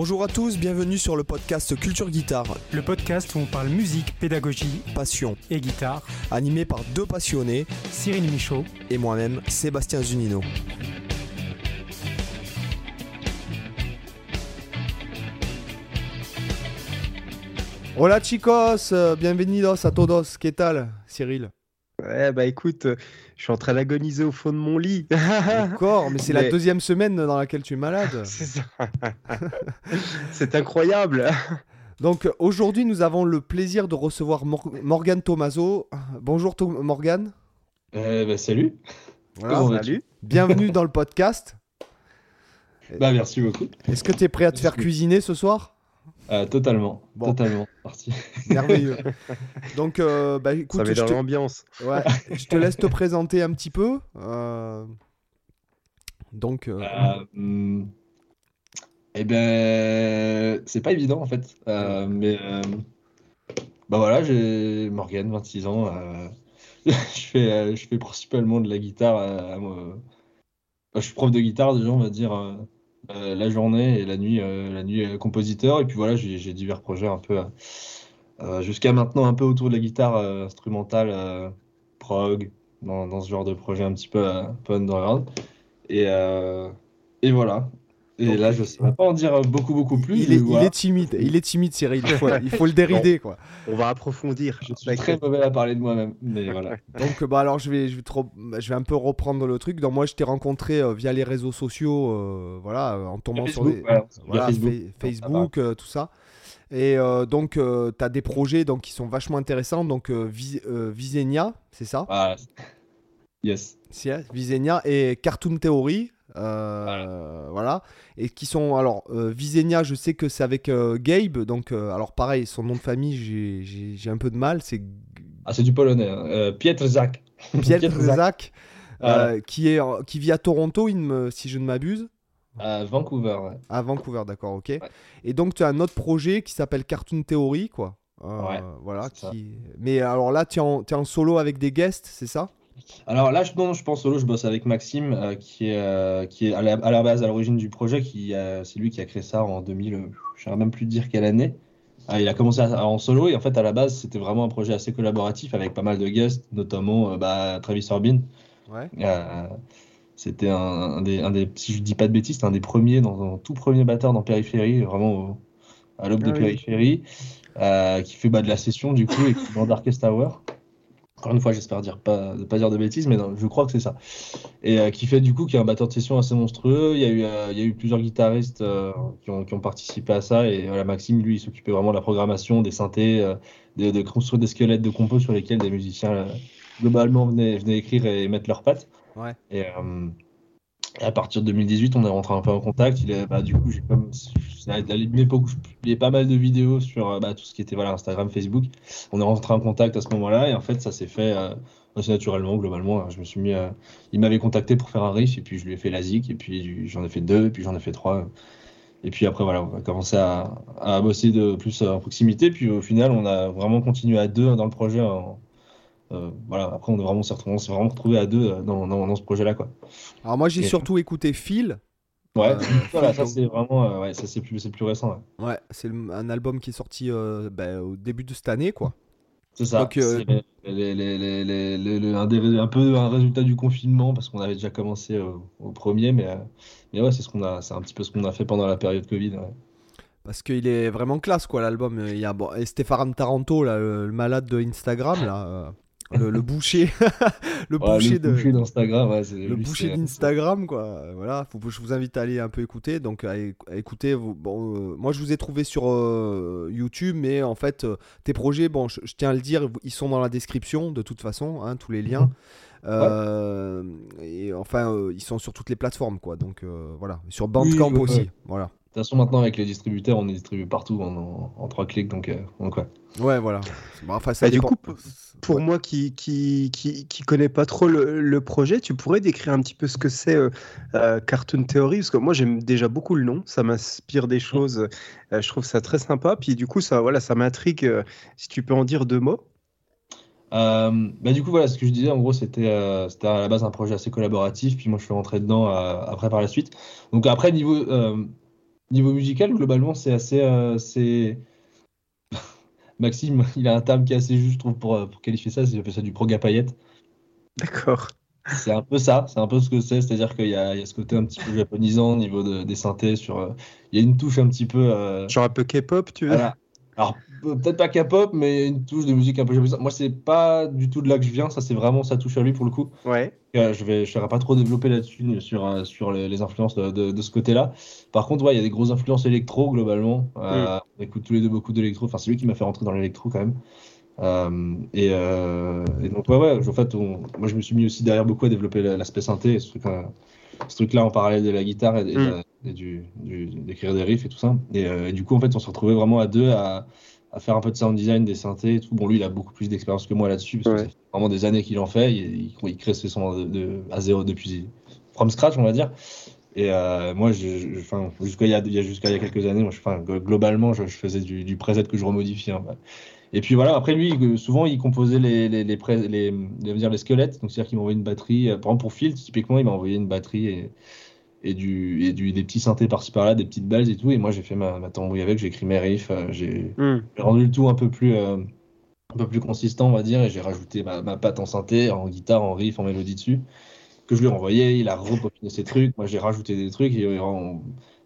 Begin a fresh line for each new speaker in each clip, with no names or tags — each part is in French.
Bonjour à tous, bienvenue sur le podcast Culture Guitare,
Le podcast où on parle musique, pédagogie
passion,
et guitare.
animé par deux passionnés
Cyril Michaud.
et moi-même, Sébastien Zunino. Hola chicos, euh, bienvenidos a todos, ¿qué tal, Cyril?
Ouais, bah écoute, euh, je suis en train d'agoniser au fond de mon lit.
D'accord, mais c'est la deuxième semaine dans laquelle tu es malade.
C'est ça. C'est incroyable.
Donc aujourd'hui, nous avons le plaisir de recevoir Mor- Morgan Tomaso. Bonjour To- Morgan.
Euh, bah, salut.
Voilà.
Comment
Salut.
Bienvenue dans le podcast.
Bah, merci beaucoup.
Est-ce que tu es prêt à te faire cuisiner ce soir?
Euh, totalement.
Bon.
Totalement. Parti.
Merveilleux. Donc, euh, bah,
Ça
écoute,
met
je
dans
te,
l'ambiance.
ouais, je te laisse te présenter un petit peu. Euh, Donc, euh,
Euh, hum, eh ben, c'est pas évident en fait. Euh, mais euh, bah voilà, j'ai Morgane, 26 ans. euh, je fais, je fais principalement de la guitare. à je suis prof de guitare déjà, on va dire, euh, la journée et la nuit, euh, la nuit euh, compositeur. Et puis voilà, j'ai divers projets un peu, jusqu'à maintenant, un peu autour de la guitare instrumentale, prog, dans, dans ce genre de projet un petit peu, un peu underground. Et, et voilà. Et
Donc,
là, je ne saurais pas en dire beaucoup, beaucoup plus.
il, est, il
voilà.
est timide. Il est timide, Cyril. Il faut, il faut le dérider, quoi.
On va approfondir.
Je suis très mauvais à parler de moi-même. Mais voilà.
Donc, bah, alors, je vais, je vais, te re- je vais un peu reprendre le truc. Donc, moi, je t'ai rencontré euh, via les réseaux sociaux, euh, voilà, euh, en tombant sur
Facebook,
les,
voilà, Facebook.
Fa- Facebook, euh, tout ça. Et euh, donc, tu as des projets donc, qui sont vachement intéressants. Donc, euh, Vis- euh, Visenia, c'est ça?
Voilà. Yes.
Hein, Visenia et Cartoon Theory. Euh, voilà. Et qui sont. Alors, euh, Visenia, je sais que c'est avec euh, Gabe. Donc, alors pareil, son nom de famille, j'ai- un peu de mal. C'est
Ah, c'est du polonais. hein. Piotr Zak.
Piotr Zak, euh, qui, est, qui vit à Toronto, il me- si je ne m'abuse.
À Vancouver. ouais.
À Vancouver, d'accord, ok. Et donc, tu as un autre projet qui s'appelle Cartoon Theory, quoi. Euh,
Ouais,
voilà, qui... Mais alors là, tu es, en- tu es en solo avec des guests, c'est ça?
Alors là, je, non, je pense solo, je bosse avec Maxime, euh, qui est, euh, qui est à la, à la base, à l'origine du projet. qui euh, C'est lui qui a créé ça en 2000, euh, je ne saurais même plus dire quelle année. Ah, il a commencé à- en solo et en fait, à la base, c'était vraiment un projet assez collaboratif avec pas mal de guests, notamment bah, Travis Orbin.
Ouais.
C'était un, un des, un des, si je dis pas de bêtises, un des premiers, dans, dans- tout premier batteur dans Périphérie, vraiment au- à l'aube
Ah
de
oui.
Périphérie, qui fait bah, de la session du coup et qui est dans Darkest Hour. Encore une fois, j'espère dire pas, de pas dire de bêtises, mais non, je crois que c'est ça. Et euh, qui fait du coup, qui est un batteur de session assez monstrueux. Il y a eu, euh, il y a eu plusieurs guitaristes euh, qui, ont, qui ont participé à ça. Et voilà, Maxime, lui, il s'occupait vraiment de la programmation, des synthés, de, de construire des squelettes de compos sur lesquels des musiciens globalement venaient, venaient écrire et mettre leurs pattes.
Ouais.
Et, et à partir de 2018, on est rentré un peu en contact. Il est, bah, du coup, j'ai comme à une époque où je publiais pas mal de vidéos sur euh, bah, tout ce qui était voilà, Instagram, Facebook. On est rentré en contact à ce moment-là et en fait, ça s'est fait euh, assez naturellement, globalement. Je me suis mis, à- il m'avait contacté pour faire un riff et puis je lui ai fait la zik et puis j'en ai fait deux et puis j'en ai fait trois. Et puis après, voilà, on a commencé à, à bosser de plus en proximité. Puis au final, on a vraiment continué à deux dans le projet. en- euh, voilà, après, on est vraiment s'est on s'est vraiment retrouvé à deux euh, dans, dans, dans ce projet-là, quoi.
Alors, moi, j'ai surtout écouté Phil.
Ouais,
Euh,
voilà, ça c'est vraiment, euh, ouais, ça c'est plus, c'est plus récent. ouais.
Ouais, c'est un album qui est sorti euh, ben, au début de cette année, quoi.
C'est ça.
Donc, euh,
les- les- les- un, des- un peu un résultat du confinement parce qu'on avait déjà commencé au, au premier, mais, euh, mais ouais, c'est ce qu'on a, c'est un petit peu ce qu'on a fait pendant la période Covid. ouais.
Parce qu'il est vraiment classe, quoi, l'album. Il y a bon, et Stéphane Taranto, là, le, le malade de Instagram, là, euh, le, le boucher, le
Ouais,
boucher
le
de.
boucher d'Instagram, ouais, c'est-
Le
lui,
boucher
c'est-
d'Instagram, quoi. Voilà, faut, je vous invite à aller un peu écouter. Donc, à, éc- à écouter. vous- Bon, euh, moi, je vous ai trouvé sur euh, YouTube, mais en fait, euh, tes projets, bon, je, je tiens à le dire, ils sont dans la description de toute façon, hein, tous les liens. Et enfin, ils sont sur toutes les plateformes, quoi. Donc, voilà. Sur Bandcamp aussi. Voilà.
De toute façon, maintenant avec les distributeurs, on est distribué partout en, en- en trois clics, donc, euh, donc ouais.
Ouais, voilà. Bon, enfin, ça
Bah, du coup, Pour moi qui qui, qui, qui connais pas trop le, le projet, tu pourrais décrire un petit peu ce que c'est euh, euh, Cartoon Theory Parce que moi j'aime déjà beaucoup le nom, ça m'inspire des choses, euh, je trouve ça très sympa. Puis du coup, ça, voilà, ça m'intrigue. euh, si tu peux en dire deux mots.
Euh, bah du coup, voilà, ce que je disais, en gros, c'était euh, c'était à la base un projet assez collaboratif, puis moi je suis rentré dedans euh, après par la suite. Donc après, niveau, euh, niveau musical, globalement, c'est assez. euh, c'est... Maxime, il a un terme qui est assez juste, je trouve, pour, euh, pour qualifier ça. Il appelle ça du prog à paillettes.
D'accord.
C'est un peu ça, c'est un peu ce que c'est. C'est-à-dire qu'il y a, il y a ce côté un petit peu japonisant au niveau de- des synthés. Sur, euh, il y a une touche un petit peu. euh,
Genre un peu K-pop, tu veux
Voilà. Alors, pe- peut-être pas K-pop, mais une touche de musique un peu japonaise. Moi, c'est pas du tout de là que je viens. Ça, c'est vraiment sa touche à lui pour le coup.
Ouais.
Euh, je vais, je serai pas trop développé là-dessus, sur, euh, sur les, les influences de, de- de ce côté-là. Par contre, ouais, il y a des grosses influences électro globalement. Euh, On écoute tous les deux beaucoup d'électro. Enfin, c'est lui qui m'a fait rentrer dans l'électro quand même. Euh, et, euh, et donc, ouais, ouais, en fait, on- moi, je me suis mis aussi derrière beaucoup à développer la- l'aspect synthé, ce truc, ce truc-là en parallèle de la guitare et, et de la- et du, du- d'écrire des riffs et tout ça. Et, euh, et du coup, en fait, on se retrouvait vraiment à deux à, à faire un peu de sound design, des synthés et tout. Bon, lui, il a beaucoup plus d'expérience que moi là-dessus, parce que
Ouais.
ça fait vraiment des années qu'il en fait. Il, il, il crée ses sons de, de- à zéro depuis from scratch, on va dire. Et euh, moi, je, je- enfin, jusqu'à il y a, il y a- jusqu'à il y a quelques années, moi, je, enfin, glo- globalement, je, je faisais du, du preset que je remodifiais. hein. Et puis voilà, après lui, souvent, il composait les, les, les, pré- les, les, dire, les squelettes. Donc, c'est-à-dire qu'il m'envoyait une batterie. euh, Par exemple, pour Field, typiquement, il m'a envoyé une batterie et, et, du, et du, des petits synthés par-ci par-là, des petites balles et tout. Et moi, j'ai fait ma, ma tambouille avec, j'ai écrit mes riffs, euh, j'ai
Hmm.
j'ai rendu le tout un peu plus, euh, un peu plus consistant, on va dire, et j'ai rajouté ma, ma patte en synthé, en guitare, en riff, en mélodie dessus, que je lui ai renvoyé. Il a repopiné ses trucs, moi j'ai rajouté des trucs. Et, euh, on-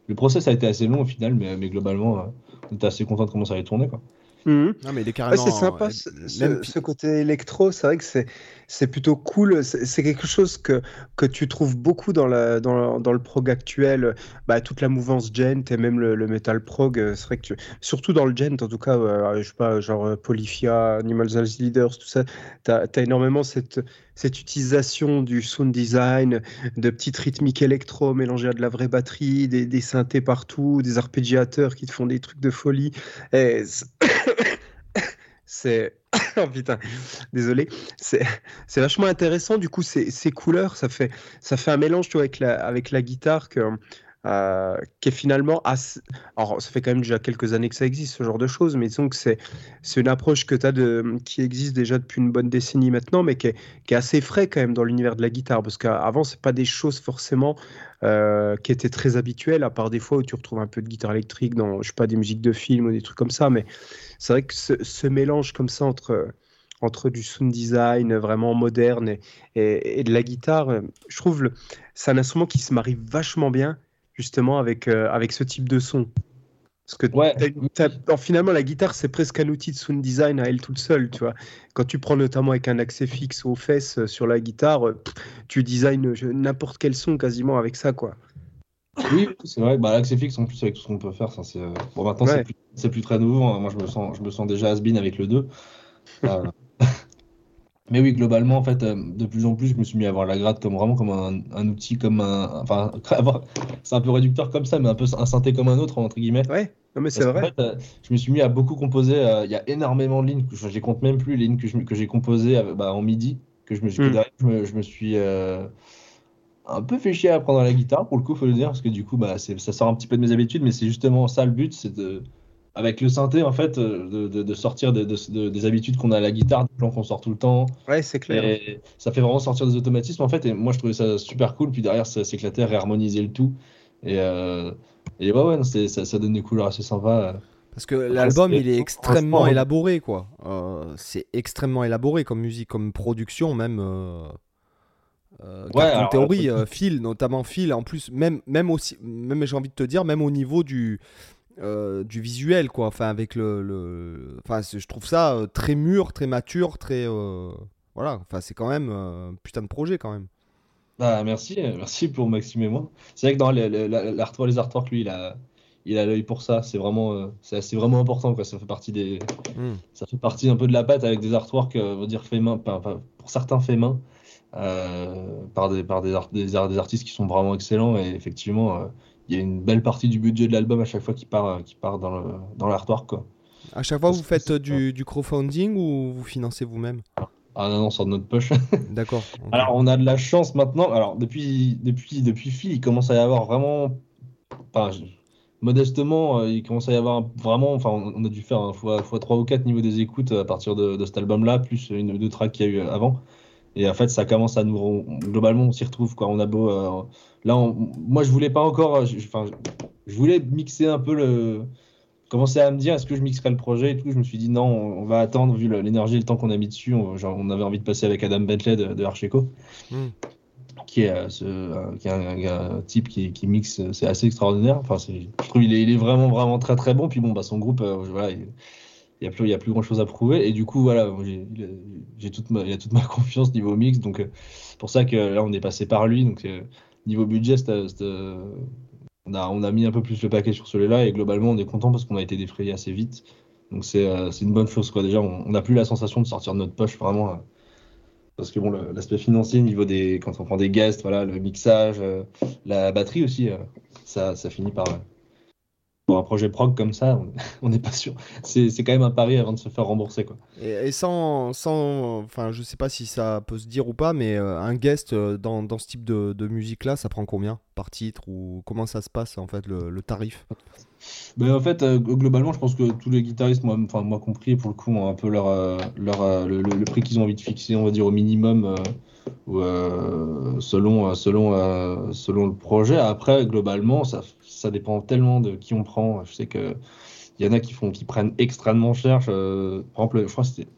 Le process a été assez long au final, mais, mais globalement, on était assez content de comment ça allait tourner. Quoi.
Non, mais il est
Ouais,
carrément.
c'est sympa
euh,
ce,
même-
ce- ce côté électro, c'est vrai que c'est c'est plutôt cool. C'est quelque chose que, que tu trouves beaucoup dans, la, dans, le prog actuel. Bah, toute la mouvance gent et même le, metal prog, euh, surtout dans le gent, en tout cas, euh, je sais pas, genre euh, Polyphia, Animals as Leaders, tout ça, tu as, énormément cette, cette utilisation du sound design, de petites rythmiques électro mélangées à de la vraie batterie, des, des synthés partout, des arpégiateurs qui te font des trucs de folie. Et c'est-. Oh putain, désolé. C'est vachement intéressant. Du coup, ces, couleurs, ça fait, ça fait un mélange tu vois, avec, la, avec la guitare que, euh, qui est finalement assez. Alors, ça fait quand même déjà quelques années que ça existe, ce genre de choses, mais disons que c'est une approche que as de, qui existe déjà depuis une bonne décennie maintenant, mais qui est, qui est assez frais quand même dans l'univers de la guitare. Parce qu'avant, c'est pas des choses forcément euh, qui étaient très habituelles, à part des fois où tu retrouves un peu de guitare électrique dans, je sais pas, des musiques de film ou des trucs comme ça. Mais c'est vrai que ce, ce mélange comme ça entre, entre du sound design vraiment moderne et, et, et de la guitare, euh, je trouve le- c'est un instrument qui se marie vachement bien justement avec, euh, avec ce type de son. Parce que
Ouais.
t'as une- t'as- alors, finalement, la guitare, c'est presque un outil de sound design à elle toute seule, tu vois. Quand tu prends notamment avec un accès fixe aux fesses euh, sur la guitare, tu designes n'importe quel son quasiment avec ça, quoi.
Oui, c'est vrai. Bah, l'accès fixe, en plus, avec tout ce qu'on peut faire, ça, c'est. euh, Bon, maintenant,
Ouais.
c'est plus, c'est plus très nouveau. hein. Moi, je me sens, je me sens déjà has-been avec le 2. Euh, Mais oui, globalement, en fait, euh, de plus en plus, je me suis mis à voir la grade comme vraiment comme un, un outil, comme un. Enfin, avoir- c'est un peu réducteur comme ça, mais un peu un synthé comme un autre, entre guillemets.
Ouais, non mais c'est
Parce
vrai.
fait, euh, je me suis mis à beaucoup composer. euh, Il y a énormément de lignes, que je je les compte même plus, les lignes que je- que j'ai composées bah, en MIDI, que je me, que
Mm.
derrière, je me, je me suis un peu fait chier à apprendre à la guitare, pour le coup, faut le dire, parce que du coup, bah, ça sort un petit peu de mes habitudes, mais c'est justement ça le but, c'est de, avec le synthé, en fait, euh, de, de- de sortir de- de- de- des habitudes qu'on a à la guitare, des plans qu'on sort tout le temps.
Ouais, c'est clair.
Et ça fait vraiment sortir des automatismes, en fait, et moi, je trouvais ça super cool, puis derrière, ça s'éclatait, réharmoniser le tout. Et, euh, et ouais, ouais, ça, ça donne des couleurs assez sympas.
Parce que l'album, il est extrêmement élaboré, quoi. Euh, c'est extrêmement élaboré comme musique, comme production, même. Euh, euh,
Ouais, alors,
Theory,
après-
euh, Phil, notamment Phil, en plus, même, même aussi, même j'ai envie de te dire, même au niveau du, euh, du visuel, quoi. Enfin, avec le. le- Enfin, je trouve ça euh, très mûr, très mature, très. euh, Voilà, enfin, c'est quand même euh, un putain de projet, quand même.
Bah, merci, euh, merci pour Maxime et moi. C'est vrai que dans les, les, les artworks, lui, il a, il a l'œil pour ça. C'est vraiment, euh, c'est vraiment important, quoi. Ça fait partie des,
Hmm.
ça fait partie un peu de la patte avec des artworks, euh, on va dire fait main, pas- pour certains faits main, euh, par des, par des, art- des, art- des artistes qui sont vraiment excellents. Et effectivement, euh, il y a une belle partie du budget de l'album à chaque fois qui part, euh, qui part dans dans l'artwork, quoi.
À chaque fois,
Parce
vous faites du, du crowdfunding ou vous financez vous-même?
Ah non, non, sort de notre poche.
D'accord.
Alors, on a de la chance maintenant. Alors, depuis, depuis, depuis Phil, il commence à y avoir vraiment. Enfin, je- modestement, euh, il commence à y avoir vraiment. Enfin, on on a dû faire un fois, fois 3 ou 4 niveau des écoutes à partir de, de cet album-là, plus une ou deux tracks qu'il y a eu avant. Et en fait, ça commence à nous. Globalement, on s'y retrouve. Quoi. On a beau. euh, là, on- moi, je voulais pas encore. euh, je- Enfin, je voulais mixer un peu le. Commencer à me dire, est-ce que je mixerai le projet et tout. Je me suis dit, non, on on va attendre, vu l'énergie et le temps qu'on a mis dessus. On, genre, on avait envie de passer avec Adam Bentley de, de Archeco,
Hmm.
qui est, euh, ce, euh, qui est un, un- un type qui, qui mixe. C'est assez extraordinaire. Enfin, je trouve il est, il est vraiment, vraiment très, très bon. Puis bon, bah, son groupe, voilà. il- il n'y a plus, y a plus grand chose à prouver. Et du coup, voilà, j'ai toute ma, il a toute ma confiance niveau mix. Donc, euh, pour ça que là, on est passé par lui. Donc, euh, niveau budget, on, a, on a mis un peu plus le paquet sur celui-là. Et globalement, on est content parce qu'on a été défrayé assez vite. Donc, c'est euh, une bonne chose. Quoi. Déjà, on n'a plus la sensation de sortir de notre poche vraiment. parce que bon, l'aspect financier, niveau des, quand on prend des guests, voilà, le mixage, la batterie aussi, ça, ça finit par. Pour un projet prog comme ça, on- n'est pas sûr. C'est quand même un pari avant de se faire rembourser. Quoi.
Et, et sans, sans, enfin, je sais pas si ça peut se dire ou pas, mais euh, un guest euh, dans, dans ce type de, de musique-là, ça prend combien par titre ou comment ça se passe en fait le, le tarif?
Mais en fait, euh, globalement, je pense que tous les guitaristes, moi, enfin, moi compris, pour le coup, ont un peu leur, leur, le, le- le prix qu'ils ont envie de fixer, on va dire, au minimum, euh, selon, euh, selon, euh, selon le projet. Après, globalement, ça, ça dépend tellement de qui on prend. Je sais que il y en a qui font, qui prennent extrêmement cher. Par exemple, je crois que c'était.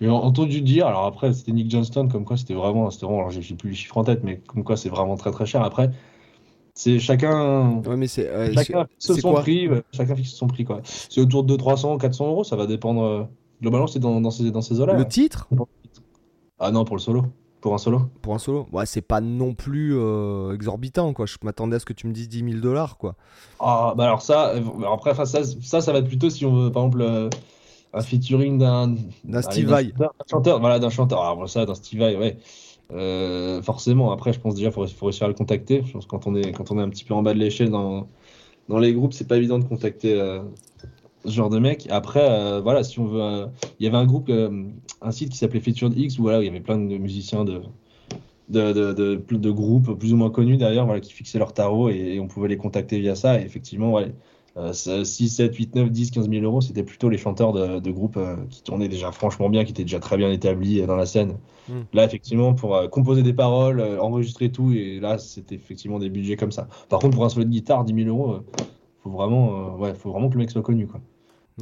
J'ai entendu dire, alors après, c'était Nick Johnston, comme quoi c'était vraiment, vraiment, alors j'ai plus les chiffres en tête, mais comme quoi c'est vraiment très très cher. Après, c'est chacun.
Ouais, mais c'est
Chacun fixe son prix, chacun fixe son prix quoi. C'est autour de 300, 400 euros, ça va dépendre. Globalement, c'est dans, dans ces, dans ces eaux-là.
le titre?
Ah non, pour le solo. Pour un solo.
pour un solo Ouais, c'est pas non plus euh, exorbitant quoi. Je m'attendais à ce que tu me dises 10 000 dollars quoi.
Ah bah alors ça, euh, alors après ça, ça, ça va être plutôt si on veut par exemple euh, un featuring d'un
D'un
allez,
Steve Vai.
d'un chanteur, voilà, d'un chanteur. Alors ça, d'un Steve Vai, ouais. Euh, forcément, après, je pense déjà qu'il faut, faut réussir à le contacter. Je pense que quand on est, quand on est un petit peu en bas de l'échelle dans, dans les groupes, c'est pas évident de contacter ce genre de mec. Après, euh, voilà, si on veut. euh, Il y avait un groupe, euh, un site qui s'appelait Featured X où voilà, il y avait plein de musiciens de, de, de, de, de groupes plus ou moins connus d'ailleurs, voilà, qui fixaient leur tarot et, et on pouvait les contacter via ça. Et effectivement, ouais, euh, 6, 7, 8, 9, 10, 15 000 euros, c'était plutôt les chanteurs de, groupes qui tournaient déjà franchement bien, qui étaient déjà très bien établis dans la scène.
Mm.
Là, effectivement, pour composer des paroles, enregistrer tout, et là, c'était effectivement des budgets comme ça. Par contre, pour un solo de guitare, 10 000 euros, faut vraiment, euh, ouais, faut vraiment que le mec soit connu, quoi.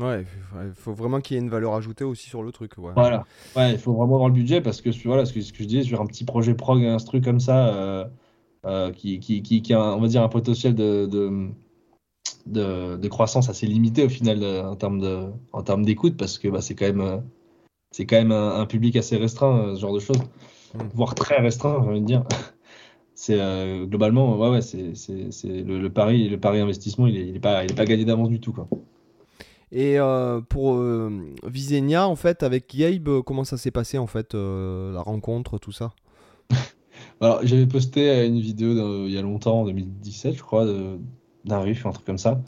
Ouais, il faut vraiment qu'il y ait une valeur ajoutée aussi sur le truc. Ouais.
Voilà. Ouais, il faut vraiment avoir le budget parce que voilà, ce que, ce que je disais sur un petit projet prog, un truc comme ça, euh, euh, qui, qui, qui, qui a, un- on va dire, un potentiel de, de, de, de croissance assez limité au final euh, en termes de, en termes d'écoute parce que bah, c'est quand même, c'est quand même un, un public assez restreint, ce genre de choses,
Mm.
voire très restreint, j'ai envie de dire. C'est euh, globalement, ouais, ouais, c'est, c'est, c'est le, le pari, le pari investissement, il est, il est pas, il est pas gagné d'avance du tout, quoi.
Et euh, pour euh, en fait, avec Gabe, euh, comment ça s'est passé en fait, euh, la rencontre, tout ça?
Alors, j'avais posté une vidéo il y a longtemps, en 2017, je crois, d'un riff, un truc comme ça.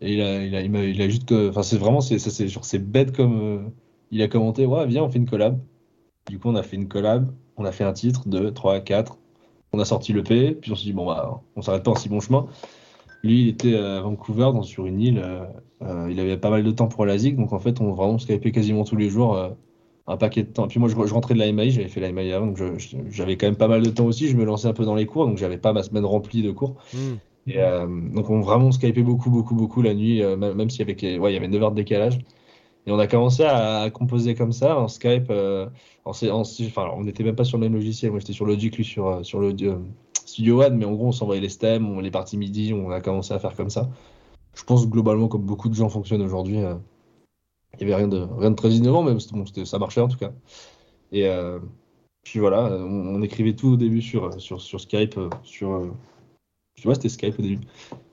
Et il a, il a, il a juste. Enfin, c'est vraiment, c'est, bête comme. il a commenté, ouais, viens, on fait une collab. Du coup, on a fait une collab, on a fait un titre, 2, 3, 4. On a sorti l'EP, puis on s'est dit, bon, bah, on s'arrête pas en si bon chemin. Lui, il était à Vancouver, dans, sur une île. euh, euh, il avait pas mal de temps pour la zig, donc en fait, on vraiment skypait quasiment tous les jours. euh, un paquet de temps. Et puis moi, je, je rentrais de la MAI, j'avais fait la MAI avant, donc j'avais quand même pas mal de temps aussi. Je me lançais un peu dans les cours, donc j'avais pas ma semaine remplie de cours.
Hmm.
Et euh, donc on vraiment skypait beaucoup, beaucoup, beaucoup la nuit, même, s'il y avait, ouais, il y avait 9 heures de décalage. Et on a commencé à, à composer comme ça, en Skype. en, C- en- enfin, on n'était même pas sur le même logiciel. Moi, j'étais sur Logic, lui sur, sur le Studio mais en gros, on s'envoyait les stems, on les parties MIDI, on a commencé à faire comme ça. Je pense globalement, comme beaucoup de gens fonctionnent aujourd'hui, euh, il n'y avait rien de, rien de très innovant, même bon, ça marchait en tout cas. Et euh, puis voilà, euh, on, écrivait tout au début sur, sur, Skype, euh, sur, euh, tu vois, c'était Skype au début.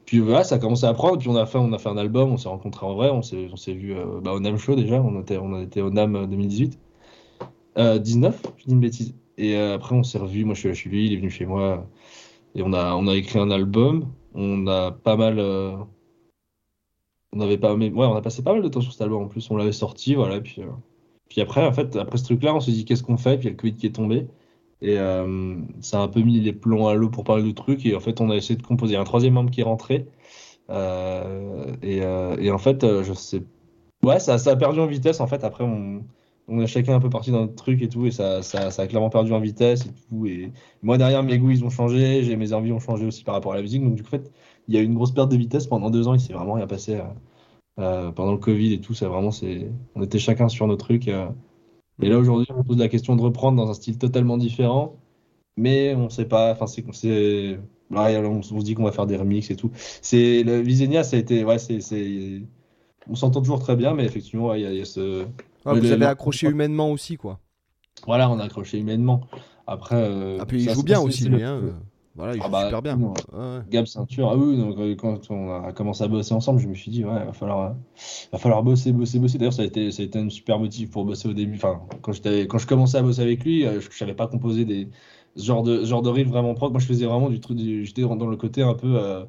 Puis voilà, ça a commencé à prendre, puis on a fait, on a fait un album, on s'est rencontrés en vrai, on s'est, on vu euh, bah, au NAM Show déjà, on était, on était au NAM 2018. Euh, 19, je dis une bêtise. Et euh, après, on s'est revus, moi je suis allé chez lui, il est venu chez moi, et on a, on a écrit un album, on a pas mal. euh, on avait pas, ouais, on a passé pas mal de temps sur cet album en plus, on l'avait sorti, voilà, puis, euh, puis après, en fait, après ce truc-là, on s'est dit qu'est-ce qu'on fait, puis il y a le Covid qui est tombé. Et euh, ça a un peu mis les plombs à l'eau pour parler de trucs. Et en fait, on a essayé de composer. Un troisième membre qui est rentré. Et, et en fait, je sais. Ouais, ça, ça a perdu en vitesse. En fait, après, on... on est chacun un peu parti dans notre truc et tout, et ça, ça, a clairement perdu en vitesse et tout. Et moi, derrière, mes goûts, ils ont changé, mes envies ont changé aussi par rapport à la musique. Donc, du coup, en fait, il y a eu une grosse perte de vitesse pendant deux ans, il s'est vraiment rien passé. euh, euh, pendant le Covid et tout, ça vraiment, on était chacun sur nos trucs. euh. et là, aujourd'hui, on pose la question de reprendre dans un style totalement différent, mais on sait pas, enfin, c'est, là, on, se dit qu'on va faire des remixes et tout. C'est, le Visenia, ça a été, ouais, c'est, on s'entend toujours très bien, mais effectivement, il y, y a ce,
Vous
le-
avez
le-
accroché humainement aussi, quoi.
voilà, on a accroché humainement. Après, euh,
Ah, puis il joue bien aussi, lui. hein, euh, Voilà, il
Ah
joue
bah,
super bien. Ouais.
Gab Ceinture, ah oui, donc, euh, quand on a commencé à bosser ensemble, je me suis dit, ouais, va falloir, va falloir bosser, bosser, bosser. D'ailleurs, ça a été, ça a été un super motif pour bosser au début. Enfin, quand, quand je commençais à bosser avec lui, je ne savais pas composer des, ce genre de, ce genre de riff vraiment propre. Moi, je faisais vraiment du truc, du- j'étais dans, dans le côté un peu euh,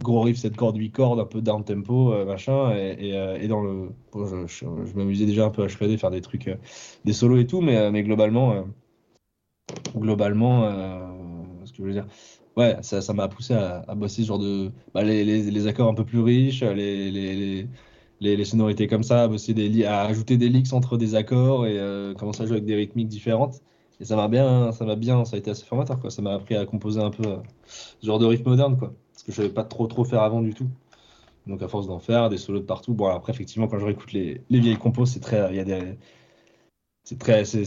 gros riff, 7 cordes, 8 cordes, un peu down tempo, euh, machin. Euh, et dans le. bon, je m'amusais déjà un peu à shredder, faire des trucs, euh, des solos et tout, mais, mais globalement, globalement, ce que je veux dire. Ouais, ça, ça m'a poussé à, bosser ce genre de. bah, les, les, les accords un peu plus riches, les, les, les, sonorités comme ça, à, bosser des, à ajouter des licks entre des accords et euh, commencer à jouer avec des rythmiques différentes. Et ça m'a bien, ça m'a bien, ça a été assez formateur, quoi. Ça m'a appris à composer un peu ce genre de riff moderne, quoi. Que je savais pas trop trop faire avant du tout. Donc à force d'en faire, des solos de partout. Bon, après, effectivement, quand je réécoute les, les vieilles compos, c'est très. Il y a des. C'est très, c'est,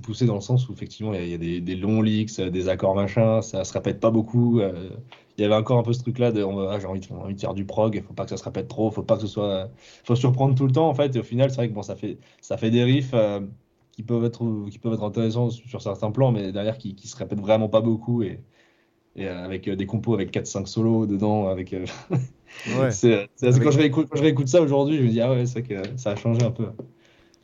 poussé dans le sens où effectivement il y a, il y a des, des longs licks, euh, des accords machin, ça se répète pas beaucoup. euh, il y avait encore un peu ce truc-là de on va- ah, j'ai envie, de- de faire du prog, il faut pas que ça se répète trop, faut pas que ce soit, faut surprendre tout le temps en fait. Et au final, c'est vrai que bon, ça fait, ça fait des riffs euh, qui peuvent être, qui peuvent être intéressants sur certains plans, mais derrière qui, qui se répètent vraiment pas beaucoup et euh, avec euh, des compos avec 4-5 solos dedans, avec. euh,
Ouais.
c'est, c'est-
Avec-
quand, je réécoute, quand je réécoute ça aujourd'hui, je me dis ah ouais, c'est vrai que ça a changé un peu.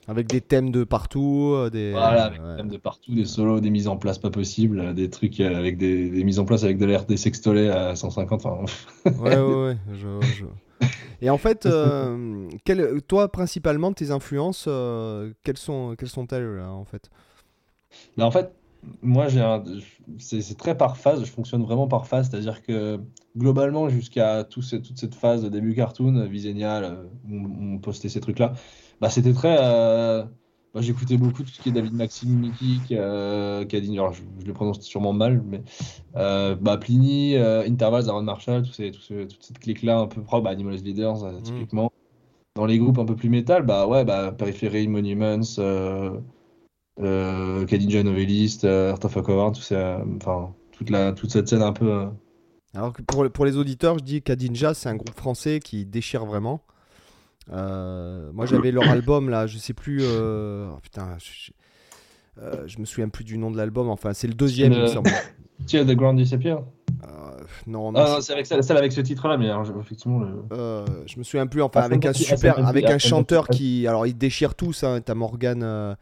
Avec des thèmes de partout. euh, Des...
Voilà, avec
ouais.
des thèmes de partout, des solos, des mises en place pas possibles, euh, des trucs euh, avec des, des mises en place avec de l'air des sextolets à 150. enfin,
Ouais, ouais, ouais. je- je- Et en fait, euh, quel- toi, principalement, tes influences, euh, quelles sont, quelles sont-elles, là, en fait?
Mais en fait, moi, j'ai un... c'est très par phase, je fonctionne vraiment par phase, c'est-à-dire que globalement, jusqu'à tout ce- toute cette phase de début cartoon, Visenial, euh, on, on postait ces trucs-là, bah, c'était très. euh, bah, j'écoutais beaucoup tout ce qui est David Maxime, Mikik, euh, alors je, je le prononce sûrement mal, mais euh, bah, Pliny, euh, Intervals, Aaron Marshall, tous ces, tous ce- toute cette clique-là un peu propre, bah, Animal as Leaders, euh, typiquement. Dans les groupes un peu plus métal, bah ouais, bah, Periphery, Monuments, euh, Khadija Novelist, euh, Earth of a Coward, tout ça, enfin, toute, la, toute cette scène un peu. euh,
Alors que pour, pour les auditeurs, je dis qu'Adinja, c'est un groupe français qui déchire vraiment. Euh, moi, j'avais leur album là, je sais plus. euh, oh, putain, je, je- euh, je me souviens plus du nom de l'album. Enfin, c'est le deuxième, il me
le-
semble.
Till the Ground Disappear?
Euh, non, non,
Ah,
c'est-
non, c'est avec celle, avec ce titre-là, mais alors, effectivement, le...
Euh, je me souviens plus, enfin avec un super, avec un chanteur qui, alors il déchire tous, hein, t'as Morgan, euh,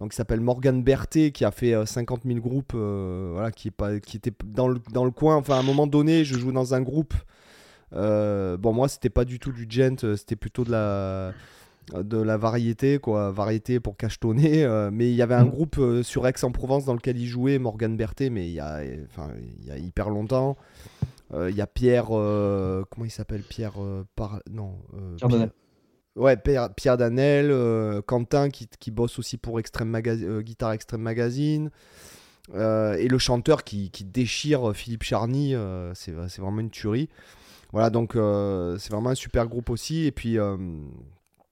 donc il s'appelle Morgan Berthet qui a fait euh, 50 000 groupes, voilà, qui est pas, qui était dans le, dans le coin, enfin à un moment donné, je joue dans un groupe, bon moi c'était pas du tout du gent, c'était plutôt de la, de la variété quoi, variété pour cachetonner, euh, mais il y avait un
Mhm.
groupe euh, sur Aix-en-Provence dans lequel il jouait Morgan Berthet, mais il y a, enfin il y a hyper longtemps. Euh, Il y a Pierre, comment il s'appelle? Pierre par... Non.
Pierre Danel.
Ouais, Pierre, Pierre Danel, Quentin qui, qui bosse aussi pour Extreme Maga- euh, Guitare Extreme Magazine. et le chanteur qui, qui déchire Philippe Charny, c'est c'est vraiment une tuerie. Voilà, donc c'est vraiment un super groupe aussi. Et puis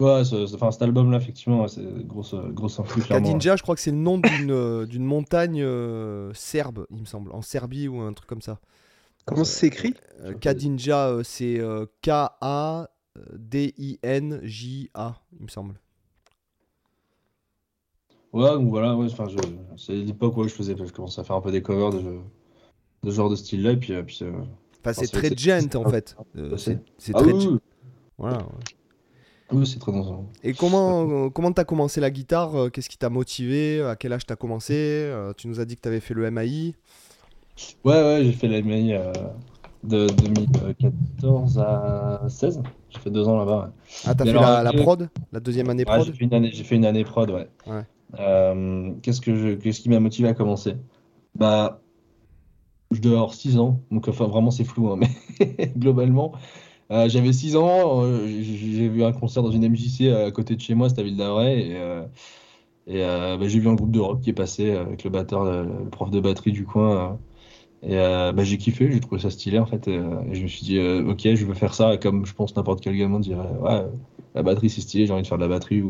Ouais, ce- ce- enfin, cet album-là, effectivement, ouais, c'est grosse, grosse clairement.
Kadinja, je crois que c'est le nom d'une euh, d'une montagne euh, serbe, il me semble, en Serbie ou un truc comme ça.
Comment ça s'écrit?
Euh, Kadinja, euh, c'est euh, K-A-D-I-N-J-A, il me semble.
Ouais, donc voilà, ouais, je... c'est l'époque où je faisais, je commençais à faire un peu des covers de, de ce genre de style-là, et puis, euh, puis euh,
Enfin, c'est
c'est-
très
c'est-
gent en fait. Euh,
c'est-
c'est c'est
Ah
très
oui, oui,
Voilà, ouais.
Oui, c'est très.
Et comment euh, comment t'as commencé la guitare euh, Qu'est-ce qui t'a motivé À quel âge t'as commencé Euh, Tu nous as dit que t'avais fait le MAI.
Ouais, ouais, j'ai fait la MAI euh, de 2014 à 16. J'ai fait deux ans là-bas. ouais.
Ah, t'as fait
alors,
la, la prod La deuxième année
Ouais,
prod
j'ai fait une année, j'ai fait une année prod, ouais.
Ouais.
Euh, qu'est-ce que je, qu'est-ce qui m'a motivé à commencer? Bah, je devais avoir 6 ans, donc enfin vraiment c'est flou, hein, mais globalement, euh, j'avais 6 ans, euh, j'ai vu un concert dans une MJC à côté de chez moi, c'était à Ville d'Avray, et, euh, euh, bah, j'ai vu un groupe de rock qui est passé euh, avec le batteur, le, prof de batterie du coin. euh, et euh, bah, j'ai kiffé, j'ai trouvé ça stylé en fait. Et, euh, je me suis dit, euh, ok, je veux faire ça. Comme je pense n'importe quel gamin dirait, ouais, euh, la batterie c'est stylé, j'ai envie de faire de la batterie.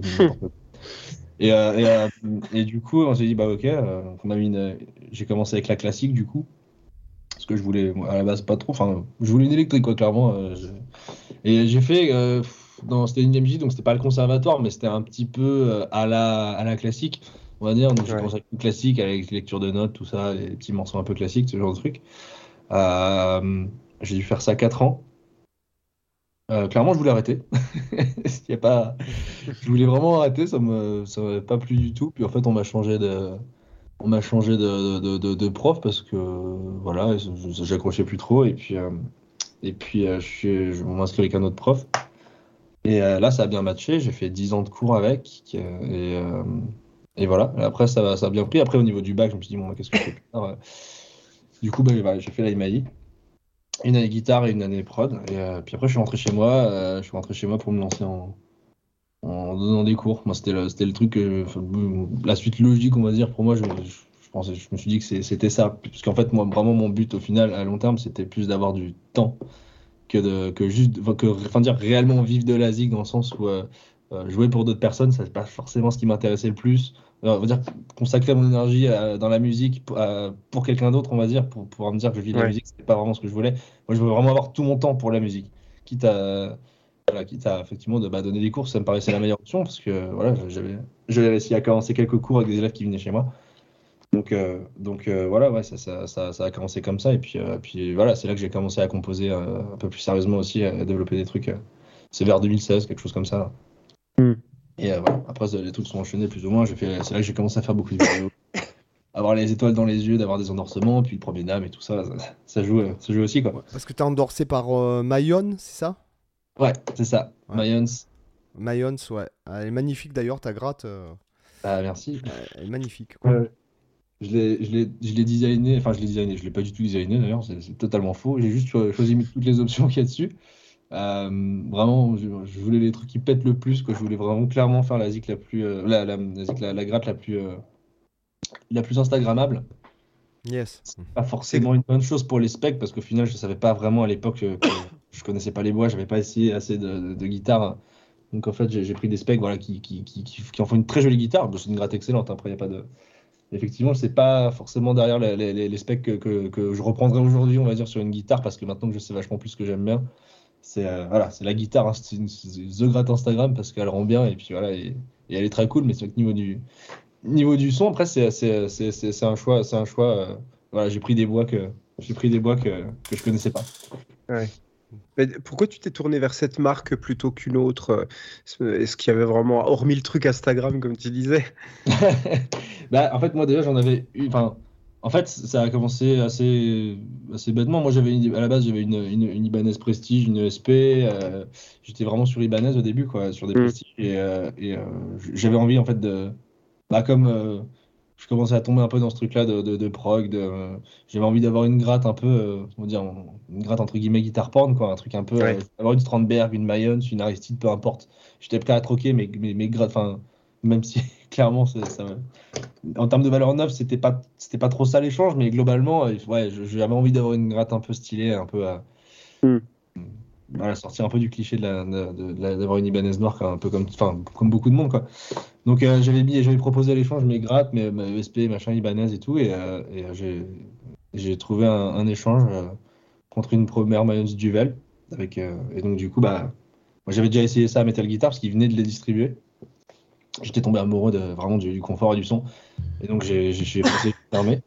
Et, euh, euh, du coup, on s'est dit, bah ok, euh, j'ai commencé avec la classique du coup. Parce que je voulais, à la base, pas trop. Enfin, je voulais une électrique, quoi, clairement. euh, je- Et j'ai fait, euh, dans, c'était une MJ, donc c'était pas le conservatoire, mais c'était un petit peu euh, à la, à la classique, on va dire. Donc j'ai
Ouais.
commencé avec une classique, avec lecture de notes, tout ça, les petits morceaux un peu classiques, ce genre de truc. Euh, j'ai dû faire ça 4 ans. Euh, clairement, je voulais arrêter. Y a pas... Je voulais vraiment arrêter, ça me, ça m'avait pas plu du tout. Puis en fait, on m'a changé de, on m'a changé de, prof parce que voilà, j'accrochais plus trop. Et puis, euh, et puis euh, je avec un autre prof. Et euh, là, ça a bien matché. J'ai fait 10 ans de cours avec. euh, Et, et voilà. Après, ça, ça a bien pris. Après, au niveau du bac, je me suis dit, bon, qu'est-ce que je fais euh. Du coup, bah, voilà, j'ai fait la IMAI. Une année guitare et une année prod. Et puis après, je suis rentré chez moi. je suis rentré chez moi pour me lancer en, en donnant des cours. Moi, c'était le, c'était le truc, que- enfin, la suite logique, on va dire, pour moi. Je, je, je pensais, je me suis dit que c'est- c'était ça. Parce qu'en fait, moi, vraiment, mon but au final, à long terme, c'était plus d'avoir du temps que, de, que juste, que, enfin, dire réellement vivre de la zig dans le sens où euh, euh, jouer pour d'autres personnes, ça c'est pas forcément ce qui m'intéressait le plus. Alors, on va dire consacrer mon énergie à- dans la musique pour, à- pour quelqu'un d'autre, on va dire, pour pouvoir me dire que je vis de la
Ouais.
musique, c'était pas vraiment ce que je voulais. Moi, je veux vraiment avoir tout mon temps pour la musique. Quitte à, voilà, quitte à effectivement de bah, donner des cours, ça me paraissait la meilleure option parce que voilà, j'avais, j'avais réussi à commencer quelques cours avec des élèves qui venaient chez moi. Donc, euh, donc euh, voilà, ouais, ça, ça, ça, ça a commencé comme ça. Et puis, euh, puis voilà, c'est là que j'ai commencé à composer euh, un peu plus sérieusement aussi, à développer des trucs. euh, c'est vers 2016, quelque chose comme ça.
Hmm.
Et euh, voilà, après, les trucs sont enchaînés plus ou moins. J'ai fait, c'est là que j'ai commencé à faire beaucoup de vidéos. Avoir les étoiles dans les yeux, d'avoir des endorsements, puis le premier dame et tout ça, ça, ça joue, ça joue aussi, quoi.
Parce que t'es endorsé par euh, Mayonne, c'est ça?
Ouais, c'est ça.
Ouais.
Mayons,
Mayonne, ouais. Elle est magnifique d'ailleurs, ta gratte. euh,
bah, merci.
elle est magnifique. quoi.
Ouais. Je l'ai, designé, enfin je l'ai designé, je l'ai pas du tout designé d'ailleurs, c'est, totalement faux. J'ai juste cho- choisi toutes les options qu'il y a dessus. Euh, vraiment, je, je voulais les trucs qui pètent le plus, quoi. Je voulais vraiment clairement faire la zik la plus, euh, la, la, la zik, la- la gratte la plus, la plus instagrammable.
Yes.
Pas forcément une bonne chose pour les specs parce qu'au final, je savais pas vraiment à l'époque que je connaissais pas les bois, j'avais pas essayé assez de, de, guitare. Donc en fait, j'ai, pris des specs voilà, qui, qui, qui, qui, en font une très jolie guitare. C'est une gratte excellente, hein, après, il n'y a pas de. Effectivement, c'est pas forcément derrière les, specs que, que, que je reprendrai aujourd'hui, on va dire, sur une guitare, parce que maintenant que je sais vachement plus ce que j'aime bien, c'est euh, voilà, la guitare, hein, c'est The Gratte Instagram, parce qu'elle rend bien, et puis voilà, et, elle est très cool, mais c'est au niveau du, niveau du son, après, c'est un choix, c'est un choix euh, voilà, j'ai pris des bois que, j'ai pris des bois que, que je connaissais pas.
Pourquoi tu t'es tourné vers cette marque plutôt qu'une autre euh, Est-ce qu'il y avait vraiment, hormis le truc Instagram, comme tu disais?
Bah, en fait, moi déjà, j'en avais eu. Enfin, en fait, ça a commencé assez, assez bêtement. Moi, j'avais à la base, j'avais une, une, une Ibanez Prestige, une ESP. euh, j'étais vraiment sur Ibanez au début, quoi, sur des
Mm.
Prestige. Et, euh, et, euh, j'avais envie, en fait, de. Bah, comme je commençais à tomber un peu dans ce truc-là de, de, de prog, de, j'avais envie d'avoir une gratte un peu, euh, on va dire, une gratte entre guillemets guitare porn, quoi, un truc un peu.
Ouais.
euh, avoir une Strandberg, une Mayons, une Aristide, peu importe. J'étais prêt à troquer mes, mes grattes, enfin, même si clairement, ça, ça me- en termes de valeur neuve, c'était pas, c'était pas trop ça l'échange, mais globalement, euh, ouais, j'avais envie d'avoir une gratte un peu stylée, un peu à.
Hmm.
Voilà, sortir un peu du cliché d'avoir une Ibanez noire, un peu comme, comme beaucoup de monde, quoi. Donc euh, j'avais mis, j'avais proposé à l'échange mes grattes, mes, mes ESP, machin, Ibanez et tout, et, euh, et, euh, j'ai, trouvé un, un échange euh, contre une première Mayonnaise Duvel, avec, euh, et donc du coup, bah, moi j'avais déjà essayé ça à Metal Guitar parce qu'ils venaient de les distribuer. J'étais tombé amoureux de vraiment du, du confort et du son, et donc j'ai, pensé fermer.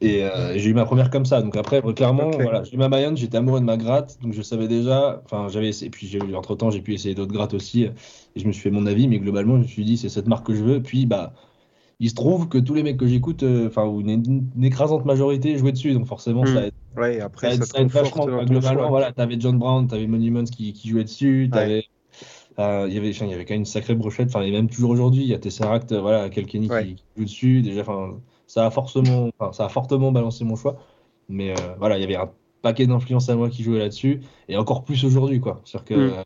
Et, euh, j'ai eu ma première comme ça. Donc après, euh, clairement, voilà, j'ai eu ma Mayonnaise, j'étais amoureux de ma gratte, donc je savais déjà. Enfin, j'avais essayé. Puis j'ai, entre temps, j'ai pu essayer d'autres grattes aussi, et je me suis fait mon avis. Mais globalement, je me suis dit, c'est cette marque que je veux. Puis bah, il se trouve que tous les mecs que j'écoute, euh, enfin, ou une, une écrasante majorité jouaient dessus, donc forcément,
Hmm.
ça aide,
Ouais,
ça
après,
aide,
ça,
ça aide
te conforte
vachement. Globalement,
choix.
voilà, t'avais John Brown, t'avais Monuments qui, qui jouait dessus, t'avais. euh, il y avait, enfin, il y avait quand même une sacrée brochette, enfin, et même toujours aujourd'hui, il y a Tesseract, voilà, Kelkenny
Ouais.
qui, qui joue dessus. Déjà, enfin, ça a forcément, enfin, ça a fortement balancé mon choix. Mais euh, voilà, il y avait un paquet d'influences à moi qui jouaient là-dessus, et encore plus aujourd'hui, quoi. C'est-à-dire que
Mm.
euh,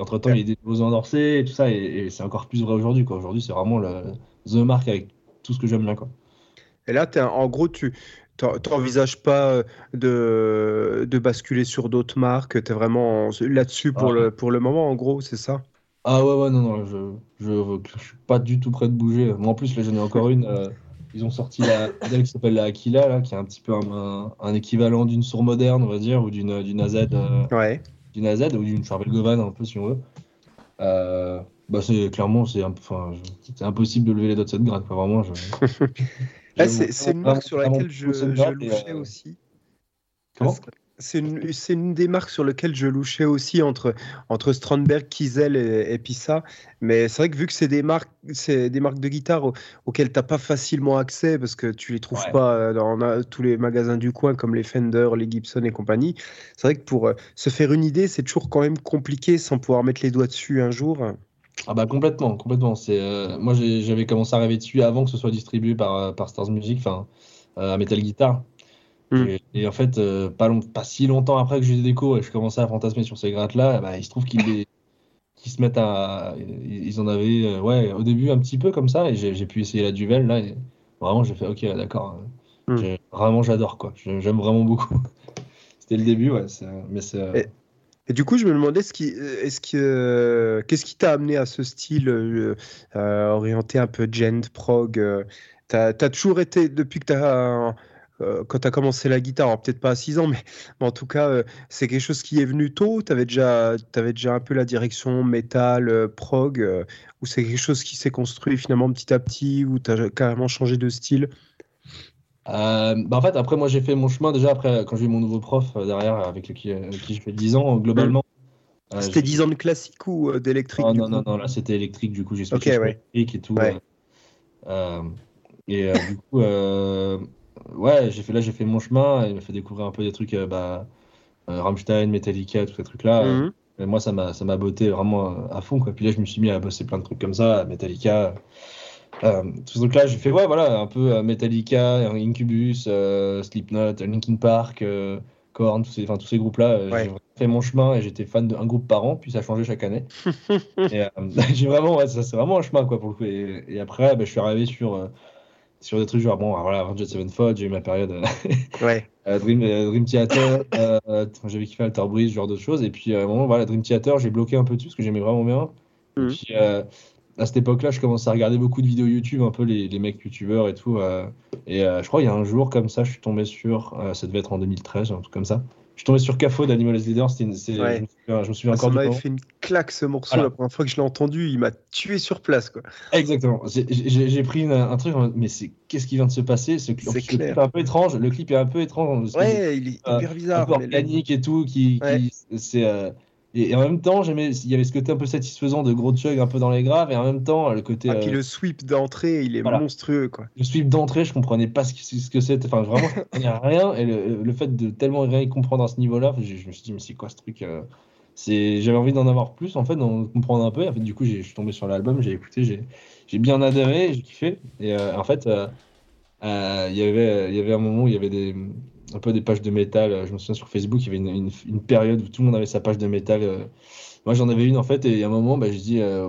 entre temps, il y a des nouveaux endorsés et tout ça, et, et c'est encore plus vrai aujourd'hui. quoi. Aujourd'hui, c'est vraiment le, The Mark avec tout ce que j'aime bien. Quoi.
Et là, es, en gros, tu n'envisages pas euh, de, de basculer sur d'autres marques? Tu es vraiment là-dessus pour,
Ah.
le, pour le moment, en gros, c'est ça?
Ah ouais, ouais, non, non, je, je, je suis pas du tout prêt de bouger. Moi, en plus, là, j'en ai encore une. euh, ils ont sorti la modèle qui s'appelle la Aquila, là, qui est un petit peu un, un- un équivalent d'une sour moderne, on va dire, ou d'une d'une AZ, euh,
Ouais.
d'une AZ ou d'une Charvel Govan, un peu, si on veut. Euh, bah, c'est clairement, c'est enfin, impossible de lever les doigts de cette grade, quoi. Vraiment, je.
C'est une marque sur laquelle je, je
et,
louchais
euh,
aussi.
Comment?
C'est une, des marques sur lesquelles je louchais aussi entre, entre Strandberg, Kiesel et, et Pissa. Mais c'est vrai que vu que c'est des marques, c'est des marques de guitare au- auxquelles tu n'as pas facilement accès parce que tu les trouves
Ouais.
pas euh, dans tous les magasins du coin comme les Fender, les Gibson et compagnie. C'est vrai que pour euh, se faire une idée, c'est toujours quand même compliqué sans pouvoir mettre les doigts dessus un jour.
Ah bah complètement, complètement. C'est euh, moi j'avais commencé à rêver dessus avant que ce soit distribué par, par Stars Music, enfin euh, à Metal Guitar.
Mm.
Et, et en fait, euh, pas, long- pas si longtemps après que j'ai déco et que je commençais à fantasmer sur ces grattes-là, bah, il se trouve qu'ils les- se mettent à. Ils en avaient euh, ouais, au début un petit peu comme ça et j'ai pu essayer la Duvel là et vraiment j'ai fait ok d'accord.
Mm.
J'ai- Vraiment j'adore quoi. J'aime vraiment beaucoup. C'était le début, ouais. Mais c'est. euh,
Et- du coup, je me demandais, ce qui, est-ce que, euh, qu'est-ce qui t'a amené à ce style euh, euh, orienté un peu gent, prog euh, T'as as toujours été, depuis que t'as, euh, quand tu as commencé la guitare, alors peut-être pas à 6 ans, mais, mais en tout cas, euh, c'est quelque chose qui est venu tôt Tu avais déjà, déjà un peu la direction métal, euh, prog, euh, ou c'est quelque chose qui s'est construit finalement petit à petit, ou tu as carrément changé de style?
Euh, bah en fait, après, moi, j'ai fait mon chemin déjà après, quand j'ai eu mon nouveau prof euh, derrière, avec qui, euh, qui j'ai fait 10 ans, globalement. euh,
C'était
j'ai-
10 ans de classique ou euh, d'électrique
Non,
du
non, non, non, là, c'était électrique, du coup, j'ai switché sur
ouais.
électrique et tout.
Ouais.
euh, euh, et euh, du coup, euh, ouais, j'ai fait, là, j'ai fait mon chemin, et il m'a fait découvrir un peu des trucs, euh, bah, euh, Rammstein, Metallica, tous ces trucs-là. euh,
Mhm.
et moi, ça m'a, ça m'a botté vraiment euh, à fond, quoi. Puis là, je me suis mis à bosser plein de trucs comme ça, Metallica. Euh, tous ces trucs-là, j'ai fait, ouais, voilà, un peu Metallica, Incubus, euh, Slipknot, Linkin Park, euh, Korn, tous ces, enfin, tous ces groupes-là.
Ouais.
J'ai fait mon chemin et j'étais fan d'un groupe par an, puis ça a changé chaque année. et j'ai vraiment, ouais, ça, c'est vraiment un chemin, quoi, pour le coup. Et, et après, bah, je suis arrivé sur, sur des trucs genre, bon, voilà, Avenged Sevenfold, j'ai eu ma période euh,
Ouais.
euh, Dream, euh, Dream Theater, euh, j'avais kiffé Alter Bridge, ce genre de choses. Et puis, à un moment, voilà, Dream Theater, j'ai bloqué un peu dessus parce que j'aimais vraiment bien. Puis, euh, à cette époque-là, je commençais à regarder beaucoup de vidéos YouTube, un peu les, les mecs YouTubeurs et tout. et je crois il y a un jour comme ça, je suis tombé sur, ça devait être en 2013, un truc comme ça. Je suis tombé sur CAFO d'Animal as Leader, une- c'est-
Ouais.
je, me souviens,
Ah, Ça
encore du
m'avait fait une claque ce morceau
Voilà.
la première fois que je l'ai entendu, il m'a tué sur place quoi.
Exactement. J'ai- pris une- un truc, mais c'est qu'est-ce qui vient de se passer? Ce
C'est
le
clair.
clip est un peu étrange. Le clip est un peu étrange.
Ouais, il est
euh,
hyper
un
bizarre.
peu
mais le-
organique et tout, qui, c'est euh, et, et en même temps, j'aimais, il y avait ce côté un peu satisfaisant de gros chug un peu dans les graves, et en même temps, le côté,
Ah, puis
euh,
le sweep d'entrée, il est
Voilà.
monstrueux quoi.
le sweep d'entrée, je comprenais pas ce que, ce que c'était. Enfin, vraiment, je comprenais rien, et le, le fait de tellement rien y comprendre à ce niveau-là, je, je me suis dit, mais c'est quoi ce truc euh, c'est, j'avais envie d'en avoir plus, en fait, d'en comprendre un peu. Et en fait, du coup, je suis tombé sur l'album, j'ai écouté, j'ai, j'ai bien adhéré, j'ai kiffé. Et euh, en fait, euh, euh, il y avait, il y avait un moment où il y avait des, un peu des pages de métal. Je me souviens sur Facebook, il y avait une, une- une période où tout le monde avait sa page de métal. euh. Moi, j'en avais une en fait, et il y a un moment, bah, je dis, euh,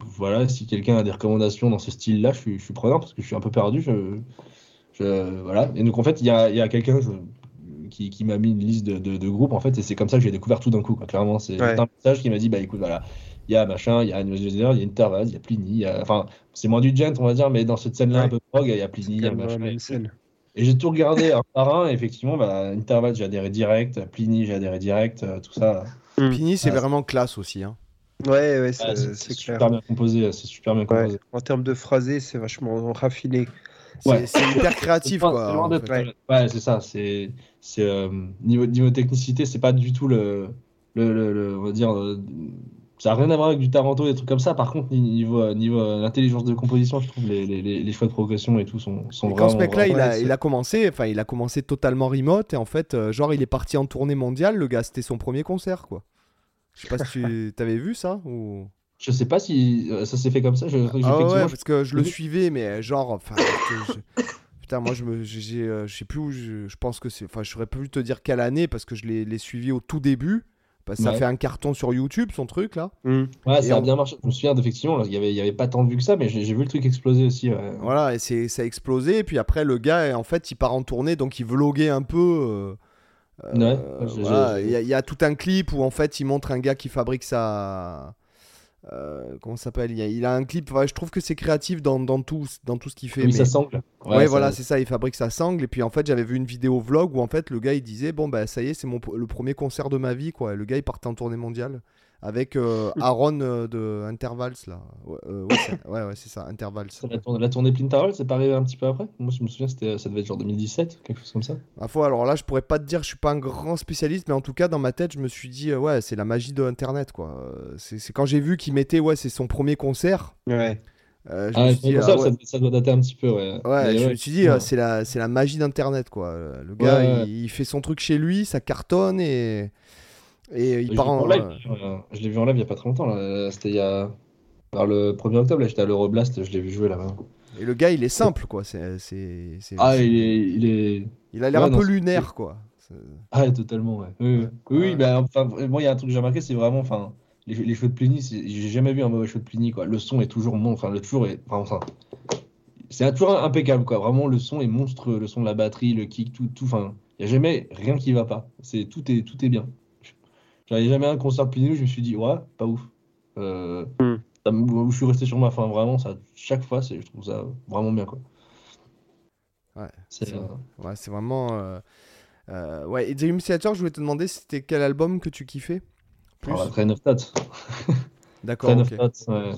voilà, si quelqu'un a des recommandations dans ce style-là, je suis, je suis preneur parce que je suis un peu perdu. Je, je- voilà. Et donc, en fait, il y a, il y a quelqu'un qui, qui m'a mis une liste de, de- de groupes, en fait, et c'est comme ça que j'ai découvert tout d'un coup. quoi. Clairement, c'est
Ouais.
un message qui m'a dit, bah écoute, voilà, il y a machin, il y a Animal Leader, il y a Intervaz, il y a Pliny, il y a... enfin, c'est moins du gent, on va dire, mais dans cette scène-là
Ouais.
un peu prog, il y a Pliny, il y a machin. Et- j'ai tout regardé un par un, et effectivement, bah, Intervaz, j'ai adhéré direct, Pliny, j'ai adhéré direct, euh, tout ça.
Pini, c'est
Ah,
vraiment classe aussi. Hein.
Ouais, ouais, c'est
Ah,
c'est
c'est
clair.
super bien composé, c'est super bien
Ouais.
composé.
En termes de phrasé, c'est vachement raffiné.
C'est
Ouais.
c'est hyper créatif,
C'est
quoi.
c'est
fait.
Ouais, c'est ça. C'est, c'est euh, niveau niveau technicité, c'est pas du tout le, le, le- le- on va dire, euh, ça a rien à voir avec du Taranto et des trucs comme ça. Par contre, niveau euh, niveau euh, intelligence de composition, je trouve les, les, choix de progression et tout sont, sont
Et
vraiment.
quand ce mec-là, il, a, il a commencé, enfin, il a commencé totalement remote et en fait, euh, genre, il est parti en tournée mondiale. Le gars, c'était son premier concert, quoi. Je sais pas si tu t'avais vu ça ou?
Je sais pas si ça s'est fait comme ça. Je,
Ah ouais, parce que je le suivais, mais genre, enfin, je- je- putain, moi, je me, j'ai, je sais plus où, je, je pense que c'est, enfin, je saurais plus te dire quelle année parce que je l'ai suivi au tout début. Parce que ça
Ouais.
fait un carton sur YouTube, son truc là.
Hmm.
Ouais,
Et
ça a
on-
bien marché. Je me souviens d'effectivement, là, il y avait, y avait pas tant de vues que ça, mais j'ai vu le truc exploser aussi. ouais.
Voilà, et c'est, ça a explosé. Et puis après, le gars, en fait, il part en tournée, donc il vloguait un peu. euh, euh,
Ouais,
voilà.
j'ai-
Il y, y a tout un clip où en fait, il montre un gars qui fabrique sa. Euh, comment ça s'appelle? Il, a, il a un clip. ouais, je trouve que c'est créatif dans, dans tout, dans tout ce qu'il fait.
Oui,
mais-
ça sangle.
Ouais,
ça-
voilà, c'est ça, il fabrique sa sangle. Et puis en fait, j'avais vu une vidéo vlog où en fait, le gars il disait Bon, bah ça y est, c'est mon, le premier concert de ma vie, quoi. Et le gars il partait en tournée mondiale avec euh, Aaron euh, de Intervals, là. Ouais, euh, ouais, c'est- ouais, ouais, c'est ça, Intervals.
La tournée, la tournée Plintarol, c'est pas arrivé un petit peu après? Moi, je me souviens, c'était, ça devait être genre 2017, quelque chose comme ça.
Ma foi, alors là, je pourrais pas te dire, je suis pas un grand spécialiste, mais en tout cas, dans ma tête, je me suis dit, ouais, c'est la magie de Internet, quoi. C'est c'est quand j'ai vu qu'il mettait, ouais, c'est son premier concert.
Ouais.
euh, je
Ah,
me suis dit, ah,
ça,
ouais,
ça, ça doit dater un petit peu, ouais.
Ouais, je
ouais,
me suis dit,
ouais.
c'est la, c'est la magie d'Internet, quoi. Le gars,
Ouais, ouais.
Il, il fait son truc chez lui, ça cartonne et, et il
Je
part en.
live, euh, je l'ai vu en live il y a pas très longtemps. C'était il y a. Vers le 1er octobre, là, j'étais à l'Euroblast, je l'ai vu jouer là-bas.
Et le gars, il est simple, quoi. C'est,
Ah, il est. Il, est...
il a l'air
ouais,
un
non,
peu lunaire, quoi.
Ah, totalement, ouais. Oui,
Ouais.
oui, bah, enfin, moi, il y a un truc que j'ai remarqué, c'est vraiment. Enfin, les, les cheveux de Pliny, j'ai jamais vu un mauvais cheveu de Pliny, quoi. Le son est toujours bon, enfin, le toujours est. Enfin, enfin, c'est toujours impeccable, quoi. Vraiment, le son est monstrueux, le son de la batterie, le kick, tout, tout. Enfin, il n'y a jamais rien qui va pas. C'est, tout, est, tout est bien. J'avais jamais un concert de Pliny où je me suis dit, ouais, pas ouf. Euh,
Hmm.
ça je suis resté sur ma fin, vraiment, ça, chaque fois, c'est, je trouve ça vraiment bien, quoi.
Ouais,
C'est, euh,
Ouais, vraiment. euh, euh, ouais, et Dream Theater, je voulais te demander, c'était quel album que tu kiffais Plus?
Alors, Train of Thought.
D'accord,
Train of. Thought, ouais,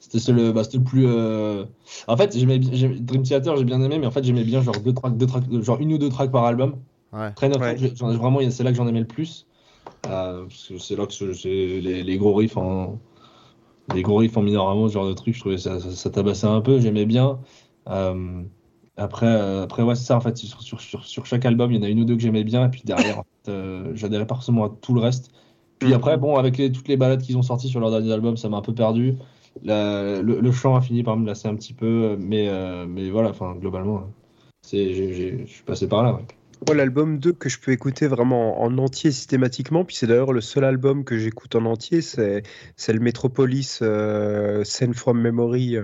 c'est- c'était le, bah, le plus. euh, En fait, j'aimais Dream Theater, j'ai bien aimé, mais en fait, j'aimais bien genre deux tracks, deux tracks, genre une ou deux tracks par album.
Ouais.
Train of
Ouais.
Thought, vraiment, c'est là que j'en aimais le plus. Euh, parce que c'est là que les, les gros riffs en. Les gros riffs en mineur ce genre de truc, je trouvais ça, ça, ça tabassait un peu, j'aimais bien. Euh, après, euh, après, ouais, c'est ça, en fait, sur, sur, sur, sur chaque album, il y en a une ou deux que j'aimais bien, et puis derrière, en fait, euh, j'adhérais pas forcément à tout le reste. Puis après, bon, avec les- toutes les balades qu'ils ont sorties sur leur dernier album, ça m'a un peu perdu. La- le, le chant a fini par me lasser un petit peu, mais, euh, mais voilà, enfin, globalement, j'ai- je suis passé par là. ouais.
Moi, l'album 2 que je peux écouter vraiment en entier systématiquement, puis c'est d'ailleurs le seul album que j'écoute en entier, c'est le Metropolis euh, Scene from Memory.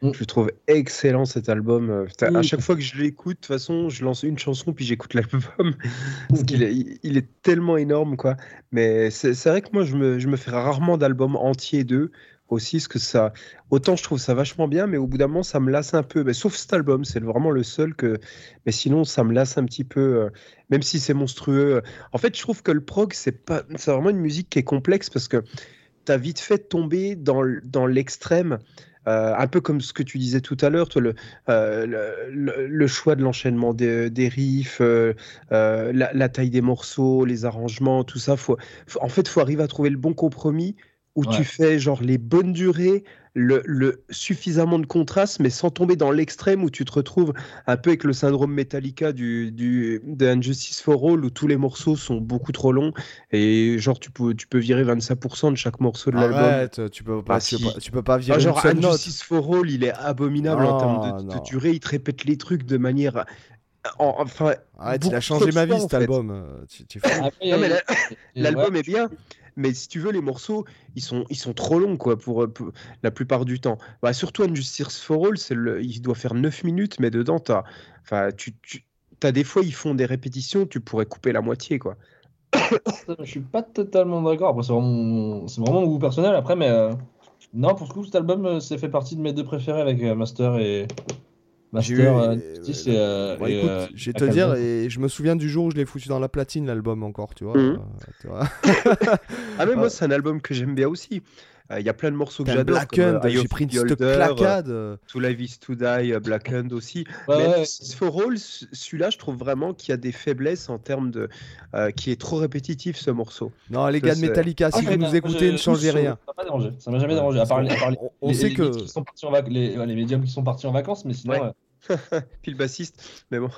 Mm.
Je le trouve excellent cet album. Euh, À
Mm.
chaque fois que je l'écoute, de toute façon, je lance une chanson puis j'écoute l'album. Parce qu'il est, il- est tellement énorme, quoi. Mais c'est c'est vrai que moi, je me, je me fais rarement d'albums entiers d'eux aussi, parce que ça, autant je trouve ça vachement bien, mais au bout d'un moment, ça me lasse un peu. Mais sauf cet album, c'est vraiment le seul que. Mais sinon, ça me lasse un petit peu, euh, même si c'est monstrueux. En fait, je trouve que le prog, c'est pas, c'est vraiment une musique qui est complexe parce que tu as vite fait tomber dans, dans l'extrême. euh, un peu comme ce que tu disais tout à l'heure, euh, le, le- choix de l'enchaînement des, des riffs, la, taille des morceaux, les arrangements, tout ça. Faut- en fait, il faut arriver à trouver le bon compromis où
Ouais.
tu fais genre les bonnes durées, le, le suffisamment de contraste, mais sans tomber dans l'extrême où tu te retrouves un peu avec le syndrome Metallica du, du, de Injustice for All où tous les morceaux sont beaucoup trop longs et genre tu peux, tu peux virer 25% de chaque morceau de l'album.
Arrête, tu peux pas,
Ah,
tu,
si.
peux pas, tu peux pas
Ah,
virer
genre
une seule note.
Injustice for All, il est abominable en termes de, durée, il te répète les trucs de manière... en- enfin,
Arrête, il a changé ma vie cet album. tu- tu fais-
Après,
Non, mais
et-
la-
et
L'album
ouais,
est bien, mais si tu veux, les morceaux, ils sont, ils sont trop longs, quoi, pour, la plupart du temps. Bah, surtout Injustice for All, le, il doit faire 9 minutes, mais dedans, t'as, tu, tu as des fois, ils font des répétitions, tu pourrais couper la moitié, quoi.
Je suis pas totalement d'accord. C'est vraiment, vraiment mon goût personnel. Après, mais euh, non, pour ce coup, cet album, euh, c'est fait partie de mes deux préférés avec euh, Master et Master.
eu-
euh,
euh,
Justice euh,
Bon,
euh,
je vais te dire, et je me souviens du jour où je l'ai foutu dans la platine, l'album encore, tu vois.
Mhm.
euh, tu vois.
Ah, mais moi, c'est un album que j'aime bien aussi. Euh, Il y a plein de morceaux que j'adore. Euh, Eye
j'ai
of
pris une claquade. euh.
To Live is to Die, Blackened aussi.
Ouais,
mais
ouais.
For All, celui-là, je trouve vraiment qu'il y a des faiblesses en termes de. euh, qui est trop répétitif, ce morceau.
Non, les gars de Metallica, si
Ah,
vous nous écoutez,
je-
ne changez rien.
Ça m'a pas dérangé. Ça m'a jamais dérangé. À part, les- à part les,
On,
les-
sait
les
que.
mecs qui sont partis en vac- les, ouais, les médiums qui sont partis en vacances, mais sinon. Euh,
Puis le bassiste, mais bon.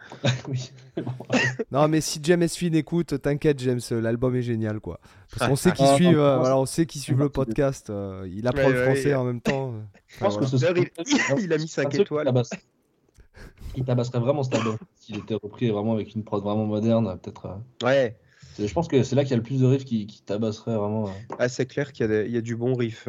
oui.
Non, mais si James Finn écoute, t'inquiète, James, l'album est génial, quoi. Parce qu'on sait qu'ils suivent,
ah,
euh,
ah,
voilà, on sait qu'ils suivent le
ah, bien.
podcast. euh, il apprend
Ouais,
le français
ouais.
en même temps. euh.
Je pense
Enfin,
que ce serait-
il a mis
c'est un
cinq
truc qui
étoiles.
tabasse- qui tabasserait vraiment cet album s'il était repris vraiment avec une prod vraiment moderne, peut-être. euh,
Ouais.
Je pense que c'est là qu'il y a le plus de riffs qui, qui tabasseraient vraiment. euh.
Ah, c'est clair qu'il il y a du bon riff.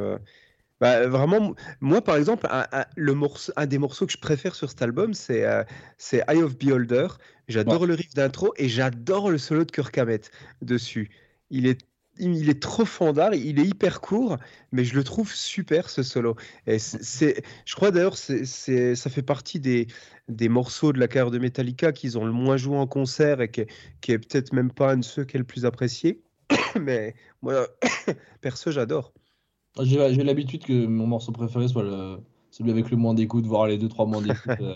Bah, vraiment, moi par exemple, un, un- le morceau, un des morceaux que je préfère sur cet album, c'est euh, c'est Eye of Beholder. J'adore le riff d'intro et j'adore le solo de Kirk Hammett dessus. Il est, il est trop fandard, il est hyper court, mais je le trouve super ce solo. Et c'est- je crois d'ailleurs, c'est, ça fait partie des, des morceaux de la carrière de Metallica qu'ils ont le moins joué en concert et qui, est- qui est peut-être même pas un de ceux qui est le plus apprécié. mais moi, perso, j'adore.
J'ai j'ai l'habitude que mon morceau préféré soit le, celui avec le moins d'écoute, voire les 2-3 moins d'écoute. euh,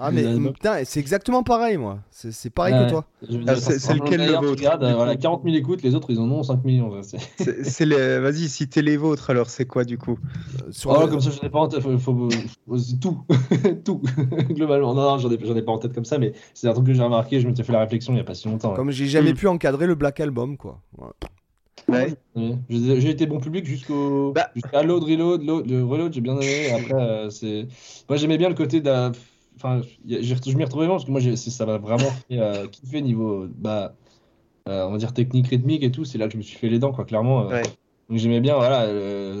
Ah, mais putain, c'est exactement pareil, moi. C'est pareil
Ouais.
que toi.
Ah, c'est- lequel le
meilleur,
vôtre,
Regarde, euh, voilà, 40 000 écoutes, les autres ils en ont 5 millions. ça, c'est-
C'est c'est les... Vas-y, citez les vôtres alors, c'est quoi du coup?
Euh, Sur
Oh,
le-
comme ça, j'en ai pas en tête. Faut, faut- tout, tout, globalement. Non, non, j'en ai, j'en ai pas en tête comme ça, mais c'est un truc que j'ai remarqué. Je m'étais fait la réflexion il y a pas si longtemps. ouais.
Comme j'ai jamais
Mm.
pu encadrer le Black Album, quoi. Voilà.
Ouais.
J'ai été bon public jusqu'au
Bah.
jusqu'à load, reload, load, le reload, j'ai bien aimé. Après, euh, c'est moi j'aimais bien le côté de la- Enfin, je m'y retrouvais vraiment parce que moi ça m'a vraiment fait euh, kiffer niveau bah euh, on va dire technique rythmique et tout. C'est là que je me suis fait les dents quoi, clairement.
Ouais.
Donc j'aimais bien voilà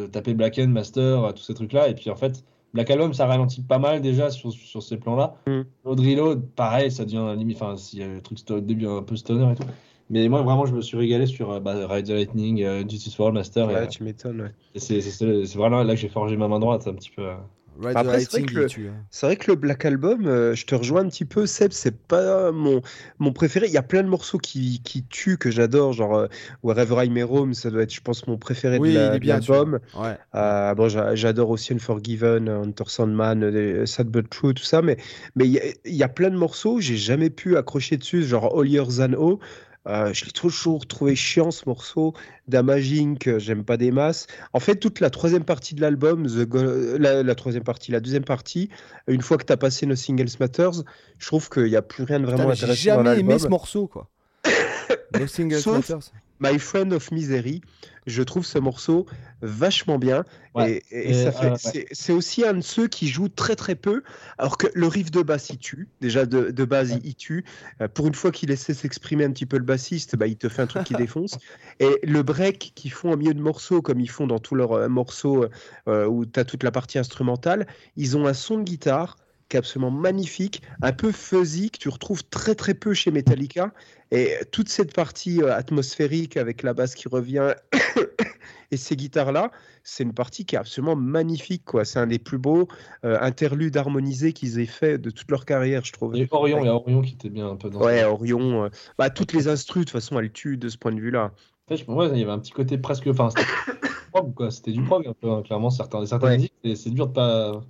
taper Black End, Master, tous ces trucs là. Et puis en fait Black Album ça ralentit pas mal déjà sur, sur ces plans là.
Mm.
Load, reload, pareil, ça devient limite. Enfin, s'il y a le truc début un peu stoner et tout. Mais moi, vraiment, je me suis régalé sur euh, bah, Ride the Lightning, euh, Justice World Master. et,
Ouais,
euh,
tu m'étonnes. ouais.
et C'est c'est- c'est vraiment là que j'ai forgé ma main droite, un petit peu. euh.
Ride
Après,
the
c'est vrai
Lighting,
que le-
il tue, hein.
C'est vrai que le Black Album, euh, je te rejoins un petit peu, Seb, c'est pas mon, mon préféré. Il y a plein de morceaux qui, qui tuent, que j'adore, genre euh, Wherever I May Roam, ça doit être, je pense, mon préféré
Oui,
de la- l'album.
Ouais.
Euh, bon, j'a- j'adore aussi Unforgiven, Hunter Sandman, Sad But True, tout ça, mais mais il y, a- y a plein de morceaux, j'ai jamais pu accrocher dessus, genre Holier Than O. Euh, je l'ai toujours trouvé chiant ce morceau. Damaging, que j'aime pas des masses. En fait, toute la troisième partie de l'album, The Go- la, la troisième partie, la deuxième partie, une fois que tu as passé No Singles Matters, je trouve qu'il n'y a plus rien de
Putain,
vraiment
j'ai
intéressant dans
jamais aimé ce morceau, quoi. No Single
Sauf-
Matters.
My Friend of Misery, je trouve ce morceau vachement bien.
Ouais.
Et, et
Et,
ça
euh, ouais.
c'est- aussi un de ceux qui joue très très peu, alors que le riff de basse il tue. Déjà de, de base il- il tue. Euh, pour une fois qu'il laissait s'exprimer un petit peu le bassiste, bah, il te fait un truc qui défonce. Et le break qu'ils font en milieu de morceaux, comme ils font dans tous leurs euh, morceaux euh, où tu as toute la partie instrumentale, ils ont un son de guitare qui est absolument magnifique, un peu fuzzy, que tu retrouves très très peu chez Metallica. Et toute cette partie euh, atmosphérique avec la basse qui revient et ces guitares-là, c'est une partie qui est absolument magnifique. quoi. C'est un des plus beaux euh, interludes harmonisés qu'ils aient fait de toute leur carrière, je trouve.
Et Orion, il y a Orion qui était bien un peu dans
Ouais, Orion. euh, bah, toutes les instrus, de toute façon, elles tuent de ce point de vue-là.
En fait, ouais, il y avait un petit côté presque. Enfin, c'était prog, quoi. C'était du prog un peu, hein, clairement. Certains, certaines
Ouais.
c'est dur de pas.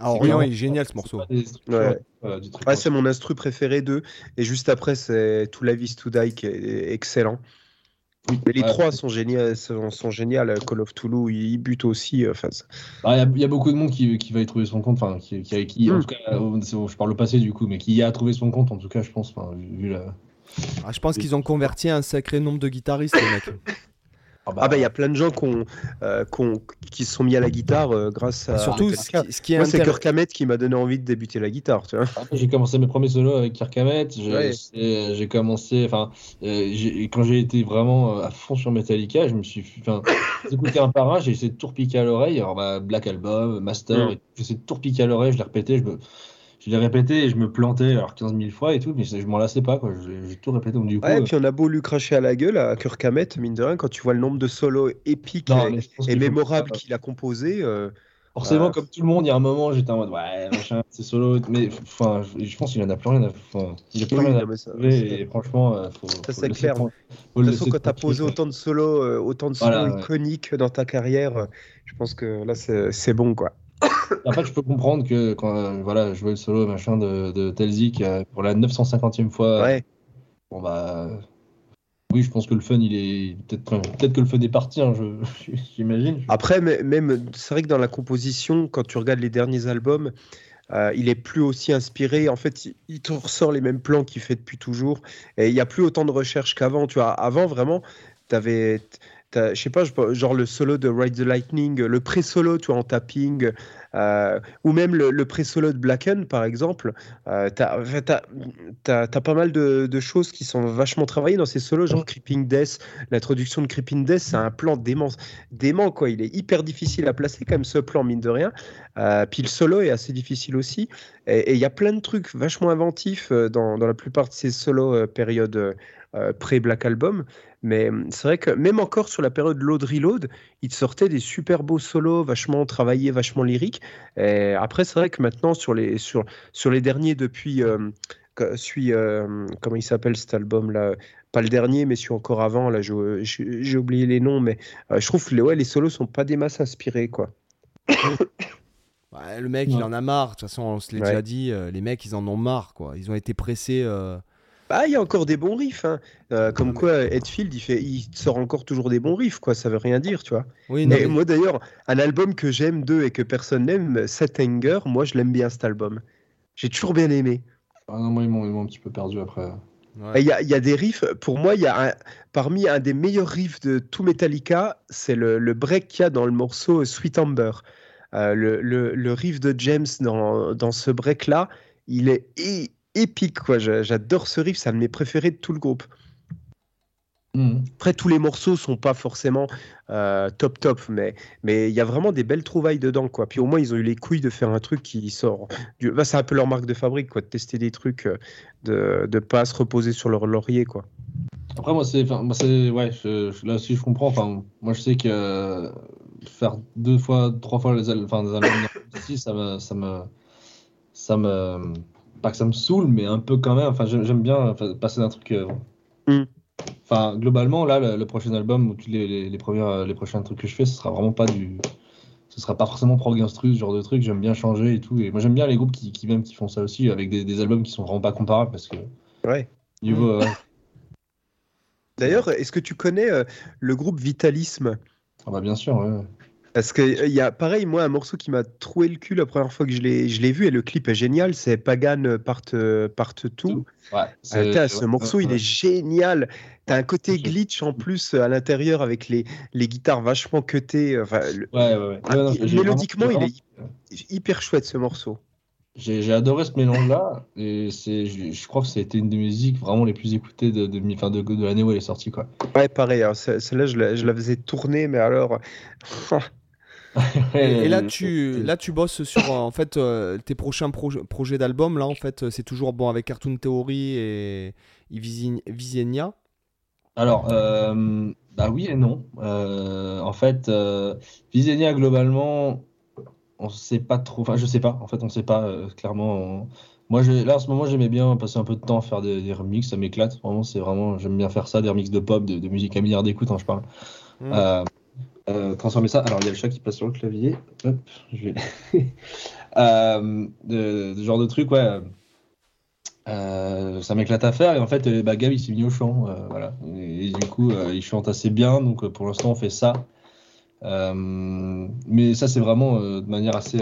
Ah, il est génial ce morceau.
Ouais. c'est mon instru préféré d'eux. Et juste après, c'est To Live is to Die qui est excellent. Mais les
Ouais.
trois sont géniaux, sont, sont géniales. Call of Toulouse, il bute aussi. euh, Enfin, c'est-
Bah, Il y, a- il y a beaucoup de monde qui, qui va y trouver son compte, enfin, qui, qui, qui- en
Mm.
tout cas, euh, je parle au passé du coup, mais qui y a trouvé son compte, en tout cas, je pense, enfin, vu la.
Ah, je pense qu'ils ont converti un sacré nombre de guitaristes, les mecs.
Ah bah il y a plein de gens qu'on, euh, qui se sont mis à la guitare euh, grâce à
Surtout, ce qui, ce qui est
Moi c'est
intéressant.
Kirk Hammett qui m'a donné envie de débuter la guitare, tu vois.
Après, J'ai commencé mes premiers solos avec Kirk Hammett. J'ai
Ouais.
commencé, enfin, euh, quand j'ai été vraiment à fond sur Metallica, je me suis, enfin, j'ai écouté un par un, j'ai essayé de tout repiquer à l'oreille. Alors, bah, Black Album, Master,
Mm.
j'ai essayé de tout repiquer à l'oreille, je l'ai répété, je me, je l'ai répété et je me plantais alors 15 000 fois et tout, mais je m'en lassais pas, quoi. J'ai tout répété, donc du coup.
Ouais, et puis on a beau lui cracher à la gueule à Kirk Hammett, mine de rien, quand tu vois le nombre de solos épiques
non,
et, mémorables qu'il a composés. euh,
Forcément,
Euh,
comme tout le monde, il y a un moment, j'étais en mode ouais, machin, c'est solo, mais enfin, je, pense qu'il en a plus rien à, enfin, il a plus
oui,
rien à
ça-
et franchement, euh, faut, faut
c'est clair.
faut
De toute façon, quand tu as
tranquille,
posé autant de solos, euh, autant de solos
Voilà, ouais.
iconiques dans ta carrière, je pense que là, c'est c'est bon, quoi.
Après, je peux comprendre que quand euh, voilà, jouer le solo machin de, de Telzik euh, pour la 950e fois,
Ouais.
bon bah oui, je pense que le fun, il est peut-être peut-être que le fun est parti, hein, je- j'imagine.
Après, même, c'est vrai que dans la composition, quand tu regardes les derniers albums, euh, il est plus aussi inspiré. En fait, il, il te ressort les mêmes plans qu'il fait depuis toujours. Et il n'y a plus autant de recherche qu'avant. Tu vois, avant, vraiment, tu avais. Je sais pas, genre le solo de Ride the Lightning, le pré-solo, tu en tapping, euh, ou même le, pré-solo de Blacken, par exemple. Euh, t'as, t'as pas mal de, choses qui sont vachement travaillées dans ces solos, genre Creeping Death. L'introduction de Creeping Death, c'est un plan dément, dément, quoi. Il est hyper difficile à placer, même, ce plan, mine de rien. Euh, puis le solo est assez difficile aussi. Et il y a plein de trucs vachement inventifs euh, dans, dans la plupart de ces solos euh, période euh, pré-Black Album. Mais hum, c'est vrai que même encore sur la période Load Reload, il sortait des super beaux solos, vachement travaillés, vachement lyriques. Et après, c'est vrai que maintenant, sur les, sur, sur les derniers depuis. euh, que- celui, euh, comment il s'appelle cet album-là? Pas le dernier, mais celui encore avant. Là, j'ai oublié les noms, mais euh, je trouve que les, ouais, les solos sont pas des masses inspirés, quoi.
Ouais, le mec, il
Ouais.
en a marre. De toute façon, on se l'est déjà dit. euh, les mecs, ils en ont marre, quoi. Ils ont été pressés.
Bah, il y a encore des bons riffs. hein. Euh, comme quoi, Hetfield, il, fait, il sort encore toujours des bons riffs, quoi. Ça veut rien dire, tu vois.
Oui, non,
Et
mais-
moi d'ailleurs, un album que j'aime d'eux et que personne n'aime, Set Anger, moi je l'aime bien cet album. J'ai toujours bien aimé.
Ah non, moi, ils m'ont ils m'ont un petit peu perdu après.
ouais.
Il y, a- il y a des riffs, pour moi, il y a un- parmi un des meilleurs riffs de tout Metallica, c'est le, le break qu'il y a dans le morceau Sweet Amber. Euh, le, le- le riff de James dans, dans ce break-là, il est épique. quoi. J'a- J'adore ce riff, c'est un de mes préférés de tout le groupe.
Mhm.
Après, tous les morceaux sont pas forcément euh, top top, mais mais il y a vraiment des belles trouvailles dedans, quoi. Puis au moins, ils ont eu les couilles de faire un truc qui sort. Du... bah, c'est un peu leur marque de fabrique, quoi, de tester des trucs, euh, de de pas se reposer sur leur laurier, quoi.
Après, moi, c'est. enfin, moi, c'est. Ouais, je- là aussi, je comprends. Enfin, moi, je sais que euh, faire deux fois, trois fois les enfin, des albums ici, ça me. Ça me. Ça me. Pas que ça me saoule, mais un peu quand même. Enfin, j'aime bien passer d'un truc. euh,
Mm.
Enfin, globalement, là, le, le prochain album ou tous les, les, les premières, les prochains trucs que je fais, ce sera vraiment pas du. Ce sera pas forcément prog instru, ce genre de truc. J'aime bien changer et tout. Et moi, j'aime bien les groupes qui, qui, même, qui font ça aussi, avec des, des albums qui sont vraiment pas comparables parce que.
Ouais.
Niveau. euh,
D'ailleurs, est-ce que tu connais euh, le groupe Vitalisme?
Ah bah, bien sûr, ouais.
Parce que euh, il y a pareil, moi, un morceau qui m'a troué le cul la première fois que je l'ai je l'ai vu et le clip est génial, c'est Pagan Part euh, Part 2.
Ouais, c'est-
putain, ce morceau,
ouais,
il est génial. T'as un côté glitch en plus euh, à l'intérieur avec les, les guitares vachement cutées. euh, Enfin, le-
Ouais, ouais, ouais.
Ah,
non,
mélodiquement,
vraiment-
il est hyper chouette ce morceau.
J'ai j'ai adoré ce mélange-là. Et c'est, je, je crois que ça a été une des musiques vraiment les plus écoutées de, de, enfin, de, de l'année où elle est sortie. Quoi.
Ouais, pareil. ce- Celle-là, je la, je la faisais tourner, mais alors.
Et, et là, tu, là, tu bosses sur euh, en fait euh, tes prochains proj- projets d'album. Là, en fait, euh, c'est toujours bon avec Cartoon Theory et Visenia.
Alors, euh, bah oui et non. Euh, en fait, Visenia, globalement, on sait pas trop. Enfin, je sais pas. En fait, on sait pas clairement. on- Moi, là, en ce moment, j'aimais bien passer un peu de temps à faire des, des remixes. Ça m'éclate. Vraiment, c'est vraiment. J'aime bien faire ça, des remixes de pop, de, de musique à milliards d'écoutes, hein, je parle.
Mm.
Euh, transformer ça. Alors, il y a le chat qui passe sur le clavier. Hop, je vais. euh, de, genre de truc, ouais. Euh, ça m'éclate à faire. Et en fait, euh, bah, Gab, il s'est mis au chant. voilà. Et, et du coup, il chante assez bien. Donc, pour l'instant, on fait ça. Mais ça, c'est vraiment de manière assez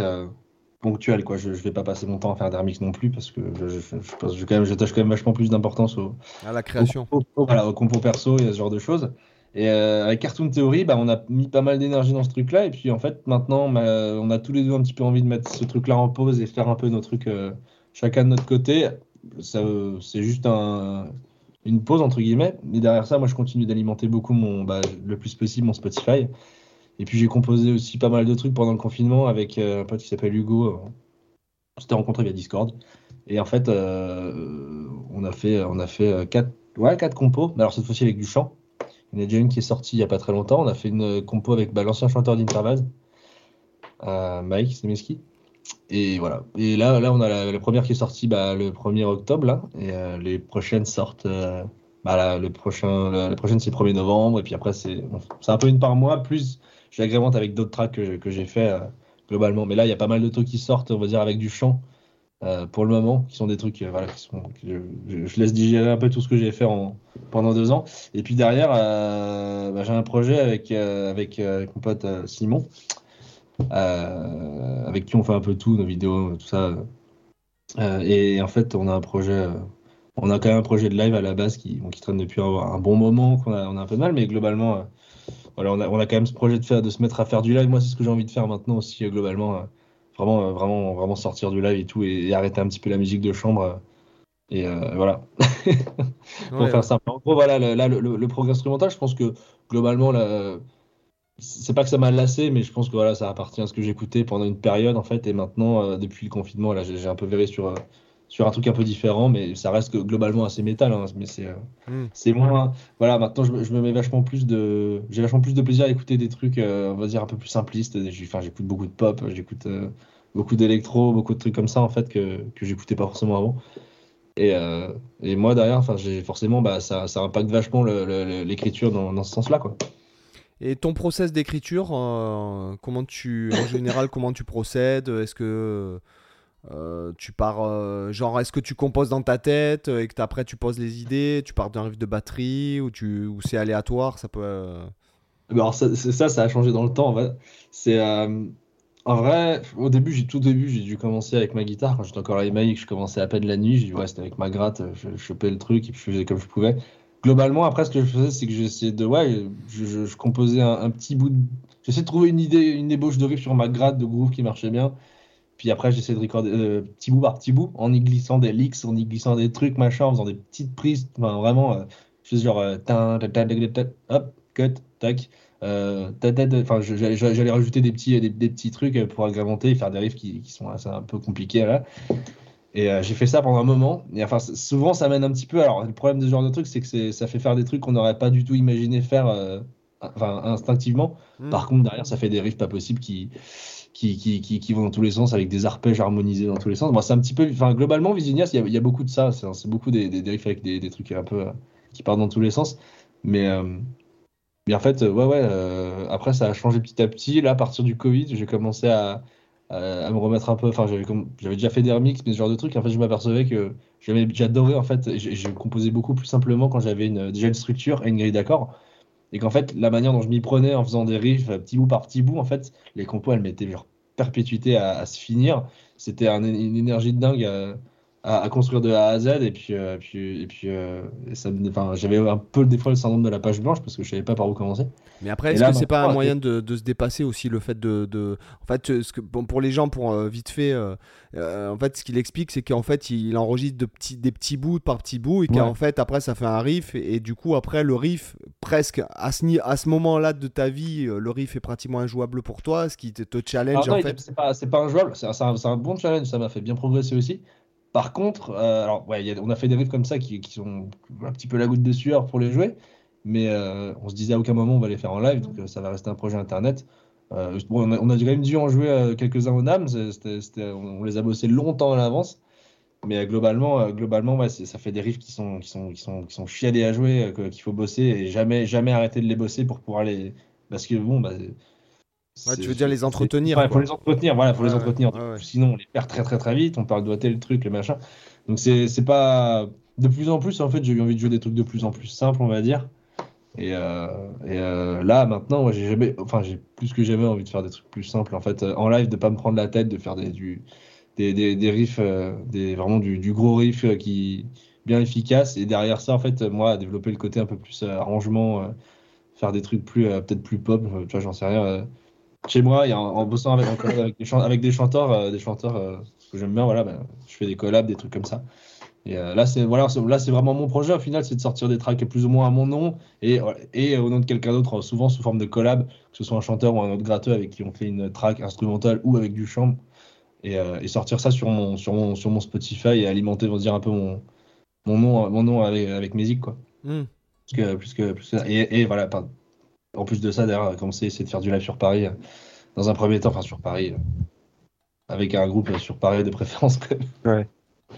ponctuelle. Quoi. Je ne vais pas passer mon temps à faire des remixes non plus parce que je, je, je, pense- je, quand même, quand même vachement plus d'importance au,
À la création.
au, au- voilà, au compo perso et à ce genre de choses. Et euh, avec Cartoon Theory, bah, on a mis pas mal d'énergie dans ce truc-là. Et puis en fait, maintenant, on a tous les deux un petit peu envie de mettre ce truc-là en pause et faire un peu nos trucs euh, chacun de notre côté. Ça, euh, c'est juste un, une pause, entre guillemets. Mais derrière ça, moi, je continue d'alimenter beaucoup mon, bah, le plus possible mon Spotify. Et puis j'ai composé aussi pas mal de trucs pendant le confinement avec un pote qui s'appelle Hugo. On s'était rencontré via Discord. Et en fait, on a fait, on a fait quatre, ouais, quatre compos. Alors cette fois-ci avec du chant. Il y en a déjà une qui est sortie il n'y a pas très longtemps. On a fait une compo avec bah, l'ancien chanteur d'Intervase, euh, Mike Semeski. Et voilà. Et là, là on a la, première qui est sortie bah, le 1er octobre. Et euh, les prochaines sortent. euh, bah, le prochain, la, prochaine, c'est le 1er novembre. Et puis après, c'est un peu une par mois. Plus, j'agrémente avec d'autres tracks que, que j'ai fait globalement. Mais là, il y a pas mal de trucs qui sortent, on va dire, avec du chant. Euh, pour le moment, qui sont des trucs, euh, voilà, que je, laisse digérer un peu tout ce que j'ai fait en, pendant deux ans. Et puis derrière, euh, bah, j'ai un projet avec, avec, mon pote Simon, avec qui on fait un peu tout, nos vidéos, tout ça. Et en fait, on a un projet, on a quand même un projet de live à la base qui, qui traîne depuis un, un bon moment, qu'on a, on a un peu de mal, mais globalement, voilà, on a, on a quand même ce projet de, faire, de se mettre à faire du live. Moi, c'est ce que j'ai envie de faire maintenant aussi, globalement. Vraiment, euh, vraiment, vraiment sortir du live et tout, et, et arrêter un petit peu la musique de chambre. euh, et euh, voilà, pour
Ouais,
faire simple. En gros, voilà, le- là, le, le, le prog instrumental, je pense que globalement, là, c'est pas que ça m'a lassé, mais je pense que voilà, ça appartient à ce que j'écoutais pendant une période, en fait. Et maintenant, euh, depuis le confinement, là, j'ai j'ai un peu verré sur, euh, sur un truc un peu différent, mais ça reste globalement assez métal. hein, mais c'est. euh, c'est moins. Voilà, maintenant je, me- je me mets vachement plus de. J'ai vachement plus de plaisir à écouter des trucs, euh, on va dire, un peu plus simplistes. Enfin, j'écoute beaucoup de pop, j'écoute euh, beaucoup d'électro, beaucoup de trucs comme ça, en fait, que, que j'écoutais pas forcément avant. Et, euh, et moi, derrière, forcément, bah, ça, ça impacte vachement l'écriture dans, dans ce sens-là, quoi.
Et ton process d'écriture, comment tu, en général, comment tu procèdes? Est-ce que euh, tu pars, euh, genre, est-ce que tu composes dans ta tête euh, et que après tu poses les idées Tu pars d'un riff de batterie ou tu, ou c'est aléatoire Ça peut.
Bah, Alors ça, ça, a changé dans le temps. En vrai, en vrai, au début, j'ai tout début, j'ai dû commencer avec ma guitare quand j'étais encore à Emmaüs, que je commençais à peine la nuit. J'ai ouais, c'était avec ma gratte, je, chopais le truc et puis je faisais comme je pouvais. Globalement, après, ce que je faisais, c'est que j'essayais de ouais, je, je- je composais un, un petit bout de, j'essayais de trouver une idée, une ébauche de riff sur ma gratte de groove qui marchait bien. Puis après, j'essayais de recorder euh, petit bout par petit bout, en y glissant des licks, en y glissant des trucs, machin, en faisant des petites prises. Enfin, vraiment, euh, je faisais genre, euh, tin, ta, ta, ta, hop, cut, tac. Euh. Enfin, j'allais rajouter des petits, des, des petits trucs pour agrémenter et faire des riffs qui, qui sont assez un peu compliqués là. Et euh, j'ai fait ça pendant un moment. Et enfin, souvent, ça mène un petit peu. Alors, le problème de ce genre de truc, c'est que ça fait faire des trucs qu'on n'aurait pas du tout imaginé faire euh, enfin, instinctivement.
hmm.
Par contre, derrière, ça fait des riffs pas possibles qui, qui, qui, qui, vont dans tous les sens avec des arpèges harmonisés dans tous les sens. C'est un petit peu. Enfin, globalement, Visinias, il y a, beaucoup de ça. C'est beaucoup des, des, des avec des, des trucs un peu euh, qui partent dans tous les sens. Mais, euh, mais en fait, euh, ouais, ouais. après, ça a changé petit à petit. Là, à partir du Covid, j'ai commencé à, à, me remettre un peu. Enfin, j'avais j'avais déjà fait des remixes, mais ce genre de trucs. En fait, je m'apercevais que j'aimais- j'adorais. En fait, j'ai composé beaucoup plus simplement quand j'avais déjà une structure et une grille d'accords. Et qu'en fait, la manière dont je m'y prenais en faisant des riffs, euh, petit bout par petit bout, en fait, les compos, elles mettaient genre perpétuité à, se finir. C'était un- une énergie de dingue à, à- à construire de A à Z. Et puis, euh, puis, et puis euh, j'avais un peu des fois le syndrome de la page blanche parce que je savais pas par où commencer.
Mais après, est-ce que c'est pas un moyen de, de se dépasser aussi le fait de, de... en fait euh, ce que bon, pour les gens pour euh, vite fait en fait ce qu'il explique c'est qu'en fait il enregistre de petits des petits bouts par petits bouts et
Ouais.
qu'en fait après ça fait un riff et, et du coup après le riff presque à ce à ce moment-là de ta vie le riff est pratiquement injouable pour toi ce qui te, te challenge en fait.
c'est pas, c'est pas injouable, c'est un, un bon challenge, ça m'a fait bien progresser aussi. Par contre, euh, alors, ouais, il y a- on a fait des riffs comme ça qui, qui sont un petit peu la goutte de sueur pour les jouer, mais euh, on se disait à aucun moment on va les faire en live, donc euh, ça va rester un projet internet. Bon, on, a, on a quand même dû en jouer quelques-uns au NAM, on, les a bossés longtemps à l'avance, mais globalement, globalement ouais, ça fait des riffs qui sont, qui sont, qui sont, qui sont chiadés à jouer, qu'il faut bosser et jamais, jamais arrêter de les bosser pour pouvoir les. Parce que bon, bah.
Ouais, tu veux dire les entretenir,
Ouais,
quoi.
faut les entretenir, voilà, faut
Ouais,
les
ouais,
entretenir.
ouais, ouais.
Sinon, on les perd très très très vite, on perd doigter le truc, le machin. Donc c'est pas. De plus en plus, en fait, j'ai eu envie de jouer des trucs de plus en plus simples, on va dire. Et, euh, et euh, là, maintenant, moi, j'ai jamais. Enfin, j'ai plus que jamais envie de faire des trucs plus simples, en fait, euh, en live, de pas me prendre la tête, de faire des, du, des, des, des riffs, des, vraiment du, du gros riff qui bien efficace. Et derrière ça, en fait, moi, développer le côté un peu plus arrangement, faire des trucs plus, peut-être plus pop, tu vois, j'en sais rien. Euh. Chez moi, a, en, en bossant avec, des, avec des chanteurs, euh, des chanteurs euh, ce que j'aime bien, voilà, ben, je fais des collabs, des trucs comme ça. Et euh, là, c'est voilà, c'est- là, c'est vraiment mon projet au final, c'est de sortir des tracks plus ou moins à mon nom et, et au nom de quelqu'un d'autre, souvent sous forme de collab, que ce soit un chanteur ou un autre gratteux avec qui on fait une track instrumentale ou avec du chant. Et, euh, et sortir ça sur mon, sur mon, sur mon Spotify et alimenter, on va dire, un peu mon, mon nom, mon nom avec, avec musique, quoi.
Hmm.
Plus que, plus que, plus que ça. Et, et voilà, par- en plus de ça, d'ailleurs, commencer à essayer de faire du live sur Paris, euh, dans un premier temps, enfin sur Paris, euh, avec un groupe euh, sur Paris de préférence. quand même.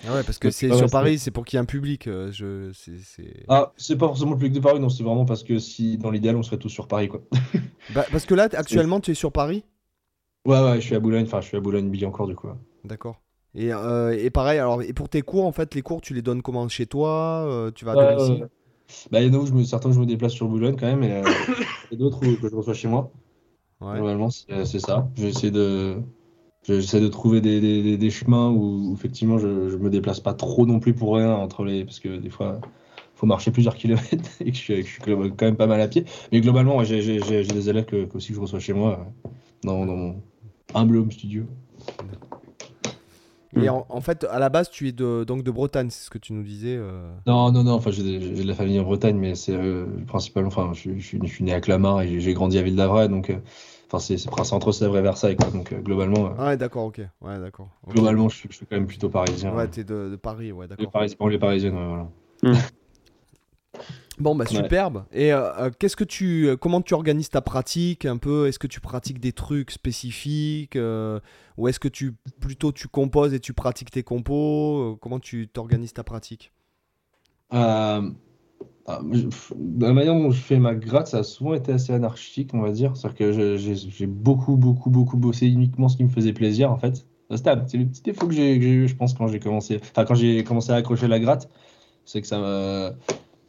Ah ouais parce que
Donc,
c'est
ouais,
sur
c'est-
Paris c'est pour qu'il y ait un public euh, je c'est c'est-
Ah, c'est pas forcément le public de Paris, non, c'est vraiment parce que si, dans l'idéal, on serait tous sur Paris, quoi.
Bah, parce que là actuellement tu es sur Paris?
Ouais, ouais, je suis à Boulogne, enfin, je suis à Boulogne-Billancourt, du coup. ouais.
D'accord. Et, euh, et pareil, alors, et pour tes cours, en fait, les cours, tu les donnes comment? Chez toi euh, Tu vas à
Ouais,
domicile?
ouais. Bah, il y en a où je me, certains où je me déplace sur Boulogne quand même, et, euh, et d'autres où que je reçois chez moi.
Ouais.
Normalement, c'est c'est ça. J'essaie de, j'essaie de trouver des, des- chemins où, où effectivement je, je me déplace pas trop non plus pour rien entre les, parce que des fois, faut marcher plusieurs kilomètres et que je, suis- que je suis quand même pas mal à pied. Mais globalement, ouais, j'ai des élèves que, que aussi que je reçois chez moi, euh, dans, dans mon humble home studio.
Et
Hmm.
en, en fait, à la base, tu es de, donc de Bretagne, c'est ce que tu nous disais. euh.
Non, non, non, enfin, j'ai de la famille en Bretagne, mais c'est euh, principalement, enfin, je, suis- je suis je suis né à Clamart et j'ai- grandi à Ville d'Avray, donc, euh, enfin, c'est c'est c'est entre Sèvres et Versailles, quoi. Donc, euh, globalement, euh,
Ah ouais, d'accord, ok. Ouais, d'accord.
Globalement, je suis, je suis quand même plutôt parisien.
Ouais, t'es de, de Paris, ouais,
les
d'accord.
Paris, les parisiennes, ouais, voilà.
Bon, bah
Ouais.
superbe. Et euh, euh, qu'est-ce que tu, euh, comment tu organises ta pratique un peu? Est-ce que tu pratiques des trucs spécifiques euh, ou est-ce que tu plutôt tu composes et tu pratiques tes compos? Comment tu t'organises ta pratique?
Ah, la manière dont je fais ma gratte, ça a souvent été assez anarchique, on va dire. C'est-à-dire que j'ai beaucoup, beaucoup, beaucoup bossé uniquement ce qui me faisait plaisir, en fait. C'est le petit défaut que j'ai que j'ai eu, je pense, quand j'ai commencé, enfin, quand j'ai commencé à accrocher la gratte, c'est que ça me,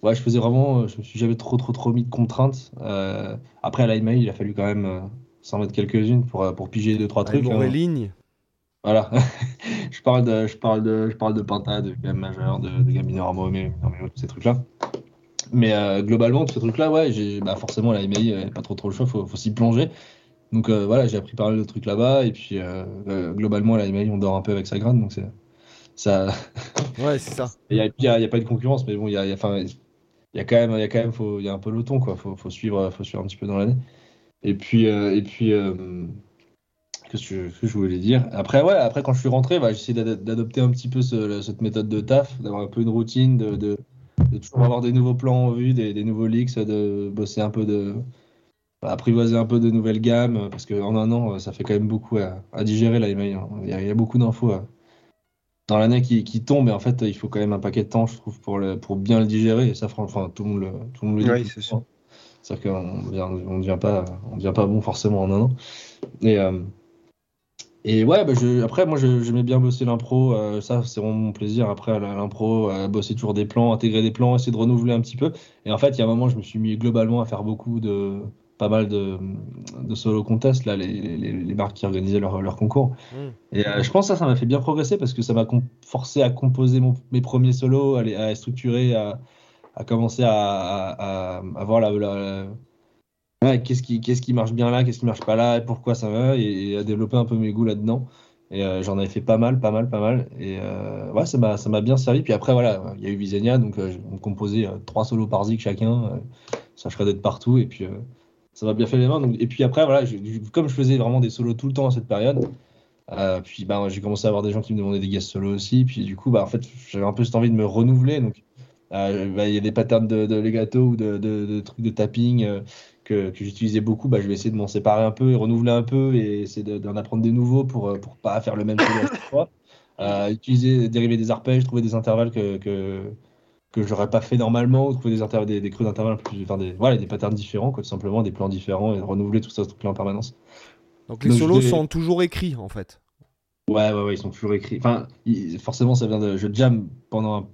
ouais, je faisais vraiment, je me suis jamais trop, trop, trop mis de contraintes. Euh, après, à l'IMA, il a fallu quand même euh, s'en mettre quelques-unes pour, euh, pour piger deux, trois trucs. Hein.
ligne
Voilà, je parle de, je parle de, je parle de Penta, de gamme majeure, de, de gamme mineure Mohamed, tous ces trucs-là. Mais euh, globalement, tous ces trucs-là, ouais, j'ai, bah forcément, la MAI, euh, pas trop trop le choix, faut, faut s'y plonger. Donc euh, voilà, j'ai appris pas mal de trucs là-bas, et puis euh, euh, globalement, la MAI, on dort un peu avec sa graine, donc c'est, ça,
Ouais, c'est ça.
il y a, y a- il y a pas de concurrence, mais bon, il y a, il y a, il y a quand même, il y a quand même, il y a un peloton, quoi, faut, faut suivre, faut suivre un petit peu dans l'année. Et puis, euh, et puis, euh, qu'est-ce que, je- voulais dire? Après, ouais, après quand je suis rentré, bah, j'ai essayé d'ad- d'adopter un petit peu ce- cette méthode de taf, d'avoir un peu une routine, de, de, toujours avoir des nouveaux plans en vue, des, nouveaux leaks, de bosser un peu de, apprivoiser un peu de nouvelles gammes, parce qu'en un an, ça fait quand même beaucoup à, digérer email. hein. Il y a, beaucoup d'infos dans l'année qui, qui tombe, et en fait, il faut quand même un paquet de temps, je trouve, pour, le, pour bien le digérer. Et ça, franchement, tout le monde le, tout le, monde le dit.
Oui, c'est.
C'est-à-dire qu'on on devient pas, on devient pas bon forcément en un an. Et, euh, et ouais, bah, je, après, moi, j'aimais bien bosser l'impro. euh, ça, c'est vraiment mon plaisir. Après, l'impro, euh, bosser toujours des plans, intégrer des plans, essayer de renouveler un petit peu. Et en fait, il y a un moment, je me suis mis globalement à faire beaucoup de, pas mal de, de solo contests, là, les, les, marques qui organisaient leur, leur concours.
Mm.
Et euh, je pense que ça, ça m'a fait bien progresser parce que ça m'a forcé à composer mon- mes premiers solos, à, les- à structurer, à, à commencer à, à, à- voir la, la- la- ouais, qu'est-ce qui, qu'est-ce qui marche bien là, qu'est-ce qui marche pas là, et pourquoi ça va, et, et à développer un peu mes goûts là-dedans. Et euh, j'en avais fait pas mal, pas mal, pas mal. Et euh, ouais, ça m'a, ça m'a bien servi. Puis après, voilà, il y a eu Visenia, donc euh, on composait trois solos par zik chacun. ça shreddait de partout, et puis ça m'a bien fait les mains. Donc, et puis après, voilà, comme je faisais vraiment des solos tout le temps à cette période, euh, puis bah, j'ai commencé à avoir des gens qui me demandaient des guest solos aussi. Puis du coup, bah, en fait, j'avais un peu cette envie de me renouveler. Donc, euh, bah, il y a des patterns de, de legato ou de, trucs de tapping euh, que, j'utilisais beaucoup. Bah, je vais essayer de m'en séparer un peu et renouveler un peu et essayer de- d'en apprendre des nouveaux pour pour pas faire le même solo à chaque fois. Utiliser, dériver des arpèges, trouver des intervalles que, que j'aurais pas fait normalement, ou trouver des, intervalles, des, des creux plus, enfin des, voilà, des patterns différents, quoi, tout simplement, des plans différents et renouveler tout ça, ce truc-là en permanence.
Donc les
Donc,
solos sont toujours écrits en fait.
Ouais, ouais, ouais, ils sont toujours écrits. Enfin, forcément, ça vient de. Je jam pendant un-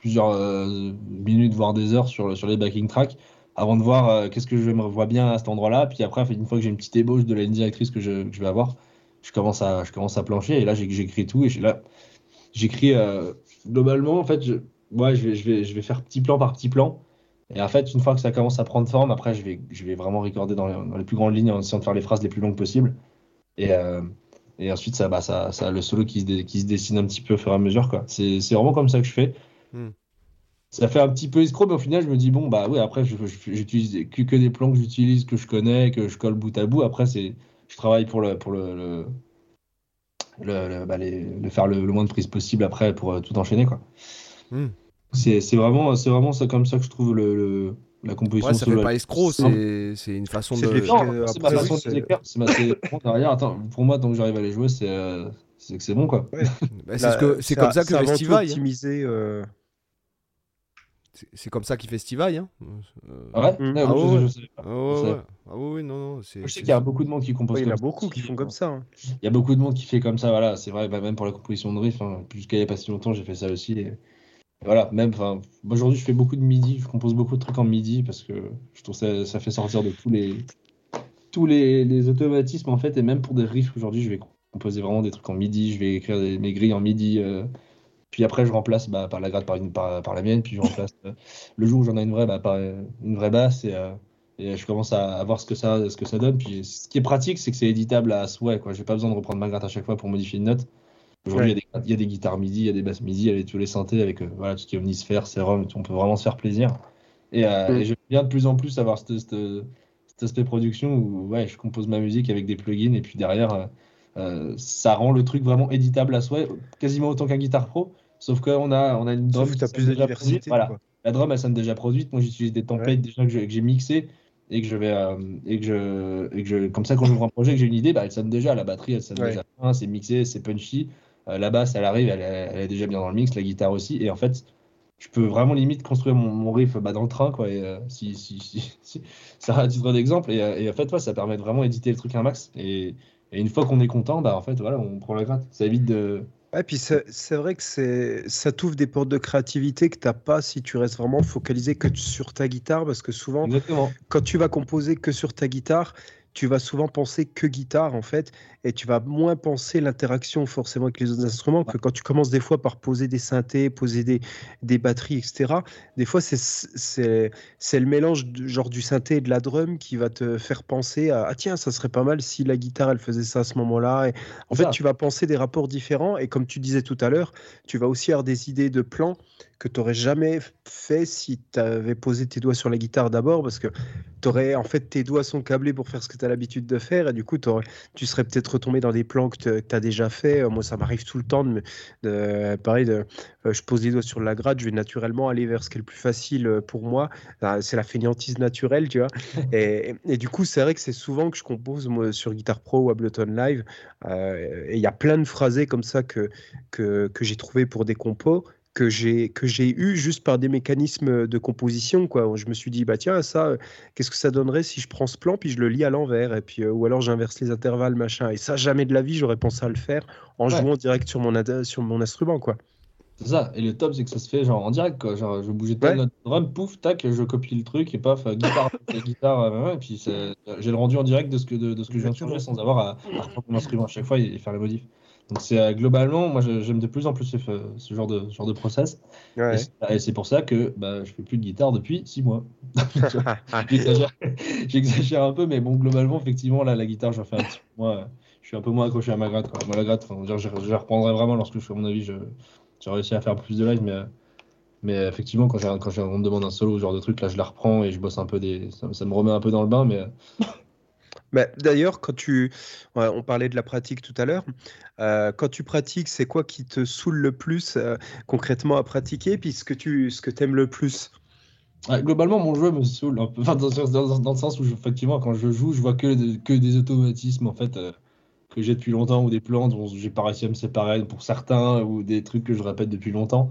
plusieurs euh, minutes, voire des heures sur, sur les backing tracks, avant de voir euh, qu'est-ce que je me vois bien à cet endroit-là. Puis après, une fois que j'ai une petite ébauche de la ligne directrice que je, que je vais avoir, je commence à, je commence à plancher. Et là, j'écris tout. Et là, j'écris euh, globalement, en fait, je, ouais, je, vais, je, vais, je vais faire petit plan par petit plan. Et en fait, une fois que ça commence à prendre forme, après, je vais, je vais vraiment recorder dans les, dans les plus grandes lignes en essayant de faire les phrases les plus longues possibles. Et, euh, et ensuite, ça, bah, ça, ça, le solo qui se, dé- qui se dessine un petit peu au fur et à mesure. quoi. C'est c'est vraiment comme ça que je fais.
Hmm.
Ça fait un petit peu escroc, mais au final, je me dis, bon, bah oui, après, je- je- j'utilise que, que des plans que j'utilise, que je connais, que je colle bout à bout. Après, c'est, je travaille pour le, pour le, le, le- le- bah, les- le faire le, le moins de prises possible après pour euh, tout enchaîner. quoi.
Hmm.
C'est c'est vraiment, c'est vraiment ça, comme ça que je trouve le, le- la composition
Ouais, ça fait pas escroc, c'est c'est une façon de.
c'est ma façon
oui,
de l'écrire. C'est ma derrière, attends, pour moi, tant que j'arrive à les jouer, c'est euh, c'est que c'est bon, quoi.
Bah, c'est ce que- c'est comme ça que Festival. hein.
optimisé, euh,
C'est- comme ça qu'il Festival. Hein. Euh,
Ah ouais,
Mm.
Ouais,
Ah
moi, je-
ouais.
je sais pas.
Ah ouais,
Je
ouais. Ah ouais, ouais, non, non. c'est-
Je sais qu'il y a beaucoup de monde qui compose
ouais, il y en a beaucoup qui font comme ça. hein.
Il y a beaucoup de monde qui fait comme ça, voilà, c'est vrai, bah, même pour la composition de riff, hein, jusqu'à il n'y a pas si longtemps, j'ai fait ça aussi. Et, voilà, même, aujourd'hui, je fais beaucoup de midi, je compose beaucoup de trucs en midi parce que je trouve ça, ça fait sortir de tous les, tous les, automatismes, en fait, et même pour des riffs, aujourd'hui, je vais composer vraiment des trucs en midi, je vais écrire mes grilles en midi, euh, Puis après, je remplace bah, par la gratte par, par, la mienne. Puis je remplace euh, le jour où j'en ai une vraie, bah, par une vraie basse. Et, euh, je commence à, à voir ce que, ça, ce que ça donne. Puis ce qui est pratique, c'est que c'est éditable à souhait. Quoi. J'ai pas besoin de reprendre ma gratte à chaque fois pour modifier une note. Aujourd'hui, il y a des- il y, a des guitares MIDI, il y a des basses MIDI, il y a tous les synthés avec euh, voilà, tout ce qui est Omnisphere, Serum. On peut vraiment se faire plaisir. Et, euh, et j'aime bien de plus en plus avoir cet, aspect production où ouais, je compose ma musique avec des plugins. Et puis derrière, euh, ça rend le truc vraiment éditable à souhait, quasiment autant qu'un guitare pro. Sauf qu'on a, on a une drum
Sauf que plus de
déjà
diversité.
produite. Voilà.
quoi.
La drum, elle sonne déjà produite. Moi, j'utilise des templates déjà que je- j'ai mixés et que je vais euh, et que je et que je comme ça quand j'ouvre un projet que j'ai une idée, bah, elle sonne déjà. La batterie, elle sonne
Ouais.
déjà c'est mixé, c'est punchy. Euh, la basse, elle arrive, elle, est- elle est déjà bien dans le mix. La guitare aussi. Et en fait, je peux vraiment limite construire mon, mon riff bah, dans le train, quoi. Et, euh, si, si, si, si- ça à titre d'exemple. Et, euh, et en fait, ouais, ça permet de vraiment éditer le truc un max. Et, et une fois qu'on est content, bah en fait, voilà, on prend la gratte. Ça évite de.
Ouais, puis c'est vrai que ça t'ouvre des portes de créativité que t'as pas si tu restes vraiment focalisé que sur ta guitare, parce que souvent,
Exactement.
quand tu vas composer que sur ta guitare, tu vas souvent penser que guitare en fait, et tu vas moins penser l'interaction forcément avec les autres instruments que quand tu commences des fois par poser des synthés, poser des, des batteries, etc. Des fois, c'est le mélange de- genre du synthé et de la drum qui va te faire penser à ah tiens, ça serait pas mal si la guitare elle faisait ça à ce moment-là. En fait,
ça.
tu vas penser des rapports différents, et comme tu disais tout à l'heure, tu vas aussi avoir des idées de plans que tu n'aurais jamais fait si tu avais posé tes doigts sur la guitare d'abord, parce que t'aurais en fait tes doigts sont câblés pour faire ce que tu as l'habitude de faire, et du coup, tu serais peut-être retombé dans des plans que tu as déjà fait. Euh, Moi, ça m'arrive tout le temps de, me- de- pareil, de, euh, je pose les doigts sur la gratte, je vais naturellement aller vers ce qui est le plus facile euh, pour moi. C'est la fainéantise naturelle, tu vois. Et, et du coup, c'est vrai que c'est souvent que je compose moi, sur Guitar Pro ou Ableton Live. euh, et il y a plein de phrasés comme ça que, que, que j'ai trouvé pour des compos que j'ai que j'ai eu juste par des mécanismes de composition quoi je me suis dit bah tiens ça euh, qu'est-ce que ça donnerait si je prends ce plan puis je le lis à l'envers et puis euh, ou alors j'inverse les intervalles machin et ça jamais de la vie j'aurais pensé à le faire en
Ouais.
jouant direct sur mon sur mon instrument quoi
C'est ça. Et le top, c'est que ça se fait genre en direct, quoi. Genre, je bougeais telle
Ouais.
note de drum, pouf, tac, je copie le truc et paf, euh, guitare, guitare, euh, ouais, et puis j'ai le rendu en direct de ce que, de, de ce que changer sans avoir à, à reprendre mon instrument à chaque fois et, et faire les modifs. Donc c'est euh, globalement, moi je- j'aime de plus en plus ce, ce genre de, ce genre de process. Et c'est- Et c'est pour ça que bah, je fais plus de guitare depuis six mois. J'exagère un peu, mais bon, globalement, effectivement, là, la guitare, j'en fais un petit peu moins. euh, Je suis un peu moins accroché à ma gratte. Quoi. Moi, la gratte, je, je, je la reprendrai vraiment lorsque, je, à mon avis, je- j'ai réussi à faire plus de live. Mais, euh, mais euh, effectivement, quand, quand on me demande un solo, ce genre de truc, là, je la reprends et je bosse un peu des. Ça, ça me remet un peu dans le bain, mais.
Bah, D'ailleurs, quand tu, on parlait de la pratique tout à l'heure, euh, quand tu pratiques, c'est quoi qui te saoule le plus euh, concrètement à pratiquer, puis ce que tu, ce que aimes le plus?
Globalement, mon jeu me saoule un peu. Enfin, dans, le sens où, effectivement, quand je joue, je vois que, des- automatismes en fait, euh, que j'ai depuis longtemps ou des plans dont j'ai pas réussi à me séparer pour certains ou des trucs que je répète depuis longtemps.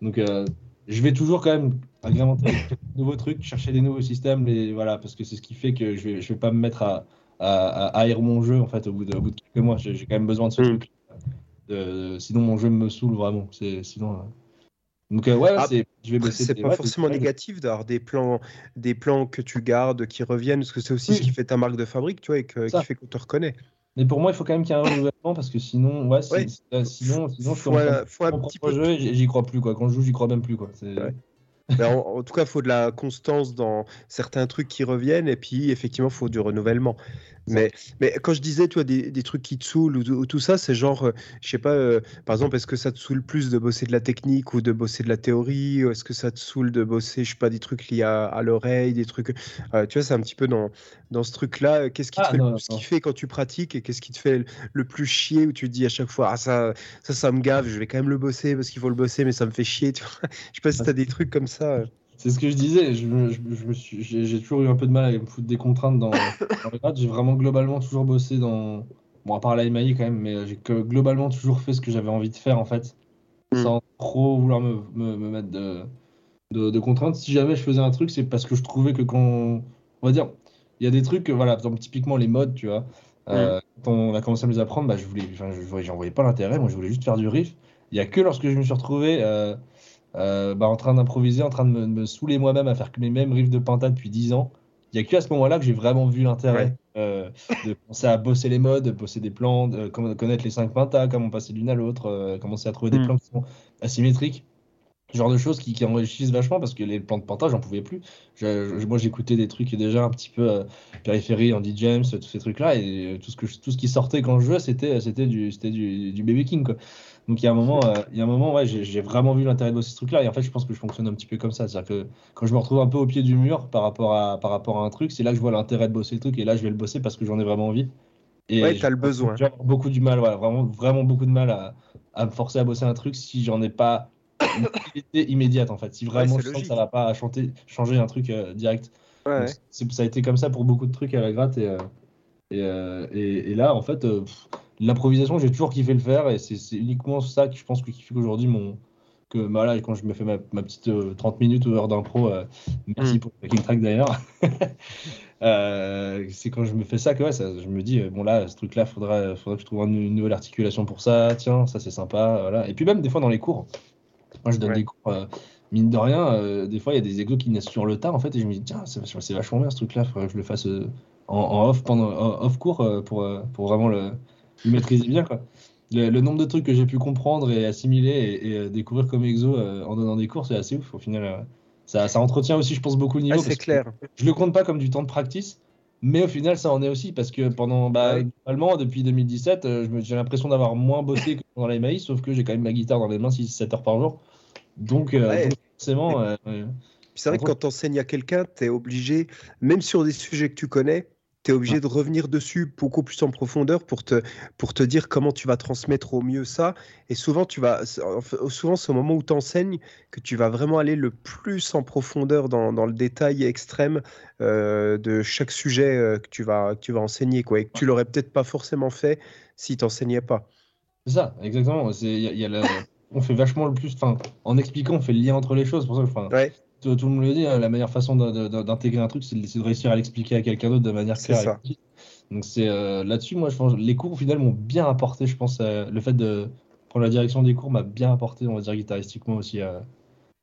Donc, je vais toujours quand même agrémenter de nouveaux trucs, chercher des nouveaux systèmes, voilà, parce que c'est ce qui fait que je vais, je vais pas me mettre à, à, à haïr mon jeu en fait au bout de, au bout de quelques mois. J'ai quand même besoin de ce
Mm.
truc. Euh, sinon, mon jeu me saoule vraiment. Sinon. euh, Donc, euh, ouais,
Ah,
je vais
c'est pas
ouais,
forcément négatif d'avoir des plans, des plans que tu gardes, qui reviennent, parce que c'est aussi
Oui.
ce qui fait ta marque de fabrique, tu vois, et que- qui fait qu'on te reconnaît.
Mais pour moi, il faut quand même qu'il y ait un renouvellement parce que sinon, ouais,
Ouais.
euh, sinon, sinon, je
Faut
commence à
un- faut un petit
jeu j'y- crois plus quoi. Quand je joue, j'y crois même plus quoi.
Ouais. Mais en, en tout cas, il faut de la constance dans certains trucs qui reviennent, et puis effectivement, il faut du renouvellement. Mais, mais quand je disais, tu vois, des, des trucs qui te saoulent ou, ou tout ça, c'est genre, euh, je sais pas, euh, par exemple, est-ce que ça te saoule plus de bosser de la technique ou de bosser de la théorie ou Est-ce que ça te saoule de bosser, je sais pas, des trucs liés à, à l'oreille, des trucs. euh, tu vois, c'est un petit peu dans, dans ce truc-là. Qu'est-ce qui te
Ah,
fait
non,
le plus
non.
kiffer quand tu pratiques et qu'est-ce qui te fait le- le plus chier où tu te dis à chaque fois, ah, ça, ça, ça me gave, je vais quand même le bosser parce qu'il faut le bosser, mais ça me fait chier. Tu vois je sais pas si tu as des trucs comme ça. Euh.
C'est ce que je disais. Je, je, je j'ai j'ai toujours eu un peu de mal à me foutre des contraintes dans, dans le grade. J'ai vraiment globalement toujours bossé dans. Bon, à part la MAI quand même, mais j'ai que globalement toujours fait ce que j'avais envie de faire en fait,
Mm.
sans trop vouloir me, me, me mettre de, de, de contraintes. Si jamais je faisais un truc, c'est parce que je trouvais que quand. On va dire, il y a des trucs, voilà, exemple, typiquement les modes, tu vois. euh, Quand on a commencé à me les apprendre, bah, je voulais, j'en voyais pas l'intérêt. Moi, je voulais juste faire du riff. Il y a que lorsque je me suis retrouvé euh, euh, bah, en train d'improviser, en train de me, me saouler moi-même à faire mes mêmes riffs de Penta depuis 10 ans, il n'y a que à ce moment-là que j'ai vraiment vu l'intérêt euh, de commencer à bosser les modes, de bosser des plans, de connaître les 5 pentas, comment passer d'une à l'autre, euh, commencer à trouver des
Mm.
plans qui sont asymétriques. Ce genre de choses qui, qui enrichissent vachement parce que les plans de penta, j'en pouvais plus. Je- je- moi, j'écoutais des trucs déjà un petit peu euh, périphérie, Andy James, tous ces trucs-là, et euh, tout ce, que je- tout ce qui sortait quand je jouais, c'était c'était du, c'était du, du Baby King. Quoi. Donc il y a un moment, euh, il y a un moment ouais, j'ai vraiment vu l'intérêt de bosser ce truc-là, et en fait, je pense que je fonctionne un petit peu comme ça. C'est-à-dire que quand je me retrouve un peu au pied du mur par rapport à, par rapport à un truc, c'est là que je vois l'intérêt de bosser le truc, et là, je vais le bosser parce que j'en ai vraiment envie. Et
Ouais, t'as le besoin.
J'ai beaucoup du mal, ouais, vraiment, vraiment beaucoup de mal à, à me forcer à bosser un truc si j'en ai pas une utilité immédiate en fait. Si vraiment
c'est
je sens que ça va pas chanter, changer un truc euh, direct.
Ouais,
Donc, ça a été comme ça pour beaucoup de trucs à la gratte et, euh, et, euh, et- et là en fait pff, l'improvisation j'ai toujours kiffé le faire et c'est uniquement ça que je pense que qui fait qu'aujourd'hui mon que bah, là, quand je me fais ma, ma petite euh, 30 minutes ou heure d'impro euh, merci
Mm.
pour le backing track d'ailleurs Euh, c'est quand je me fais ça que ouais, ça, je me dis euh, bon là ce truc là faudrait, faudrait que je trouve une, une nouvelle articulation pour ça tiens ça c'est sympa voilà et puis même des fois dans les cours moi je donne
Ouais.
des cours mine de rien des fois il y a des exos qui naissent sur le tas en fait et je me dis tiens c'est vachement- bien ce truc là faudrait que je le fasse en, en off pendant en off cours pour, pour vraiment le, le maîtriser bien quoi le, le nombre de trucs que j'ai pu comprendre et assimiler et, et, euh, découvrir comme exo euh, en donnant des cours c'est assez ouf au final euh, ça, ça entretient aussi je pense beaucoup le niveau
Ah, c'est clair.
je le compte pas comme du temps de practice, mais au final, ça en est aussi parce que pendant, bah,
Ouais.
globalement, depuis 2017, euh, je me- j'ai l'impression d'avoir moins bossé que pendant la MAI, sauf que j'ai quand même ma guitare dans les mains 6-7 heures par jour. Donc,
Ouais.
donc forcément,
c'est vrai que quand tu enseignes à quelqu'un, tu es obligé, même sur des sujets que tu connais, tu es obligé de revenir dessus beaucoup plus en profondeur pour te, pour te dire comment tu vas transmettre au mieux ça. Et souvent, tu vas, souvent c'est au moment où tu enseignes que tu vas vraiment aller le plus en profondeur dans, dans le détail extrême euh, de chaque sujet euh, que, tu vas, que tu vas enseigner. Quoi, et que tu l'aurais peut-être pas forcément fait si tu n'enseignais pas.
c'est ça, exactement. C'est, il y a- il y a le- on fait vachement le plus, enfin, en expliquant, on fait le lien entre les choses. Pour ça, que,
Ouais,
tout, tout le monde le dit, hein, la meilleure façon d'intégrer un truc, c'est de, réussir à l'expliquer à quelqu'un d'autre de manière claire.
ça.
Donc c'est euh, là-dessus, moi, je pense, les cours au final m'ont bien apporté, je pense, euh, le fait de prendre la direction des cours m'a bien apporté, on va dire guitaristiquement aussi, euh,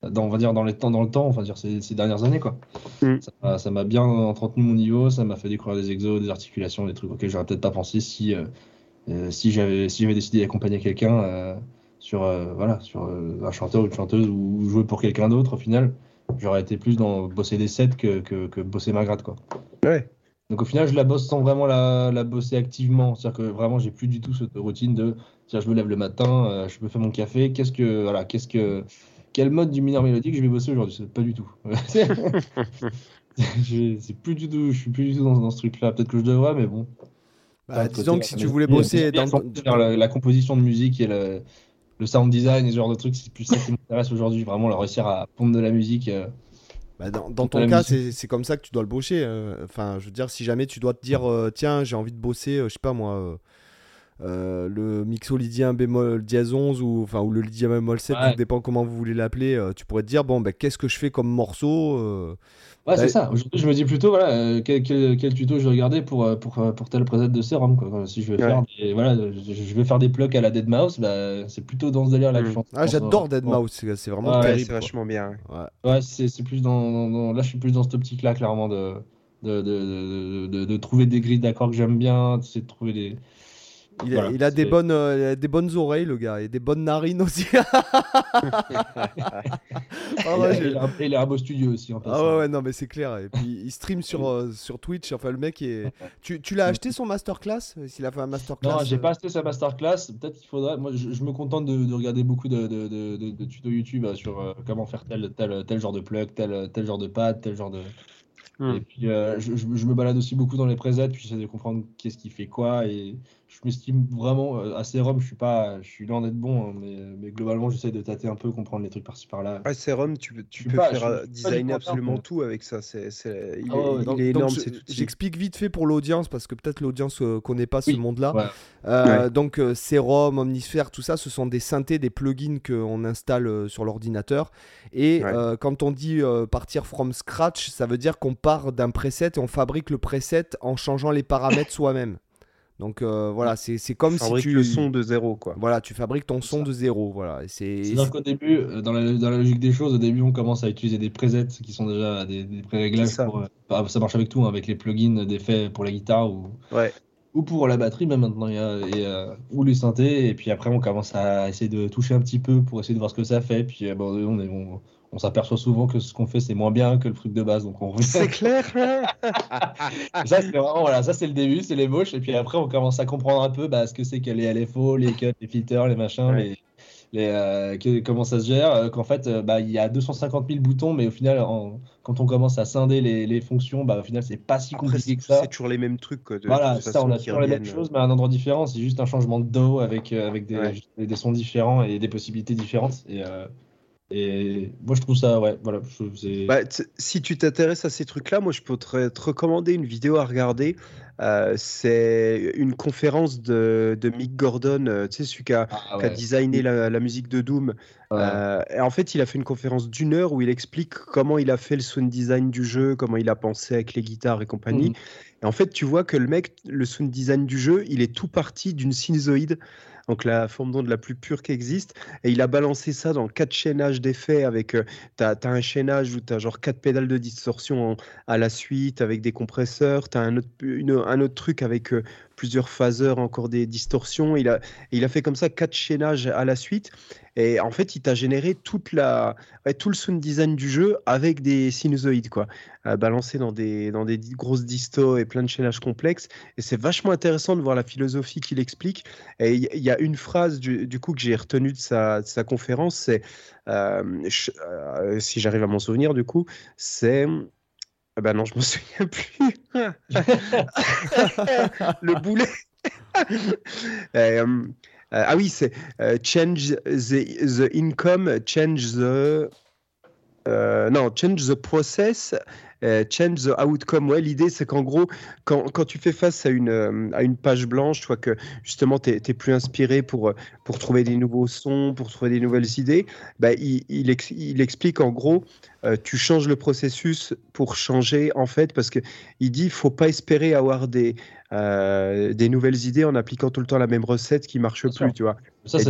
dans, on va dire dans les temps, dans le temps, enfin dire ces, ces dernières années, quoi.
Mm.
Ça m'a- bien entretenu mon niveau, ça m'a fait découvrir des exos, des articulations, des trucs auxquels j'aurais peut-être pas pensé si euh, si j'avais si j'avais décidé d'accompagner quelqu'un sur euh, voilà sur euh, un chanteur ou une chanteuse ou jouer pour quelqu'un d'autre au final j'aurais été plus dans bosser des sets que, que, que bosser ma gratte quoi.
Ouais.
donc au final je la bosse sans vraiment la, la bosser activement. C'est à dire que vraiment j'ai plus du tout cette routine de tiens je me lève le matin euh, je me fais mon café. Qu'est-ce que voilà qu'est-ce que quel mode du mineur mélodique je vais bosser aujourd'hui? C'est pas du tout. Je- c'est plus du tout je suis plus du tout dans, dans ce truc là peut-être que je devrais mais bon.
Bah, disons que si tu voulais bosser dans.
la, la composition de musique et le, le sound design et ce genre de trucs, c'est plus ça qui m'intéresse aujourd'hui, vraiment, la réussir à pondre de la musique. euh.
Bah, dans, ton cas, c'est comme ça que tu dois le bosser. euh. Enfin, je veux dire, si jamais tu dois te dire, euh, tiens, j'ai envie de bosser, je sais pas moi, euh, le mixolydien bémol dièse 11 ou, enfin, ou le lydien bémol 7,
Ouais.
ça dépend comment vous voulez l'appeler, tu pourrais te dire, bon, bah, qu'est-ce que je fais comme morceau
Ouais,
Bah,
c'est ça. Aujourd'hui, je me dis plutôt, voilà, euh, quel, quel, quel tuto je vais regarder pour, euh, pour, euh, pour tel preset de sérum. Quoi. Si je vais,
Ouais.
faire des, voilà, je, je vais faire des plugs à la Dead Mouse, bah, c'est plutôt dans ce délire-là que
Mm.
je pense.
Ah, j'adore Dead. Mouse, c'est c'est vraiment
Ouais,
Ouais,
terrible.
c'est vachement bien.
Ouais.
Ouais, c'est c'est plus dans, dans- dans- Là, je suis plus dans cette optique-là, clairement, de, de, de, de, de- de trouver des grilles d'accords que j'aime bien, c'est de trouver des.
Il, a,
Voilà,
il a des bonnes, euh, il a des bonnes oreilles, le gars, et des bonnes narines aussi. Ah ouais,
il, a, il a un- il a un beau studio aussi, en
Ah
passant.
ouais, ouais, non, mais c'est clair. Et puis il stream sur, euh, sur Twitch. Enfin, le mec est. Tu, tu l'as acheté son masterclass S'il a fait un masterclass
Non, j'ai
euh,
pas acheté sa masterclass. Peut-être qu'il faudrait. Moi, je, je me contente de, de regarder beaucoup de, de, de, de- de tutos YouTube euh, sur euh, comment faire tel, tel, tel genre de plug, tel, tel genre de pad, tel genre de.
Hmm.
Et puis, euh, je, je- je me balade aussi beaucoup dans les presets, puis j'essaie de comprendre qu'est-ce qui fait quoi. Et je m'estime vraiment euh, assez rhum. Je suis pas, je suis loin d'être bon, hein, mais, mais globalement, j'essaie de tâter un peu, comprendre les trucs par-ci par-là.
Ouais, Serum, tu, peux- tu
suis
peux
pas-
faire
je
euh, designer absolument tout avec ça. C'est, c'est- il,
Ah ouais,
est, il
Donc-
est énorme.
J'explique vite fait pour l'audience parce que peut-être l'audience euh, connaît pas ce monde-là.
Ouais.
Euh,
Ouais.
Donc euh, Serum, Omnisphere, tout ça, ce sont des synthés, des plugins qu'on installe euh, sur l'ordinateur. Et
Ouais.
euh, quand on dit euh, partir from scratch, ça veut dire qu'on part d'un preset et on fabrique le preset en changeant les paramètres soi-même. Donc euh, voilà, c'est c'est comme si tu
le son de zéro, quoi.
voilà, tu fabriques ton son de zéro, voilà. Et c'est
C'est-à-dire qu'au début, euh, dans la, dans la logique des choses, au début, on commence à utiliser des presets qui sont déjà des, des pré-réglages.
Ça.
pour, euh, bah, ça marche avec tout, hein, avec les plugins d'effets pour la guitare ou,
Ouais.
ou pour la batterie, même maintenant, il y a, et, euh, ou les synthés. Et puis après, on commence à essayer de toucher un petit peu pour essayer de voir ce que ça fait. Puis euh, bon, on, est- on, on s'aperçoit souvent que ce qu'on fait, c'est moins bien que le truc de base. Donc on
C'est clair.
ça, c'est vraiment, voilà, ça c'est le début, c'est l'ébauche. Et puis après, on commence à comprendre un peu bah, ce que c'est que les LFO, les cuts, les filters, les machins,
Ouais.
les, les, euh, que- comment ça se gère. euh, Qu'en fait, euh, bah, il y a 250 000 boutons, mais au final, en- quand on commence à scinder les, les fonctions, bah, au final, c'est pas si compliqué
c'est
que ça.
c'est toujours les mêmes trucs, quoi. de
Voilà, ça, on a toujours les mêmes choses, mais à un endroit différent. C'est juste un changement de dos avec, avec des,
Ouais.
des sons différents et des possibilités différentes. Et, et moi, je trouve ça, ouais, voilà. je
Bah, si tu t'intéresses à ces trucs-là, moi je peux te, te recommander une vidéo à regarder. Euh, c'est une conférence de, de Mick Gordon, euh, tu sais, celui qui a,
Ah
qui a
ouais.
designé la, la musique de Doom.
Ouais.
Euh, et en fait, il a fait une conférence d'une heure où il explique comment il a fait le sound design du jeu, comment il a pensé avec les guitares et compagnie.
Mhm.
Et en fait, tu vois que le mec, le sound design du jeu, il est tout parti d'une sinusoïde, donc la forme d'onde la plus pure qui existe, et il a balancé ça dans quatre chaînages d'effets avec, euh, t'as, t'as un chaînage où t'as genre quatre pédales de distorsion en- à la suite avec des compresseurs, t'as un autre, une- un autre truc avec euh, plusieurs phaseurs, encore des distorsions. Il a, il a fait comme ça quatre chaînages à la suite. Et en fait, il t'a généré toute la, ouais, tout le sound design du jeu avec des sinusoïdes, quoi, euh, balancés dans des, dans des grosses distos et plein de chaînages complexes. Et c'est vachement intéressant de voir la philosophie qu'il explique. Et il y, a une phrase, du, du coup, que j'ai retenue de sa, de sa conférence, c'est, euh, je- euh, si j'arrive à m'en souvenir, du coup, c'est. Ben non, je me souviens plus. le boulet. ah oui, c'est euh, change the, the income, change the. Euh, non, change the process, euh, change the outcome. Ouais, l'idée, c'est qu'en gros, quand, quand tu fais face à une, euh, à une page blanche, tu vois que justement, tu es, plus inspiré pour, pour trouver des nouveaux sons, pour trouver des nouvelles idées, bah, il, il, ex- il explique en gros, euh, tu changes le processus pour changer, en fait, parce que il dit, faut pas espérer avoir des, des nouvelles idées en appliquant tout le temps la même recette qui marche
Bien
plus,
sûr.
tu vois.
Ça, c'est-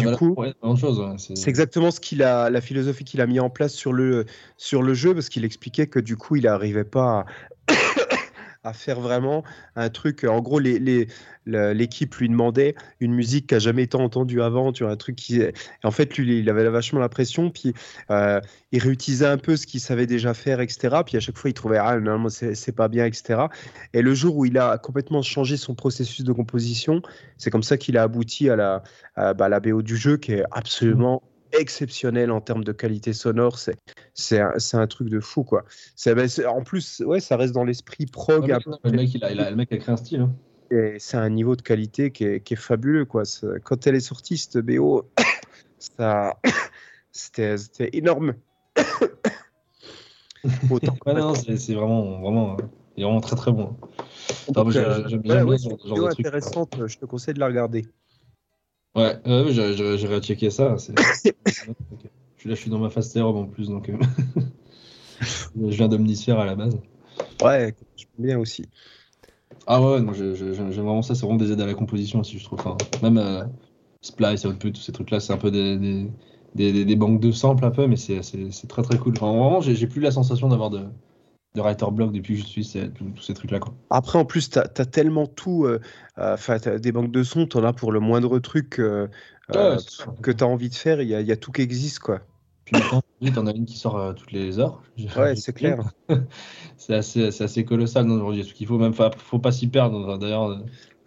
C'est
exactement ce qu'il a, la philosophie qu'il a mis en place sur le, sur le jeu, parce qu'il expliquait que du coup, il n'arrivait pas à, à faire vraiment un truc. En gros, les, les- l'équipe lui demandait une musique qui n'a jamais été entendue avant, tu vois, un truc qui. En fait, lui, il avait vachement la pression, puis euh, il réutilisait un peu ce qu'il savait déjà faire, etc. Puis à chaque fois, il trouvait, ah non, c'est c'est pas bien, etc. Et le jour où il a complètement changé son processus de composition, c'est comme ça qu'il a abouti à la, à, bah, la BO du jeu, qui est absolument exceptionnel en termes de qualité sonore. C'est c'est un, c'est un truc de fou, quoi. C'est ben, c'est- en plus, ouais, ça reste dans l'esprit prog.
Non, le, mec, il a, il a- le mec a créé un style. hein.
et c'est un niveau de qualité qui est, qui est fabuleux, quoi. C'est- Quand elle est sortie, cette BO, ça, c'était c'était énorme. Autant que
Ouais, non, c'est c'est vraiment, vraiment, il est vraiment très très bon. hein.
Donc,
moi, j'ai- j'aime- j'aime
voilà,
bien
ouais,
ce
c'est
genre-
une
genre
vidéo
truc.
intéressante, je te conseille de la regarder.
Ouais, j'irai checker ça. c'est- Ok. Je suis là, je suis dans ma phase Rob en plus, donc euh, je viens d'Omnisphere à la base.
Ouais, j'aime bien aussi.
Ah ouais, je- je- j'aime vraiment ça, c'est vraiment des aides à la composition aussi, je trouve. Enfin, même euh, Splice Output, tous ces trucs-là, c'est un peu des, des, des, des- des banques de samples un peu, mais c'est très très cool. Enfin, vraiment, j'ai plus la sensation d'avoir de, de writer block depuis que je suis tous ces trucs-là. quoi.
Après, en plus, tu as, tellement tout. euh, euh, Enfin, t'as des banques de sons, tu en as pour le moindre truc euh, euh,
Ouais,
que tu as envie de faire. Il y a, il y a tout qui existe, quoi.
Puis maintenant, t'en as une qui sort euh, toutes les heures.
Ouais, c'est clair.
C'est assez, c'est assez colossal non, aujourd'hui. Ce qu'il faut même faut pas s'y perdre. D'ailleurs, euh,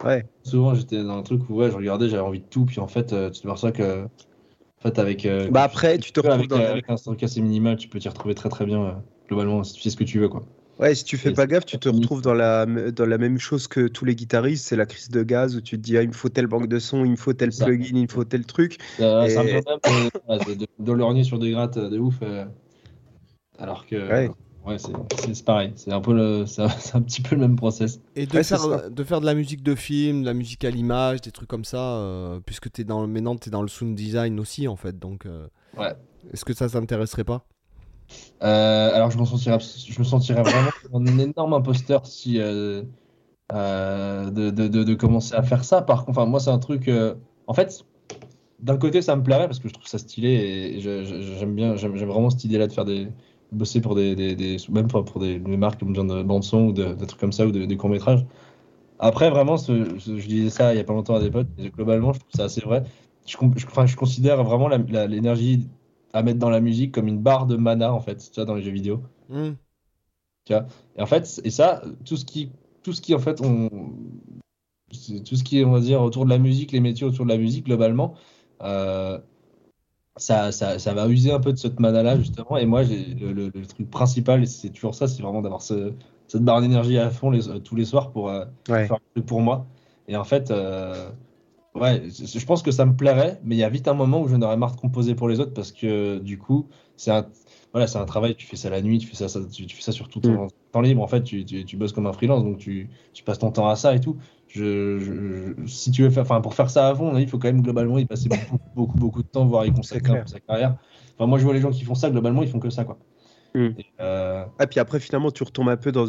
Ouais.
souvent j'étais dans un truc où ouais, je regardais, j'avais envie de tout, puis en fait, euh, tu te ça que, en fait, avec. euh,
Bah après, tu te retrouves
avec,
dans la-
avec un stock assez minimal, tu peux t'y retrouver très très bien. Globalement, si tu sais ce que tu veux, quoi.
Ouais, si tu fais
Et
pas
c'est
gaffe, tu te retrouves dans la, dans la même chose que tous les guitaristes, c'est la crise de gaz où tu te dis, ah, il me faut telle banque de son, il me faut tel
C'est ça.
plugin, il me faut tel truc.
Euh,
Et-
C'est un peu euh, de, de, sur des grattes euh, de ouf. euh, alors que.
Ouais.
Ouais, c'est- c'est c'est pareil. C'est un, peu le, c'est un, c'est un petit peu le même process.
Et de,
Ouais, c'est
faire,
ça.
de faire de la musique de film, de la musique à l'image, des trucs comme ça, euh, puisque es dans, maintenant tu es dans le sound design aussi, en fait. Donc, euh,
Ouais.
est-ce que ça t'intéresserait pas?
Euh, alors je me sentirais, vraiment un énorme imposteur si, euh, euh, de, commencer à faire ça. Par contre, enfin, moi, c'est un truc. en fait, d'un côté, ça me plairait parce que je trouve ça stylé et j'aime bien, j'aime vraiment cette idée-là de faire des. bosser pour des. même pour des, marques comme de bande-son ou de, trucs comme ça ou de- des courts-métrages. Après, vraiment, je disais ça il y a pas longtemps à des potes, et globalement, je trouve ça assez vrai. Enfin, je considère vraiment l'énergie à mettre dans la musique comme une barre de mana, en fait, tu vois, dans les jeux vidéo.
Hmm.
Et en fait, et ça, tout ce qui, tout ce qui en fait, on, tout ce qui est, on va dire, autour de la musique, les métiers autour de la musique, globalement, euh, ça, ça, ça va user un peu de cette mana-là, justement. Et moi, le, le- le truc principal, et c'est toujours ça, c'est vraiment d'avoir ce- cette barre d'énergie à fond les, tous les soirs pour euh,
Ouais.
faire un truc pour moi. Et en fait, euh, ouais, je pense que ça me plairait, mais il y a vite un moment où j'en aurais marre de composer pour les autres parce que du coup, c'est un, voilà, c'est un travail, tu fais ça la nuit, tu fais ça, ça- tu, tu fais ça sur tout ton temps libre. En fait, tu, tu, tu bosses comme un freelance, donc tu, tu passes ton temps à ça et tout. Je, je- je- si tu veux faire, enfin, pour faire ça à fond, il faut quand même globalement y passer beaucoup, beaucoup, beaucoup de temps, voire y consacrer sa carrière. Enfin, moi, je vois les gens qui font ça, globalement, ils font que ça, quoi.
Mm.
Et, euh,
Ah, puis après, finalement, tu retombes un peu dans,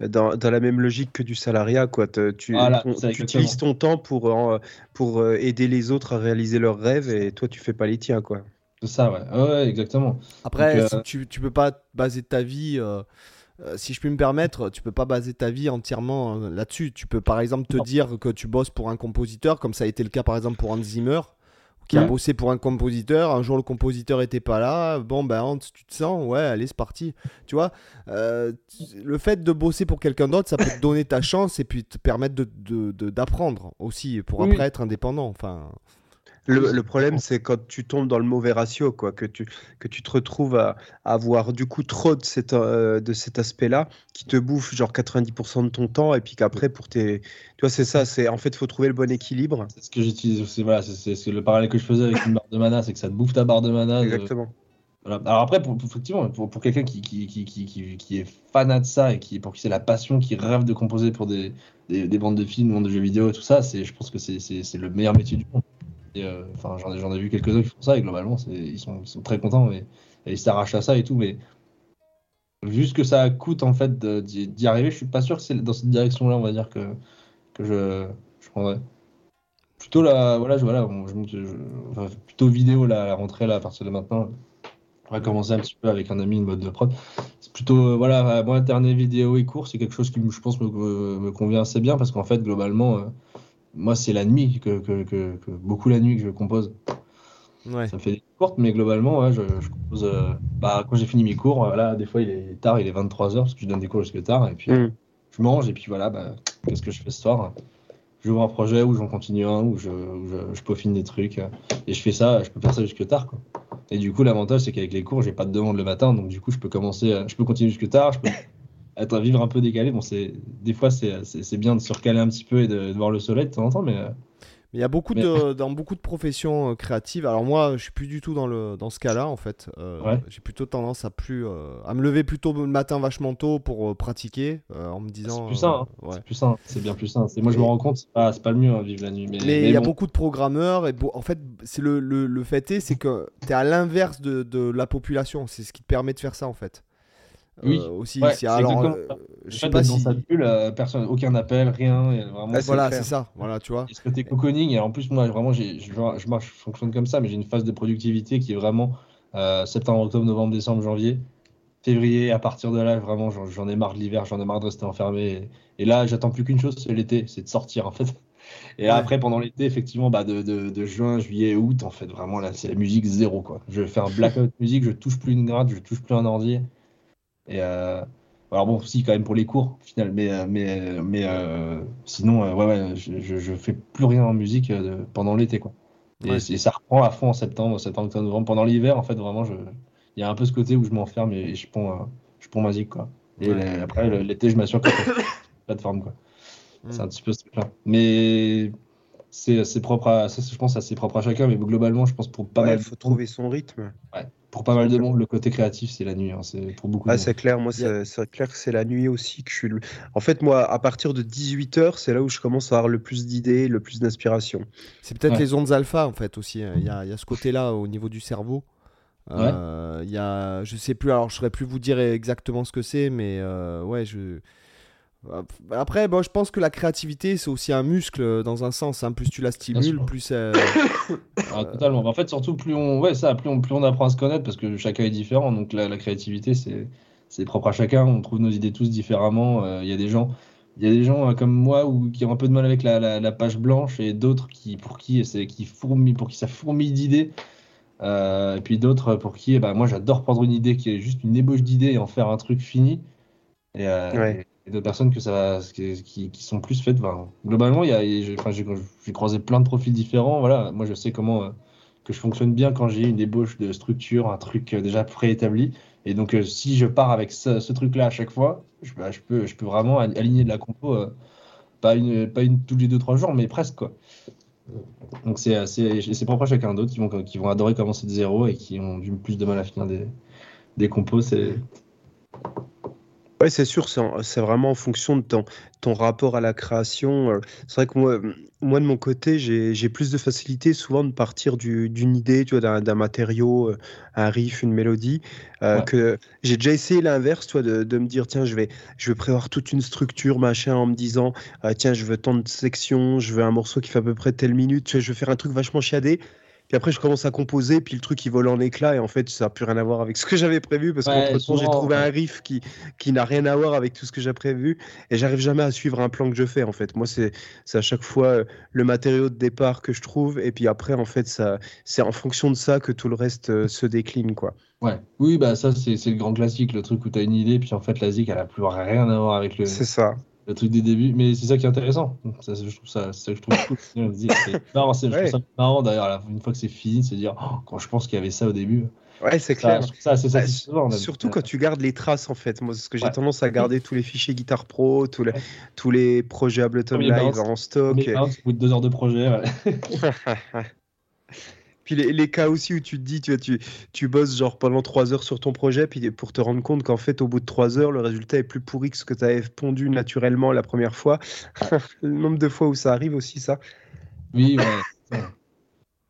dans, dans la même logique que du salariat. Quoi. Tu,
Voilà,
ton- tu utilises ton temps pour, euh, pour euh, aider les autres à réaliser leurs rêves et toi, tu fais pas les tiens. Quoi.
c'est ça, ouais. Exactement.
Après,
Donc,
si tu, tu peux pas baser ta vie, euh, euh, si je puis me permettre, tu peux pas baser ta vie entièrement euh, là-dessus. Tu peux par exemple te
Non.
dire que tu bosses pour un compositeur, comme ça a été le cas par exemple pour Hans Zimmer, qui a
Ouais.
bossé pour un compositeur. Un jour, le compositeur était pas là. Bon, ben Hans, tu te sens Ouais, allez, c'est parti. Tu vois, euh, le fait de bosser pour quelqu'un d'autre, ça peut te donner ta chance et puis te permettre de- de- de- d'apprendre aussi pour
Oui.
après être indépendant. Enfin,
Le, problème, c'est quand tu tombes dans le mauvais ratio, quoi, que, tu, que tu te retrouves à, à avoir du coup trop de, cet, euh, de cet aspect-là qui te bouffe genre 90% de ton temps et puis qu'après, pour tes. Tu vois, c'est ça, c'est en fait, il faut trouver le bon équilibre.
C'est ce que j'utilise aussi. Voilà, c'est- le parallèle que je faisais avec une barre de mana, c'est que ça te bouffe ta barre de mana. de-
Exactement.
voilà. Alors après, pour, pour- effectivement, pour, pour quelqu'un qui, qui, qui, qui, qui, est fanat de ça et qui, pour qui c'est la passion, qui rêve de composer pour des, des, des bandes de films, bandes de jeux vidéo et tout ça, c'est, je pense que c'est, c'est, c'est le meilleur métier du monde. Euh, Enfin, j'en ai, vu quelques-uns qui font ça et globalement, ils, sont, très contents et, ils s'arrachent à ça et tout. Mais vu ce que ça coûte en fait d'y, arriver, je suis pas sûr que c'est dans cette direction-là, on va dire, que, je, je prendrais. Plutôt la, voilà, je, voilà, je, plutôt vidéo là, la rentrée là, à partir de maintenant. On va commencer un petit peu avec un ami une mode de prod. C'est plutôt, euh, voilà, moi, alterner vidéo et cours, c'est quelque chose qui, je pense, me convient assez bien parce qu'en fait, globalement, euh, moi, c'est la nuit, que, que, que, que- beaucoup la nuit que je compose.
ouais.
Ça me fait des courtes, mais globalement, ouais, je, je compose. euh, bah, quand j'ai fini mes cours, euh, là, des fois, il est tard, il est 23h parce que je donne des cours jusque tard. Et puis,
Mm.
je mange, et puis voilà, bah, qu'est-ce que je fais ce soir? J'ouvre un projet ou j'en continue un, ou je, je, je peaufine des trucs. Et je fais ça, je peux faire ça jusque tard, quoi. Et du coup, l'avantage, c'est qu'avec les cours, j'ai pas de demande le matin, donc du coup, je peux commencer, je peux continuer jusque tard, je peux être vivre un peu décalé. Bon, c'est des fois, c'est bien de se recaler un petit peu et de, de voir le soleil de temps en temps, mais euh,
il y a beaucoup
Mais-
de, dans beaucoup de professions euh, créatives. Alors moi, je suis plus du tout dans, le, dans ce cas-là, en fait. Euh,
Ouais.
J'ai plutôt tendance à, plus, euh, à me lever plutôt le matin vachement tôt pour euh, pratiquer, en me disant...
c'est plus sain. hein.
ouais.
C'est plus sain, c'est bien plus sain. C'est- Moi, je me rends compte, c'est pas, pas le mieux, hein, vivre la nuit. Mais,
Mais il y a
bon.
beaucoup de programmeurs et en fait, c'est le, le, le fait est, c'est que tu es à l'inverse de, de la population. C'est ce qui te permet de faire ça, en fait.
Oui.
Euh, aussi,
Ouais,
c'est- alors, euh, je sais pas
dans sa bulle, euh, personne, aucun appel, rien. vraiment,
Ah,
Voilà, c'est ça. Voilà, tu vois.
Et ce côté cocooning, et en plus, moi, vraiment, j'ai, je, je marche, je fonctionne comme ça, mais j'ai une phase de productivité qui est vraiment euh, septembre, octobre, novembre, décembre, janvier. Février, à partir de là, vraiment, j'en, j'en ai marre de l'hiver, j'en ai marre de rester enfermé. Et, et là, j'attends plus qu'une chose, c'est l'été, c'est de sortir, en fait. Et
Ouais.
après, pendant l'été, effectivement, bah, de, de, de juin, juillet, août, en fait, vraiment, là, c'est la musique zéro, quoi. Je fais un blackout musique, je touche plus une gratte, je touche plus un ordi. Et euh, alors bon, si, quand même pour les cours, au final, mais, euh, mais, mais euh, sinon, euh, ouais, ouais, je, je, je fais plus rien en musique euh, pendant l'été, quoi. Et,
Ouais.
et ça reprend à fond en septembre, septembre, octobre, novembre. Pendant l'hiver, en fait, vraiment, il y a un peu ce côté où je m'enferme et, je ponds, euh, je ponds ma zik, quoi. Et
Ouais.
euh, après, l'été, je m'assure que plateforme, quoi. C'est
Mm.
un petit peu ce truc-là. Mais c'est c'est propre à, ça, je pense, c'est propre à chacun, mais globalement, je pense pour pas
Il
mal,
faut trouver son rythme.
Pour pas mal de monde, le côté créatif, c'est la nuit. hein. C'est pour beaucoup
Ah, c'est clair, moi, c'est clair que c'est la nuit aussi que je suis. le- En fait, moi, à partir de 18h, c'est là où je commence à avoir le plus d'idées, le plus d'inspiration.
C'est peut-être
Ouais.
les ondes alpha en fait aussi. hein. Il y a, il y a ce côté-là au niveau du cerveau. Euh, Il y a, je sais plus, alors je saurais plus vous dire exactement ce que c'est, mais euh, ouais, je, Après, bon, je pense que la créativité, c'est aussi un muscle euh, dans un sens. hein. Plus tu la stimules, plus. euh,
Ah, totalement. En fait, surtout, plus on, ouais, ça, plus on, plus on apprend à se connaître parce que chacun est différent. Donc, la, la créativité, c'est, c'est propre à chacun. On trouve nos idées tous différemment. Euh, Il y a des gens, il y a des gens euh, comme moi ou qui ont un peu de mal avec la, la, la page blanche et d'autres qui, pour qui c'est, qui fourmille, pour qui ça fourmille d'idées. Euh, et puis d'autres pour qui, eh ben, moi, j'adore prendre une idée qui est juste une ébauche d'idées et en faire un truc fini. Et, euh,
Ouais.
et d'autres personnes que ça, qui, qui, sont plus faites. globalement, j'ai, croisé plein de profils différents. Voilà, moi, je sais comment. euh, que je fonctionne bien quand j'ai une ébauche de structure, un truc euh, déjà préétabli. Et donc, euh, si je pars avec ce, truc-là à chaque fois, je, bah, peux, je peux vraiment al- aligner de la compo, pas une, pas une tous les 2-3 jours, mais presque, quoi. Donc, c'est c'est- c'est propre à chacun d'autre qui vont, qui vont adorer commencer de zéro et qui ont du plus de mal à finir des, des compos. C'est
Ouais, c'est sûr, c'est en- c'est vraiment en fonction de ton, ton rapport à la création. euh, C'est vrai que moi, moi de mon côté, j'ai plus de facilité souvent de partir du- d'une idée, tu vois, d'un matériau, euh, un riff, une mélodie, euh,
Ouais.
que j'ai déjà essayé l'inverse, tu vois, de, de me dire, tiens, je vais, je vais prévoir toute une structure, machin, en me disant, tiens, je veux tant de sections, je veux un morceau qui fait à peu près telle minute, tu vois, je veux faire un truc vachement chiadé. Puis après, je commence à composer, puis le truc il vole en éclats, et en fait, ça n'a plus rien à voir avec ce que j'avais prévu, parce
Ouais,
qu'entre-temps, j'ai
souvent,
trouvé
ouais.
un riff qui, qui n'a rien à voir avec tout ce que j'ai prévu, et j'arrive jamais à suivre un plan que je fais, en fait. Moi, c'est à chaque fois euh, le matériau de départ que je trouve, et puis après, en fait, c'est en fonction de ça que tout le reste euh, se décline, quoi.
ouais. Oui, bah ça, c'est le grand classique, le truc où tu as une idée, puis en fait, la zik, elle a plus rien à voir avec le,
C'est ça.
Le truc des débuts, mais c'est ça qui est intéressant. Ça, je trouve ça, c'est ça que je trouve cool. C'est marrant,
Ouais.
ça marrant d'ailleurs, une fois que c'est fini, de se dire, Oh, quand je pense qu'il y avait ça au début,
Ouais, c'est
ça,
clair.
ça assez
Bah. Surtout quand tu gardes les traces, en fait. Moi, parce que j'ai tendance à garder tous les fichiers Guitar Pro, tous les,
Ouais.
tous les projets Ableton Live en stock.
Hein, au bout de deux heures de projet.
Puis les, les cas aussi où tu te dis, tu, vois, tu, tu bosses genre pendant trois heures sur ton projet, puis pour te rendre compte qu'en fait, au bout de trois heures, le résultat est plus pourri que ce que tu avais pondu naturellement la première fois. le nombre de fois où ça arrive aussi, ça.
Oui, ouais.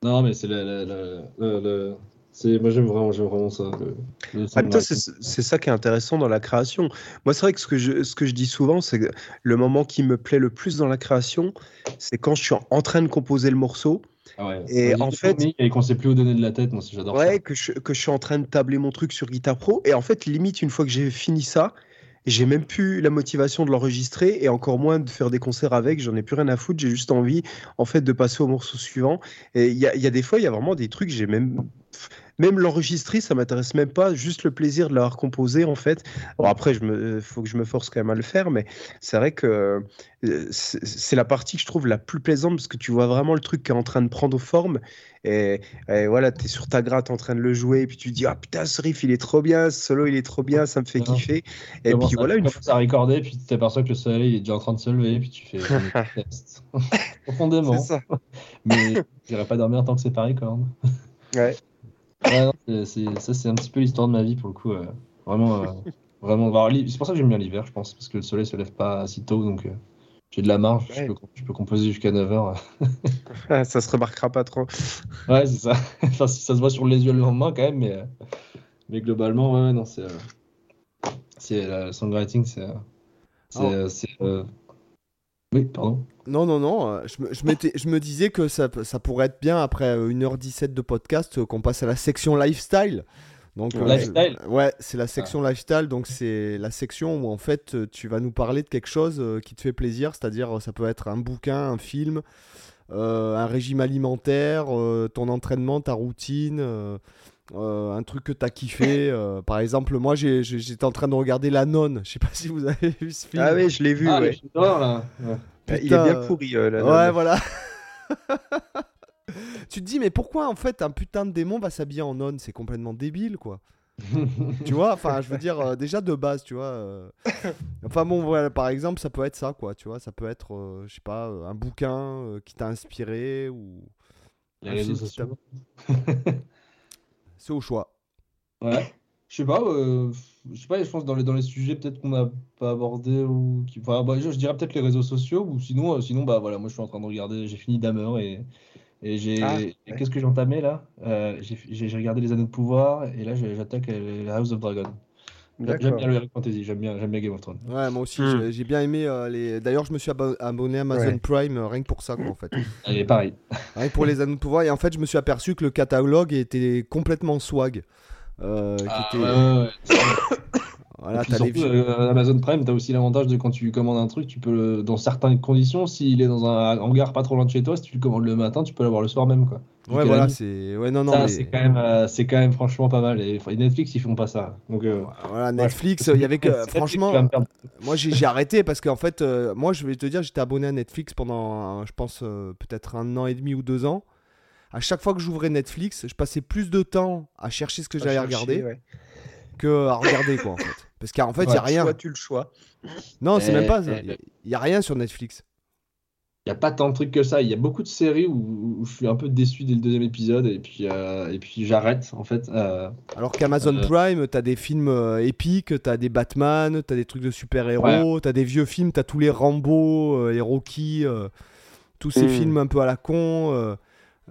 Non, mais c'est le, le, le- le- le- c'est, moi j'aime vraiment, vraiment ça. Le,
temps, c'est ça qui est intéressant dans la création. Moi, c'est vrai que ce que je, ce que je dis souvent, c'est que le moment qui me plaît le plus dans la création, c'est quand je suis en train de composer le morceau.
Ah ouais.
Et en fait-
Et qu'on sait plus où donner de la tête, moi j'adore
Ouais, que je, que je suis en train de tabler mon truc sur Guitar Pro. Et en fait, limite, une fois que j'ai fini ça, j'ai même plus la motivation de l'enregistrer et encore moins de faire des concerts avec. J'en ai plus rien à foutre. J'ai juste envie, en fait, de passer au morceau suivant. Et il y y a des fois, il y a vraiment des trucs, j'ai même. Même l'enregistrer, ça m'intéresse même pas. Juste le plaisir de l'avoir composé, en fait. Bon, après, il faut que je me force quand même à le faire, mais c'est vrai que euh, c'est la partie que je trouve la plus plaisante parce que tu vois vraiment le truc qui est en train de prendre forme. Et, et voilà, tu es sur ta gratte en train de le jouer, et puis tu te dis, ah putain, ce riff, il est trop bien, ce solo, il est trop bien, ça me fait kiffer.
Tu
Et puis voilà,
tu
une
commences à recorder, puis tu t'aperçois que le soleil il est déjà en train de se lever, puis tu fais test. Profondément. Mais j'irai pas dormir tant que c'est pas record.
Ouais.
Ouais, non, c'est- c'est- ça, c'est un petit peu l'histoire de ma vie pour le coup. euh, vraiment, euh, vraiment. Alors, c'est pour ça que j'aime bien l'hiver, je pense, parce que le soleil se lève pas si tôt, donc euh, j'ai de la marge. Je, peux, je peux composer jusqu'à 9h.
ça se remarquera pas trop.
Ouais, c'est ça. enfin, si ça se voit sur les yeux le lendemain, quand même, mais, mais globalement, ouais, non, c'est. c'est le songwriting, c'est. c'est. Euh, Oui, pardon.
Non, non, non. euh, Je me, je m'étais- je me disais que ça, ça pourrait être bien après euh, 1h17 de podcast euh, qu'on passe à la section lifestyle. Donc, euh,
Lifestyle
je- Ouais, c'est la section lifestyle. Donc, c'est la section où en fait euh, tu vas nous parler de quelque chose euh, qui te fait plaisir. C'est-à-dire, euh, ça peut être un bouquin, un film, euh, un régime alimentaire, euh, ton entraînement, ta routine. Euh, un truc que t'as kiffé. euh, par exemple, moi j'étais en train de regarder La Nonne. Je sais pas si vous avez vu ce film.
Ah oui, je l'ai vu,
Ah,
ouais.
là. Ouais.
Il est
Putain,
bien pourri, euh, la
Ouais,
nonne.
voilà. tu te dis, mais pourquoi en fait un putain de démon va s'habiller en nonne? C'est complètement débile, quoi. tu vois, enfin, je veux dire, euh, déjà de base, tu vois. euh, Enfin, bon, voilà, par exemple, ça peut être ça, quoi, tu vois. Ça peut être, euh, je sais pas, un bouquin euh, qui t'a inspiré ou.
Les réseaux sociaux.
C'est au choix.
Ouais. Je sais pas, euh, je sais pas, je pense dans les, dans les sujets peut-être qu'on n'a pas abordé ou qui. Enfin, bah, je, je dirais peut-être les réseaux sociaux ou sinon, euh, sinon bah voilà, moi je suis en train de regarder, j'ai fini Dahmer et, et j'ai.
Ah, ouais.
Qu'est-ce que j'ai entamé là? Euh, j'ai regardé Les Anneaux de Pouvoir et là j'attaque la House of Dragon. J'aime bien le Fantasy, j'aime bien, j'aime bien Game of Thrones.
Ouais, moi aussi,
Hmm.
j'ai- bien aimé euh, les. D'ailleurs, je me suis abo- abonné à Amazon
Ouais.
Prime euh, rien que pour ça, quoi, en fait.
Et pareil.
rien que pour les anneaux de pouvoir. Et en fait, je me suis aperçu que le catalogue était complètement swag. Euh, qui
Ah,
était-
ouais, ouais.
Voilà, les vi-
euh, Amazon Prime, tu as aussi l'avantage de quand tu commandes un truc, tu peux, dans certaines conditions, s'il est dans un hangar pas trop loin de chez toi, si tu le commandes le matin, tu peux l'avoir le soir même. Quoi.
Ouais, voilà, c'est. Ouais, non, non, mais-
c'est quand, même, euh, quand même franchement pas mal. Et, et Netflix, ils font pas ça. Donc, euh,
Voilà, Netflix, il y avait que. Franchement, moi j'ai arrêté parce qu'en fait, euh, moi je vais te dire, j'étais abonné à Netflix pendant, je pense, peut-être un an et demi ou deux ans. À chaque fois que j'ouvrais Netflix, je passais plus de temps à chercher ce que j'allais regarder
ouais.
que à regarder, quoi, en fait. Parce qu'en fait, il y a
Ouais,
rien.
Soit tu le choix.
Non, c'est
Eh,
même pas ça.
eh,
Il y a rien sur Netflix.
Il n'y a pas tant de trucs que ça. Il y a beaucoup de séries où, où je suis un peu déçu dès le deuxième épisode et puis, euh, et puis j'arrête en fait. Euh,
Alors qu'Amazon
Euh.
Prime, t'as des films euh, épiques, t'as des Batman, t'as des trucs de super-héros, t'as des vieux films, t'as tous les Rambo, euh, les Rocky, euh, tous ces
Mm.
films un peu à la con.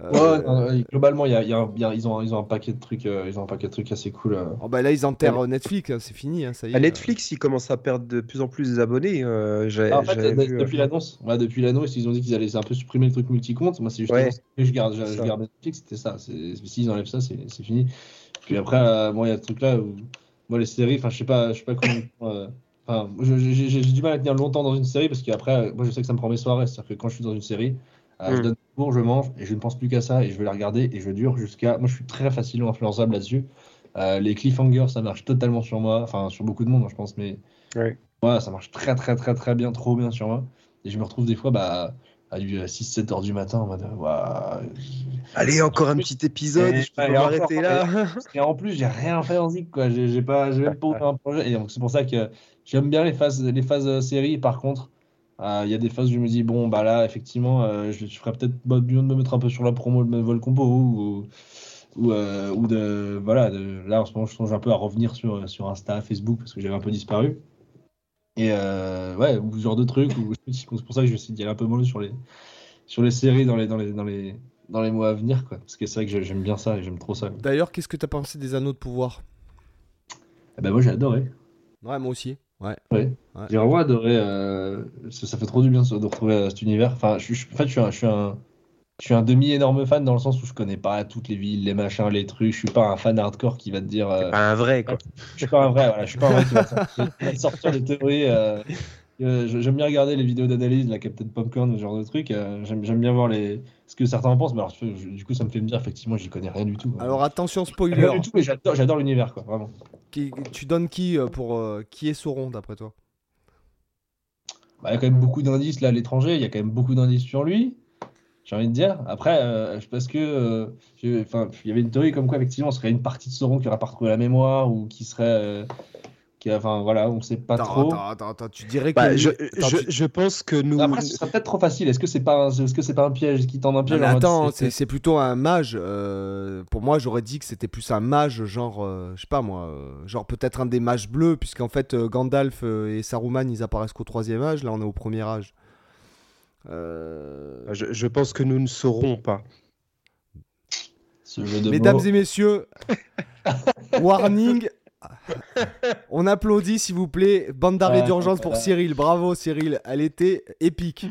Euh,
ouais, globalement, il y a, il y a un- il y a- ils, ont, ils ont un paquet de trucs, ils ont un paquet de trucs assez cool. euh.
oh, bah là, ils enterrent euh, Netflix, hein, c'est fini, hein, ça y est.
À Netflix, ils commencent à perdre de plus en plus d'abonnés. euh,
Ah, en fait,
euh,
depuis l'annonce, ouais, depuis l'annonce, ils ont dit qu'ils allaient un peu supprimer le truc multi-compte. Moi, c'est ce que je garde, je, garde Netflix, c'était ça. S'ils enlèvent ça, c'est fini. Puis après, euh, moi, il y a ce truc-là où, moi, les séries, enfin, je sais pas, je sais pas comment. euh, Enfin, j'ai du mal à tenir longtemps dans une série parce qu'après, moi, je sais que ça me prend mes soirées. C'est-à-dire que quand je suis dans une série, euh, je
Mm.
donne cours, je mange et je ne pense plus qu'à ça et je vais la regarder et je dure jusqu'à. Moi, je suis très facilement influençable là-dessus. Euh, les cliffhangers, ça marche totalement sur moi, enfin, sur beaucoup de monde, hein, je pense, mais.
Ouais.
Ouais, ça marche très très très très bien, trop bien sur moi. Et je me retrouve des fois bah, à du 6-7 heures du matin en mode Ouah,
Allez, encore un petit épisode,
Et-
je peux m'arrêter là.
Et en plus, j'ai rien fait en zik, quoi. J'ai pas, même pas ouvert un projet. Et donc, c'est pour ça que j'aime bien les phases, les phases euh, séries. Par contre, euh, il y a des phases où je me dis, bon, bah là, effectivement, euh, je, je ferais peut-être mieux de me mettre un peu sur la promo de Vol Compo ou, ou, euh, ou de. Voilà, de, là, en ce moment, je songe un peu à revenir sur, sur Insta, Facebook, parce que j'avais un peu disparu. Et euh, ouais, ou ce genre de trucs. où- c'est pour ça que je vais essayer d'y aller un peu mollo sur les, sur les séries dans les, dans les, dans les, dans les mois à venir, quoi. Parce que c'est vrai que j'aime bien ça et j'aime trop ça.
D'ailleurs, qu'est-ce que t'as pensé des Anneaux de Pouvoir?
Eh ben moi j'ai adoré.
Ouais, moi aussi. Ouais.
Ouais.
Ouais.
J'ai vraiment adoré. euh, ça, ça fait trop du bien de retrouver euh, cet univers. Enfin, je, je- en fait, je suis un, je suis un, je suis un demi-énorme fan dans le sens où je connais pas toutes les villes, les machins, les trucs. Je suis pas un fan hardcore qui va te dire. euh,
Pas un vrai, quoi.
je suis pas un vrai. Voilà, je suis pas un vrai qui va te sortir, qui va te sortir des théories. euh, euh, J'aime bien regarder les vidéos d'analyse, la Captain Popcorn, ce genre de trucs. euh, J'aime j'aime bien voir les, ce que certains en pensent. Mais alors, je- du coup, ça me fait me dire, effectivement, j'y connais rien du tout.
Alors attention,
rien
spoiler.
du tout, mais j'adore l'univers, quoi, vraiment.
Qui- tu donnes qui euh, pour euh, qui est Sauron d'après toi?
Bah, il y a quand même beaucoup d'indices là à l'étranger, il y a quand même beaucoup d'indices sur lui, j'ai envie de dire. Après, euh, parce que euh, il y avait une théorie comme quoi, effectivement, ce serait une partie de Sauron qui n'aurait pas retrouvé la mémoire ou qui serait. Qui, enfin, voilà, on sait pas
attends,
trop.
attends, attends, attends, tu dirais que.
Bah, je,
Attends,
je,
tu-
je pense que nous.
Après, ce serait peut-être trop facile. Est-ce que c'est pas, un- est-ce que c'est pas un piège? Qui tend un
Non,
piège
attends,
c'est-
c'est c'est plutôt un mage. euh, pour moi, j'aurais dit que c'était plus un mage, genre, euh, je sais pas moi, euh, genre peut-être un des mages bleus, puisqu'en fait euh, Gandalf et Saruman ils apparaissent qu'au troisième âge, là on est au premier âge. Euh,
Je, je pense que nous ne saurons pas.
Mesdames
mots.
et messieurs, warning. On applaudit s'il vous plaît. Bande d'arrêt
Ouais,
d'urgence pour. Cyril. Bravo Cyril, elle était épique.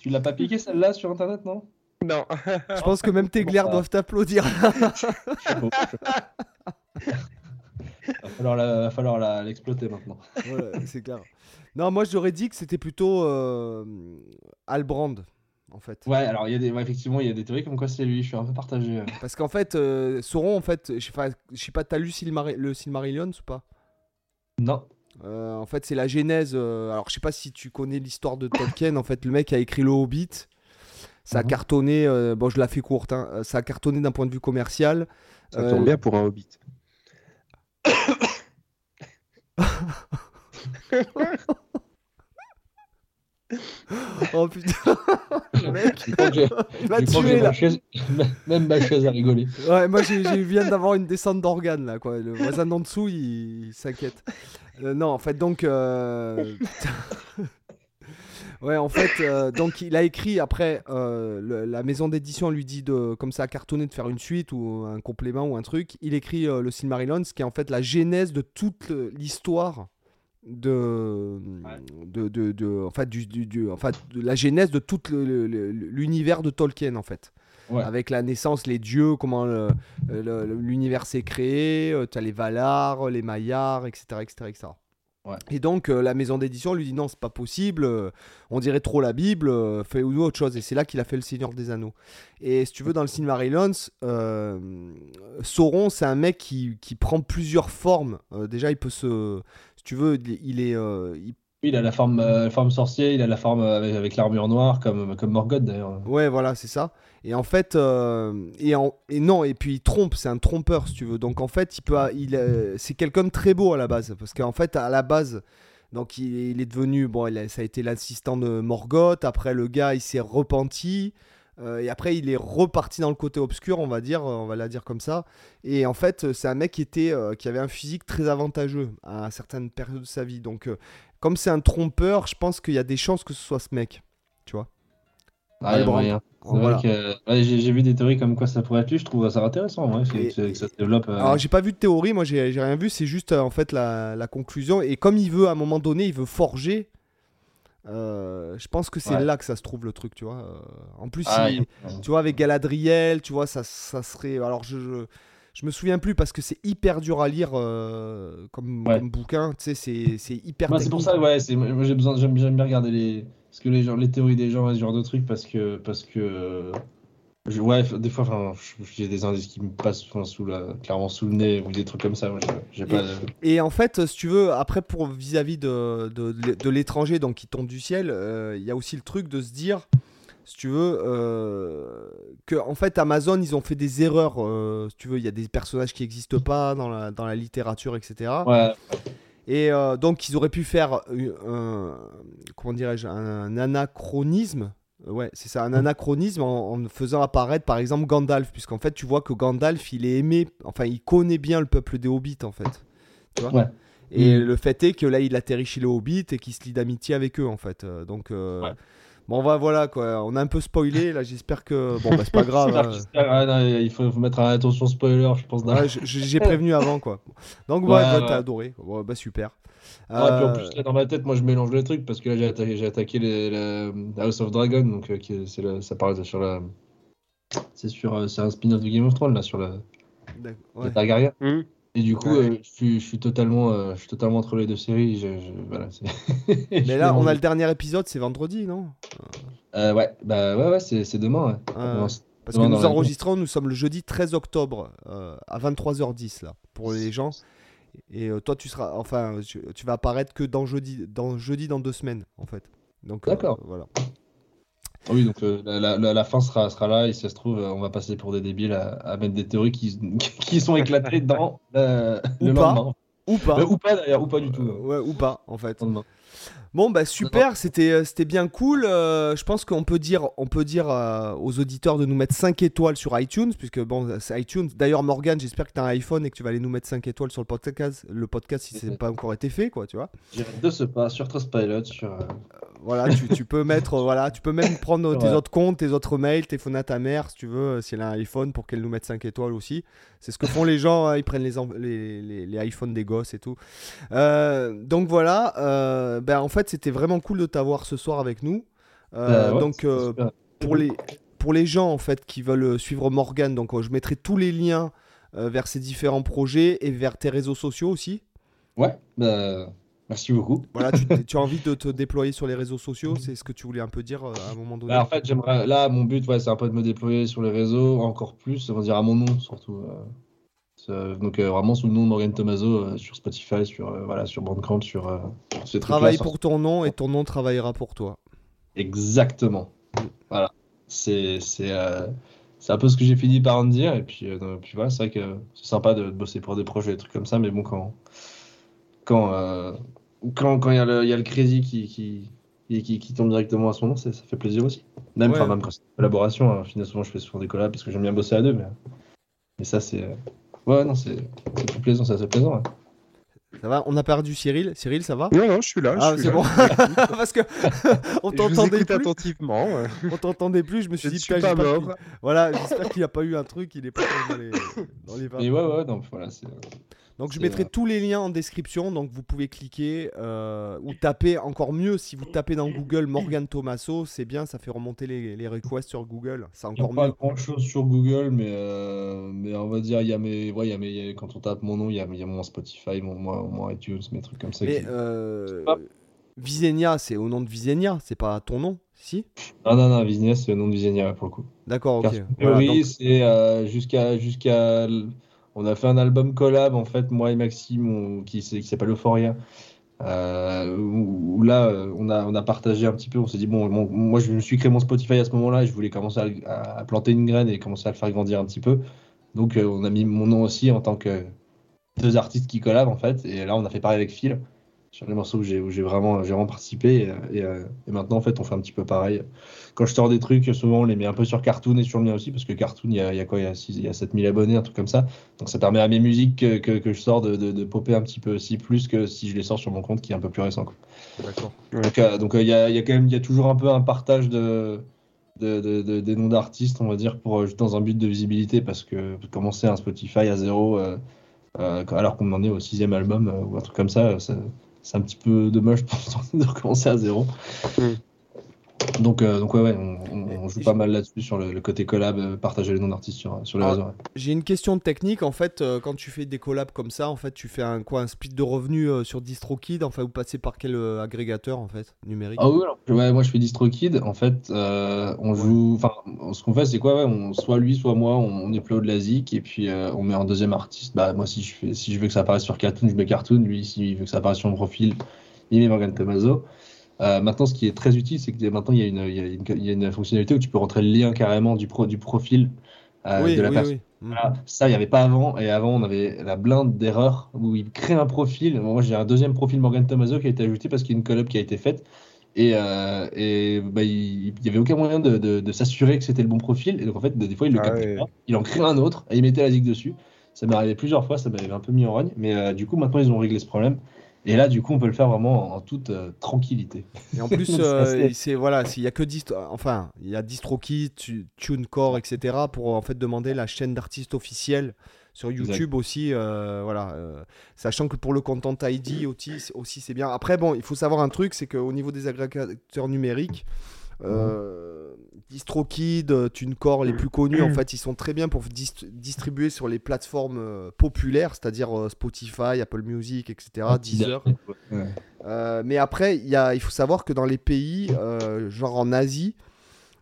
Tu l'as pas piqué celle-là sur internet, non?
Non.
Je pense que même tes glaires
ça?
doivent t'applaudir.
Pas. Va falloir l'exploiter maintenant.
Voilà, c'est clair. Non, moi j'aurais dit que c'était plutôt euh, Albrand en fait.
Ouais, alors il y a des, ouais, effectivement, il y a des théories comme quoi c'est lui. Je suis un peu partagé.
Parce qu'en fait, euh, Sauron, en fait, je sais pas, je sais pas, t'as lu Silmari- le Silmarillion ou pas?
Non.
Euh, En fait, c'est la genèse. euh, alors, je sais pas si tu connais l'histoire de Tolkien. en fait, le mec a écrit le Hobbit. Ça a
Mhm.
cartonné. euh, bon, je la fais courte. hein, ça a cartonné d'un point de vue commercial.
Ça
Euh,
tombe bien pour un hobbit.
Oh putain, le mec, il m'a tué là.
ma chaise- Même ma chaise a rigolé.
Ouais, moi j'ai viens d'avoir une descente d'organes là quoi. Le voisin d'en dessous il, il s'inquiète. Euh, non, en fait donc. euh, Ouais, en fait, euh, donc il a écrit après, euh, le- la maison d'édition lui dit de, comme ça, cartonner, de faire une suite ou un complément ou un truc. Il écrit euh, le Silmarillion, ce qui est en fait la genèse de toute l'histoire de, de, de, de- en fait, du, du- du- en fait, de la genèse de tout l'univers de Tolkien en fait.
Ouais.
Avec la naissance, les dieux, comment l'univers s'est créé, tu as les Valar, les Maillards, etc. etc., etc.
Ouais.
Et donc euh, la maison d'édition lui dit non, c'est pas possible, euh, on dirait trop la Bible, euh, fais ou autre chose. Et c'est là qu'il a fait le Seigneur des Anneaux. Et si tu veux, dans le Silmarillion, euh, Sauron, c'est un mec qui, qui prend plusieurs formes. Euh, déjà, il peut se. Tu veux, il, est. euh, il-
Il a la forme, euh, forme sorcier, il a la forme euh, avec, avec l'armure noire, comme, comme Morgoth d'ailleurs.
Ouais, voilà, c'est ça. Et en fait, euh, et, en- et non, et puis il trompe, c'est un trompeur, si tu veux. Donc en fait, il peut, il, euh, c'est quelqu'un de très beau à la base, parce qu'en fait, à la base, donc il, il est devenu, bon, il a- ça a été l'assistant de Morgoth. Après, le gars, il s'est repenti. Euh, et après, il est reparti dans le côté obscur, on va dire, on va la dire comme ça. Et en fait, c'est un mec qui était, euh, qui avait un physique très avantageux à certaines périodes de sa vie. Donc, euh, comme c'est un trompeur, je pense qu'il y a des chances que ce soit ce mec. Tu vois.
Ah, il y a
Albrand.
moyen. C'est
Voilà.
vrai que ouais, j'ai vu des théories comme quoi ça pourrait être lui, je trouve ça intéressant, ouais, que,
Et-
que- que ça se développe. euh,
Alors j'ai pas vu de théorie, moi j'ai rien vu, c'est juste euh, en fait la, la conclusion. Et comme il veut à un moment donné, il veut forger. Euh, je pense que c'est
Ouais.
là que ça se trouve le truc, tu vois. euh, en plus,
ah,
il- tu vois avec Galadriel, tu vois ça, ça serait. Alors je, je je me souviens plus parce que c'est hyper dur à lire euh, comme,
Ouais.
comme bouquin. Tu sais, c'est c'est hyper.
Moi, c'est pour ça, ouais, c'est, moi j'ai besoin, j'aime, j'aime bien regarder les, parce que les gens, les théories des gens et ce genre de trucs, parce que, parce que, je, ouais, des fois, enfin, j'ai des indices qui me passent enfin, sous la, clairement sous le nez ou des trucs comme ça. Moi, j'ai, pas.
Et en fait, si tu veux, après, pour vis-à-vis de, de, de l'étranger, donc qui tombe du ciel, euh, il y a aussi le truc de se dire, si tu veux, euh, que en fait, Amazon, ils ont fait des erreurs. euh, si tu veux, il y a des personnages qui n'existent pas dans la, dans la littérature, etc.
Ouais,
Et euh, donc, ils auraient pu faire un- comment dirais-je, un, un anachronisme. Ouais, c'est ça, un anachronisme en, en faisant apparaître par exemple Gandalf, puisqu'en fait tu vois que Gandalf il est aimé, enfin il connaît bien le peuple des hobbits en fait. Tu vois
Ouais.
Et
Mm.
le fait est que là il atterrit chez les hobbits et qu'il se lie d'amitié avec eux en fait. Euh, donc euh,
Ouais.
bon va- voilà quoi, on a un peu spoilé là, j'espère que. Bon bah c'est pas grave. hein.
Ah, non, il faut, mettre attention spoiler, je pense.
Ouais, j'ai prévenu avant quoi. Donc ouais,
Ouais,
bah,
ouais.
t'as adoré. Bah super.
Ouais, puis en
Euh,
plus, là, dans ma tête, moi, je mélange les trucs parce que là, j'ai attaqué, j'ai attaqué les, la- House of Dragon, donc euh, qui ça parle sur la. C'est sur, euh, c'est un spin-off de Game of Thrones là sur la,
ouais.
Targaryen.
Mhm.
Et du coup,
Ouais.
euh, je, suis, je suis totalement, euh, je suis totalement entre les deux séries. Je, je- voilà, c'est-
Mais là on a le dernier épisode, c'est vendredi non?
Euh, ouais, bah ouais, ouais, c'est, c'est demain. Ouais.
Ah, Parce que nous enregistrons, nous sommes le jeudi 13 octobre euh, à 23h10 là pour les gens. Et euh, toi tu seras, enfin tu, vas apparaître que dans jeudi, dans jeudi dans deux semaines en fait. Donc euh,
D'accord.
voilà.
Ah oui, donc euh, la, la- la fin sera, sera là, et si ça se trouve, on va passer pour des débiles à, à mettre des théories qui, qui sont éclatées dans
Ou
le
pas.
lendemain.
Ou pas.
Euh, ou pas d'ailleurs, ou pas du tout.
Ouais, ou pas en fait. Bon bah super, c'était euh, c'était bien cool. Euh, je pense qu'on peut dire on peut dire euh, aux auditeurs de nous mettre 5 étoiles sur iTunes puisque bon c'est iTunes. D'ailleurs Morgan, j'espère que tu as un iPhone et que tu vas aller nous mettre 5 étoiles sur le podcast le podcast si c'est pas encore été fait quoi, tu vois.
De ce pas sur Trustpilot, sur. euh,
Voilà, tu, tu peux mettre voilà, tu peux même prendre tes
Ouais.
autres comptes, tes autres mails, téléphoner à ta mère si tu veux si elle a un iPhone pour qu'elle nous mette 5 étoiles aussi. C'est ce que font les gens, hein, ils prennent les, les, les, les iPhones des gosses et tout. Donc voilà, ben en fait c'était vraiment cool de t'avoir ce soir avec nous. Euh,
euh, ouais,
donc euh, pour les pour les gens en fait qui veulent suivre Morgan, donc je mettrai tous les liens vers ses différents projets et vers tes réseaux sociaux aussi.
Ouais, bah, merci beaucoup.
Voilà, tu, tu as envie de te déployer sur les réseaux sociaux, c'est ce que tu voulais un peu dire à un moment donné.
Bah, en fait, j'aimerais. Là, mon but, ouais, c'est un peu de me déployer sur les réseaux encore plus, on va dire à mon nom surtout. Euh. Donc euh, vraiment sous le nom de Morgan Tomaso euh, sur Spotify, sur voilà, sur Bandcamp, sur,
Travaille
sur-
pour ton nom et ton nom travaillera pour toi.
Exactement. Voilà. C'est c'est c'est un peu ce que j'ai fini par en dire et puis puis voilà, c'est vrai que c'est sympa de, de bosser pour des projets, des trucs comme ça, mais bon quand quand quand quand il y a le il y a le crédit qui qui qui, qui- qui tombe directement à son nom, ça fait plaisir aussi. Même,
Ouais.
enfin, même quand c'est une collaboration, hein, finalement, je fais souvent des collabs parce que j'aime bien bosser à deux, mais, mais ça c'est. Ouais, non, c'est c'est plus plaisant, c'est assez plaisant. ouais.
Ça va On a perdu Cyril. Cyril, ça va?
Non, non, je suis là.
Ah,
je
c'est bon. Parce que on
Je
t'entendait plus.
attentivement.
On t'entendait plus. Je me
Je
suis
ne
dit,
suis pas mort.
Voilà, j'espère qu'il n'y a pas eu un truc. Il est pas dans les. Dans les.
Et ouais, ouais, donc voilà, c'est.
Donc je mettrai
euh,
tous les liens en description, donc vous pouvez cliquer euh, ou taper encore mieux si vous tapez dans Google Morgan Tomaso, c'est bien, ça fait remonter les, les requests sur Google, c'est
Il n'y a
encore
pas
mieux.
grand chose sur Google, mais, euh, mais on va dire, il y a mes, ouais, il y a mes, il y a- quand on tape mon nom, il y a, il y a mon Spotify, mon, mon, iTunes, mes trucs comme ça.
Mais
qui-
euh, Visenia, c'est au nom de Visenia, c'est pas ton nom, si?
Ah non, non, Business, c'est le nom de Visenia pour le coup.
D'accord, ok.
Cartoon
Voilà, donc-
c'est jusqu'à jusqu'à on a fait un album collab en fait moi et Maxime qui, qui s'appelle Euphoria. Euh, où, là euh, on a partagé un petit peu on s'est dit bon moi je me suis créé mon Spotify à ce moment-là et je voulais commencer à planter une graine et commencer à le faire grandir un petit peu. Donc euh, on a mis mon nom aussi en tant que deux artistes qui collabent en fait. Et là on a fait pareil avec Phil sur les morceaux où j'ai où j'ai vraiment j'ai vraiment participé et, euh, et, et maintenant en fait on fait un petit peu pareil quand je sors des trucs, souvent on les met un peu sur Cartoon et sur le mien aussi, parce que Cartoon, il y a, il y a quoi Il y a, six- il y a 7000 abonnés, un truc comme ça. Donc ça permet à mes musiques que, que, que je sors de, de, de popper un petit peu aussi, plus que si je les sors sur mon compte qui est un peu plus récent.
D'accord.
Donc euh, donc, euh, il y, a, il y a quand même il y a toujours un peu un partage de, de, de- de- des noms d'artistes, on va dire, pour, dans un but de visibilité, parce que commencer un Spotify à zéro, euh, euh, alors qu'on en est au sixième album euh, ou un truc comme ça, ça- c'est un petit peu dommage pour de recommencer à zéro.
Mm.
Donc, euh, donc ouais, ouais, on, on- on joue pas mal là-dessus sur le, le côté collab, euh, partager les noms d'artistes sur, sur les
Ah,
réseaux. ouais.
J'ai une question de technique, en fait, euh, quand tu fais des collabs comme ça, en fait, tu fais un quoi, un split de revenus sur DistroKid, enfin, vous passez par quel agrégateur, en fait, numérique?
Ah oui, alors, ouais, moi je fais DistroKid. En fait, on joue. Enfin, ce qu'on fait, c'est quoi ouais, on, Soit lui, soit moi, on, on upload la zik et puis on met un deuxième artiste. Bah, moi, si je, fais, si je veux que ça apparaisse sur Cartoon, je mets Cartoon. Lui, s'il veut que ça apparaisse sur mon profil, il met Morgan Tomaso. Euh, maintenant, ce qui est très utile, c'est que maintenant, il y, a une, il, y a une, il y a une fonctionnalité où tu peux rentrer le lien carrément du, pro, du profil euh,
Oui,
de la
oui,
personne.
oui. Mm.
Voilà. Ça, il n'y avait pas avant. Et avant, on avait la blinde d'erreurs où il crée un profil. Moi, j'ai un deuxième profil Morgan Tomaso qui a été ajouté parce qu'il y a une collab qui a été faite. Et, euh, et bah, il n'y avait aucun moyen de, de- de s'assurer que c'était le bon profil. Et donc, en fait, des fois, il le
Ah
captait
ouais.
pas. Il en crée un autre et il mettait la zig dessus. Ça m'est arrivé plusieurs fois. Ça m'avait un peu mis en rogne. Mais du coup, maintenant, ils ont réglé ce problème. Et là, du coup, on peut le faire vraiment en, toute euh, tranquillité.
Et en plus, euh, c'est voilà, s'il y a que dist enfin, il y a DistroKid, Tu- TuneCore, etc. pour en fait demander la chaîne d'artistes officielle sur YouTube aussi, euh, voilà. sachant que pour le Content ID aussi, c'est- aussi c'est bien. Après, bon, il faut savoir un truc, c'est qu'au niveau des agrégateurs numériques. Euh, DistroKid, euh, TuneCore, les plus connus, en fait, ils sont très bien pour dist- distribuer sur les plateformes euh, populaires, c'est-à-dire euh, Spotify, Apple Music, etc., Deezer.
Ouais.
Euh, mais après, il y a- il faut savoir que dans les pays, euh, genre en Asie,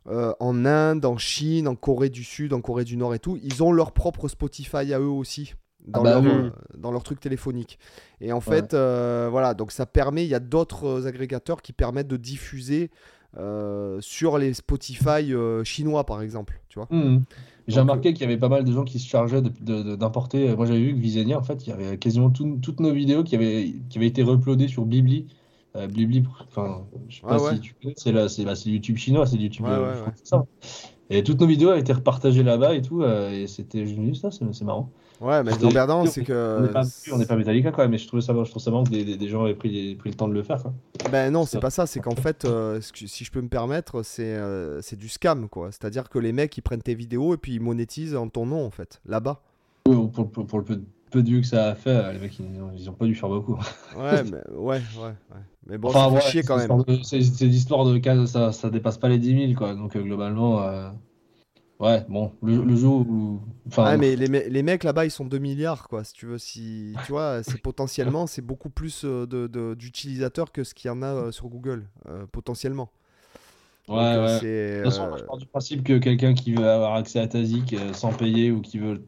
euh, en Inde, en Chine, en Corée du Sud, en Corée du Nord et tout, ils ont leur propre Spotify à eux aussi. Dans,
Ah bah
leur,
oui.
dans leur truc téléphonique. Et en fait, euh, voilà, donc ça permet, il y a d'autres agrégateurs qui permettent de diffuser euh, sur les Spotify euh, chinois, par exemple. Tu vois
Mhm. J'ai remarqué qu'il y avait pas mal de gens qui se chargeaient d'importer. Moi, j'avais vu que Visenia, en fait, il y avait quasiment tout- toutes nos vidéos qui avaient, qui avaient été reuploadées sur Blibli. Euh, Blibli, enfin, je sais pas
Ouais, ouais.
si tu connais, c'est bah, YouTube chinois, c'est YouTube
Ouais,
euh,
ouais,
français, ça. Et toutes nos vidéos avaient été repartagées là-bas et tout. euh, et c'était, dis, ça, c'est marrant.
Ouais, mais l'emmerdant, c'est
est-
que.
On n'est pas, on pas Metallica même, mais je trouvais ça, je trouve ça marrant que des, des- des gens avaient pris, pris le temps de le faire. Quoi.
Ben non, c'est pas ça. C'est qu'en fait, euh, si je peux me permettre, c'est euh, c'est du scam, quoi. C'est-à-dire que les mecs, ils prennent tes vidéos et puis ils monétisent en ton nom, en fait, là-bas.
Pour, pour- pour- pour le peu, peu de vues que ça a fait, euh, les mecs, ils, ont- ils ont pas dû faire beaucoup.
Ouais, mais ouais, ouais, ouais. Mais bon,
Enfin, ouais,
chier quand même.
C'est l'histoire de cas, ça, ça dépasse pas les 10 000, quoi. Donc, euh, globalement, euh, ouais, bon, le, le jour où. Enfin,
Ah, mais les, me- les mecs là-bas, ils sont 2 milliards, quoi. Si tu veux, si tu vois, c'est potentiellement, c'est beaucoup plus de- de- d'utilisateurs que ce qu'il y en a sur Google, euh, potentiellement.
ouais,
Donc,
ouais.
c'est,
De toute façon, moi, je pars du principe que quelqu'un qui veut avoir accès à ta zik euh, sans payer ou qui veut.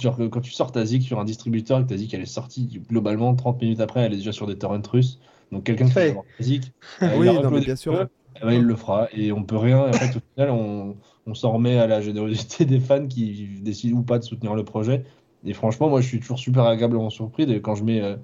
Genre, que quand tu sors ta zik sur un distributeur et que ta zik elle est sortie, globalement, 30 minutes après, elle est déjà sur des torrents russes. Donc, quelqu'un qui avoir ta zik, euh, il
Oui,
la
non, mais
upload
bien
un
sûr.
peu, eh ben, il le fera. Et on peut rien. En fait, au final, on, on s'en remet à la générosité des fans qui décident ou pas de soutenir le projet. Et franchement, moi, je suis toujours super agréablement surpris de, quand je mets. euh,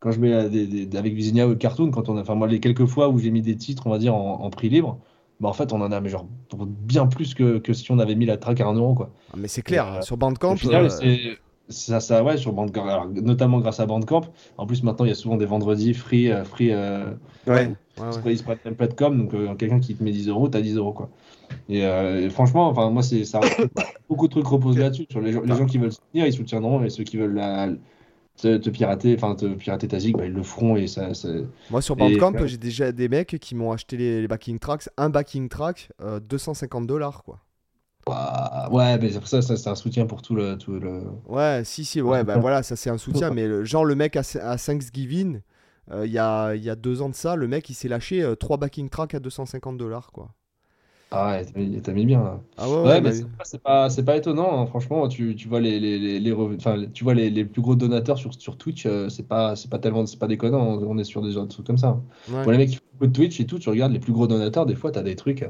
quand je mets euh, des, des- avec Visinia ou Cartoon, quand on a, enfin moi les quelques fois où j'ai mis des titres, on va dire en, en prix libre, bah en fait on en a mais genre pour bien plus que, que si on avait mis la track à 1 euro quoi.
ah, mais c'est clair,
euh,
sur
Au
Bandcamp,
final,
euh,
c'est ça, ça, ouais, sur Bandcamp, alors, notamment grâce à Bandcamp. En plus, maintenant, il y a souvent des vendredis free, euh, free, euh,
Ouais.
Ouais,
ils
ouais.
se prennent template.com, donc quelqu'un qui te met 10 euros, t'as 10 euros, quoi. Et, et franchement, enfin, moi, c'est ça. beaucoup de trucs reposent là-dessus. Sur les, gens- les gens qui veulent soutenir, ils soutiendront, et ceux qui veulent la, te, te pirater, enfin, te pirater ta zig, bah, ils le feront, et ça, ça-
Moi sur
Et-
Bandcamp, j'ai déjà des mecs qui m'ont acheté les, les backing tracks. Un backing track, euh, 250 dollars quoi.
Ouah, ouais, mais c'est pour ça, ça c'est un soutien pour tout le, tout le.
Ouais, si, si, ouais, bah voilà, ça c'est un soutien. Mais le, genre, le mec à, à Thanksgiving, euh, il y, a, il y a deux ans de ça, le mec il s'est lâché euh, trois backing tracks à 250 dollars quoi.
Ah ouais, t'as mis, bien. là.
Ah ouais,
Ouais,
ouais,
mais
bah,
c'est pas, pas, étonnant, hein. franchement, tu, tu vois les, les, les, enfin, tu vois les, les plus gros donateurs sur, sur Twitch, euh, c'est pas, c'est pas tellement, c'est pas déconnant, on, on est sur des trucs comme ça. hein.
ouais.
Pour les mecs qui font beaucoup de Twitch et tout, tu regardes les plus gros donateurs, des fois, t'as des trucs,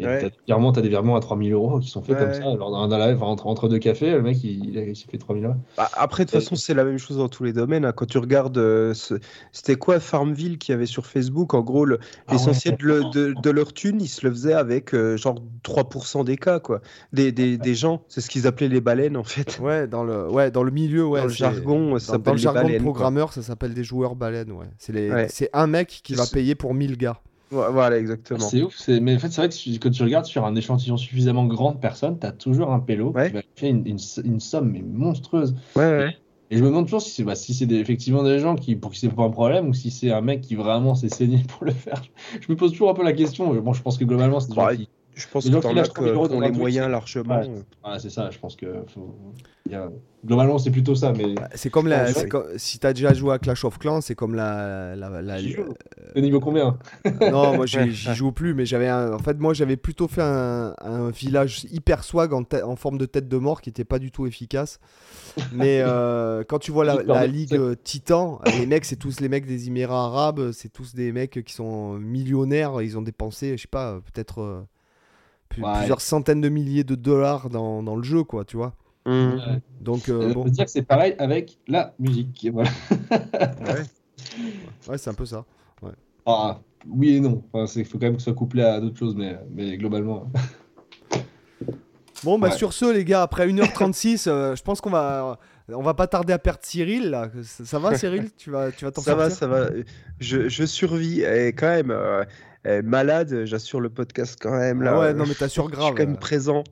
et
Ouais.
t'as des virements, t'as des virements à 3000 euros qui sont faits comme ça, alors dans un live, entre, entre deux cafés, le mec, il, il, a- il s'est fait 3000 euros.
Bah, Après, de toute façon, c'est la même chose dans tous les domaines. hein. Quand tu regardes, euh, ce- c'était quoi Farmville qui avait sur Facebook En gros, le-
Ah
l'essentiel de, le- de, de leur thune, ils se le faisaient avec euh, genre 3% des cas, quoi. Des, des, des gens. C'est ce qu'ils appelaient les baleines, en fait.
Ouais, dans le, ouais, dans le milieu, ouais.
dans le jargon, ça
Dans, dans
s'appelle
le
les
jargon de
baleines. quoi.
programmeur, ça s'appelle des joueurs baleines, ouais. C'est les...
Ouais.
c'est un mec qui va payer pour 1000 gars.
Voilà, exactement.
C'est ouf, mais en fait, c'est vrai que tu- quand tu regardes sur un échantillon suffisamment grand de personnes, t'as toujours un pélo
Ouais.
qui va faire une, une, une somme mais monstrueuse.
Ouais, ouais.
Et je me demande toujours si c'est bah, si des- effectivement des gens qui, pour qui c'est pas un problème ou si c'est un mec qui vraiment s'est saigné pour le faire. Je me pose toujours un peu la question. Bon, je pense que globalement, c'est des gens qui.
Je pense que t'en
qui
as
lâchent
que-
3000 euros
qui ont
dans
les moyens
c'est-
largement.
Ouais. Voilà, c'est ça. Je pense que faut- il y a- globalement, c'est plutôt ça. Mais
Bah, C'est comme la, comme- si t'as déjà joué à Clash of Clans, c'est comme la, la,
joue. au niveau combien?
Non, moi j'y j'y joue plus, mais j'avais un- en fait moi j'avais plutôt fait un, un village hyper swag en, forme de tête de mort qui était pas du tout efficace. Mais euh, quand tu vois la, ligue
c'est-
euh, Titan, les mecs c'est tous les mecs des Émirats Arabes, c'est tous des mecs qui sont millionnaires, ils ont dépensé, je sais pas, peut-être euh,
Ouais.
plusieurs centaines de milliers de dollars dans, dans le jeu, quoi, tu vois.
Ouais.
Donc euh,
On
bon,
peut dire que c'est pareil avec la musique. Voilà.
ouais, c'est un peu ça.
Ah, oui et non. Enfin, c'est- il faut quand même que ce soit couplé à d'autres choses, mais, mais globalement.
Bon, bah
Ouais.
sur ce, les gars, après 1h36, euh, je pense qu'on va, on va pas tarder à perdre Cyril. Là. Ça, ça va, Cyril? Tu vas, tu vas t'en
Ça va, ça va. Je, je survis. Et quand même, euh, euh, malade, j'assure le podcast quand même. Là,
Ah ouais,
Euh,
non, mais t'as
Je
sur
suis
grave.
quand même présent.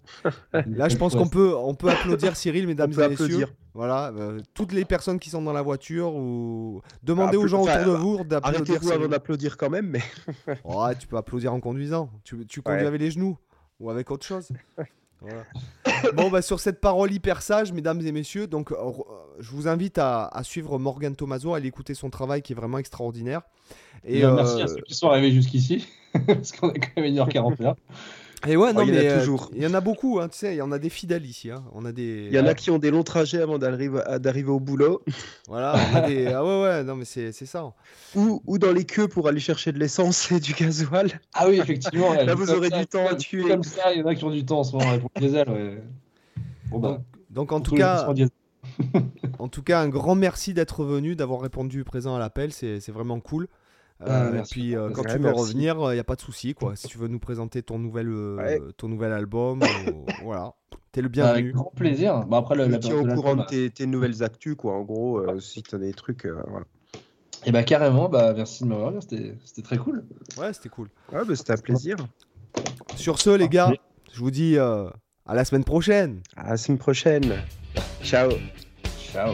Là, je pense qu'on peut, on peut applaudir Cyril, mesdames
On peut
et messieurs.
applaudir.
Voilà, euh, toutes les personnes qui sont dans la voiture ou demandez
Appla-
aux gens autour de vous d'applaudir
Arrêtez-vous avant d'applaudir quand même, mais
Ouais, tu peux applaudir en conduisant. Tu, tu conduis
Ouais.
avec les genoux ou avec autre chose. Voilà. bon, bah, sur cette parole hyper sage, mesdames et messieurs, donc, euh, je vous invite à, à suivre Morgan Tomaso, à aller écouter son travail qui est vraiment extraordinaire.
Et
Et, euh,
merci à ceux qui sont arrivés jusqu'ici, parce qu'on est quand même 1h41.
Et ouais, non,
Oh, il y en a
mais euh,
toujours.
il y en a beaucoup, hein, tu sais, il y en a des fidèles ici. hein. On a des.
il y en a qui ont des longs trajets avant d'arriver au boulot,
Voilà, on a des. Ah ouais, ouais, non, mais c'est c'est ça.
ou, ou dans les queues pour aller chercher de l'essence et du gasoil.
Ah oui, effectivement.
Là, vous aurez
ça,
du temps à
comme-
tuer.
Comme ça, il y en a qui ont du temps en ce moment pour le diesel. Ouais. Bon, bah,
Donc, en tout cas,
en
tout cas, un grand merci d'être venu, d'avoir répondu présent à l'appel, c'est c'est vraiment cool. Euh,
Ah,
et
merci.
puis euh, quand tu veux
merci.
revenir, il n'y a pas de souci. quoi. Si tu veux nous présenter ton nouvel, euh,
Ouais.
ton nouvel album, euh, voilà, t'es le
Avec
bienvenu.
grand plaisir. Bah, après, le,
Je
la
tiens au courant de tes, tes nouvelles actus, quoi. En gros, euh, si tu as des trucs. euh, voilà.
Et bah, carrément, bah, merci de m'avoir vu, c'était c'était très cool.
Ouais, c'était cool.
Ouais, bah, c'était un plaisir.
Sur ce, les gars, je vous dis euh, à la semaine prochaine.
À la semaine prochaine. Ciao.
Ciao.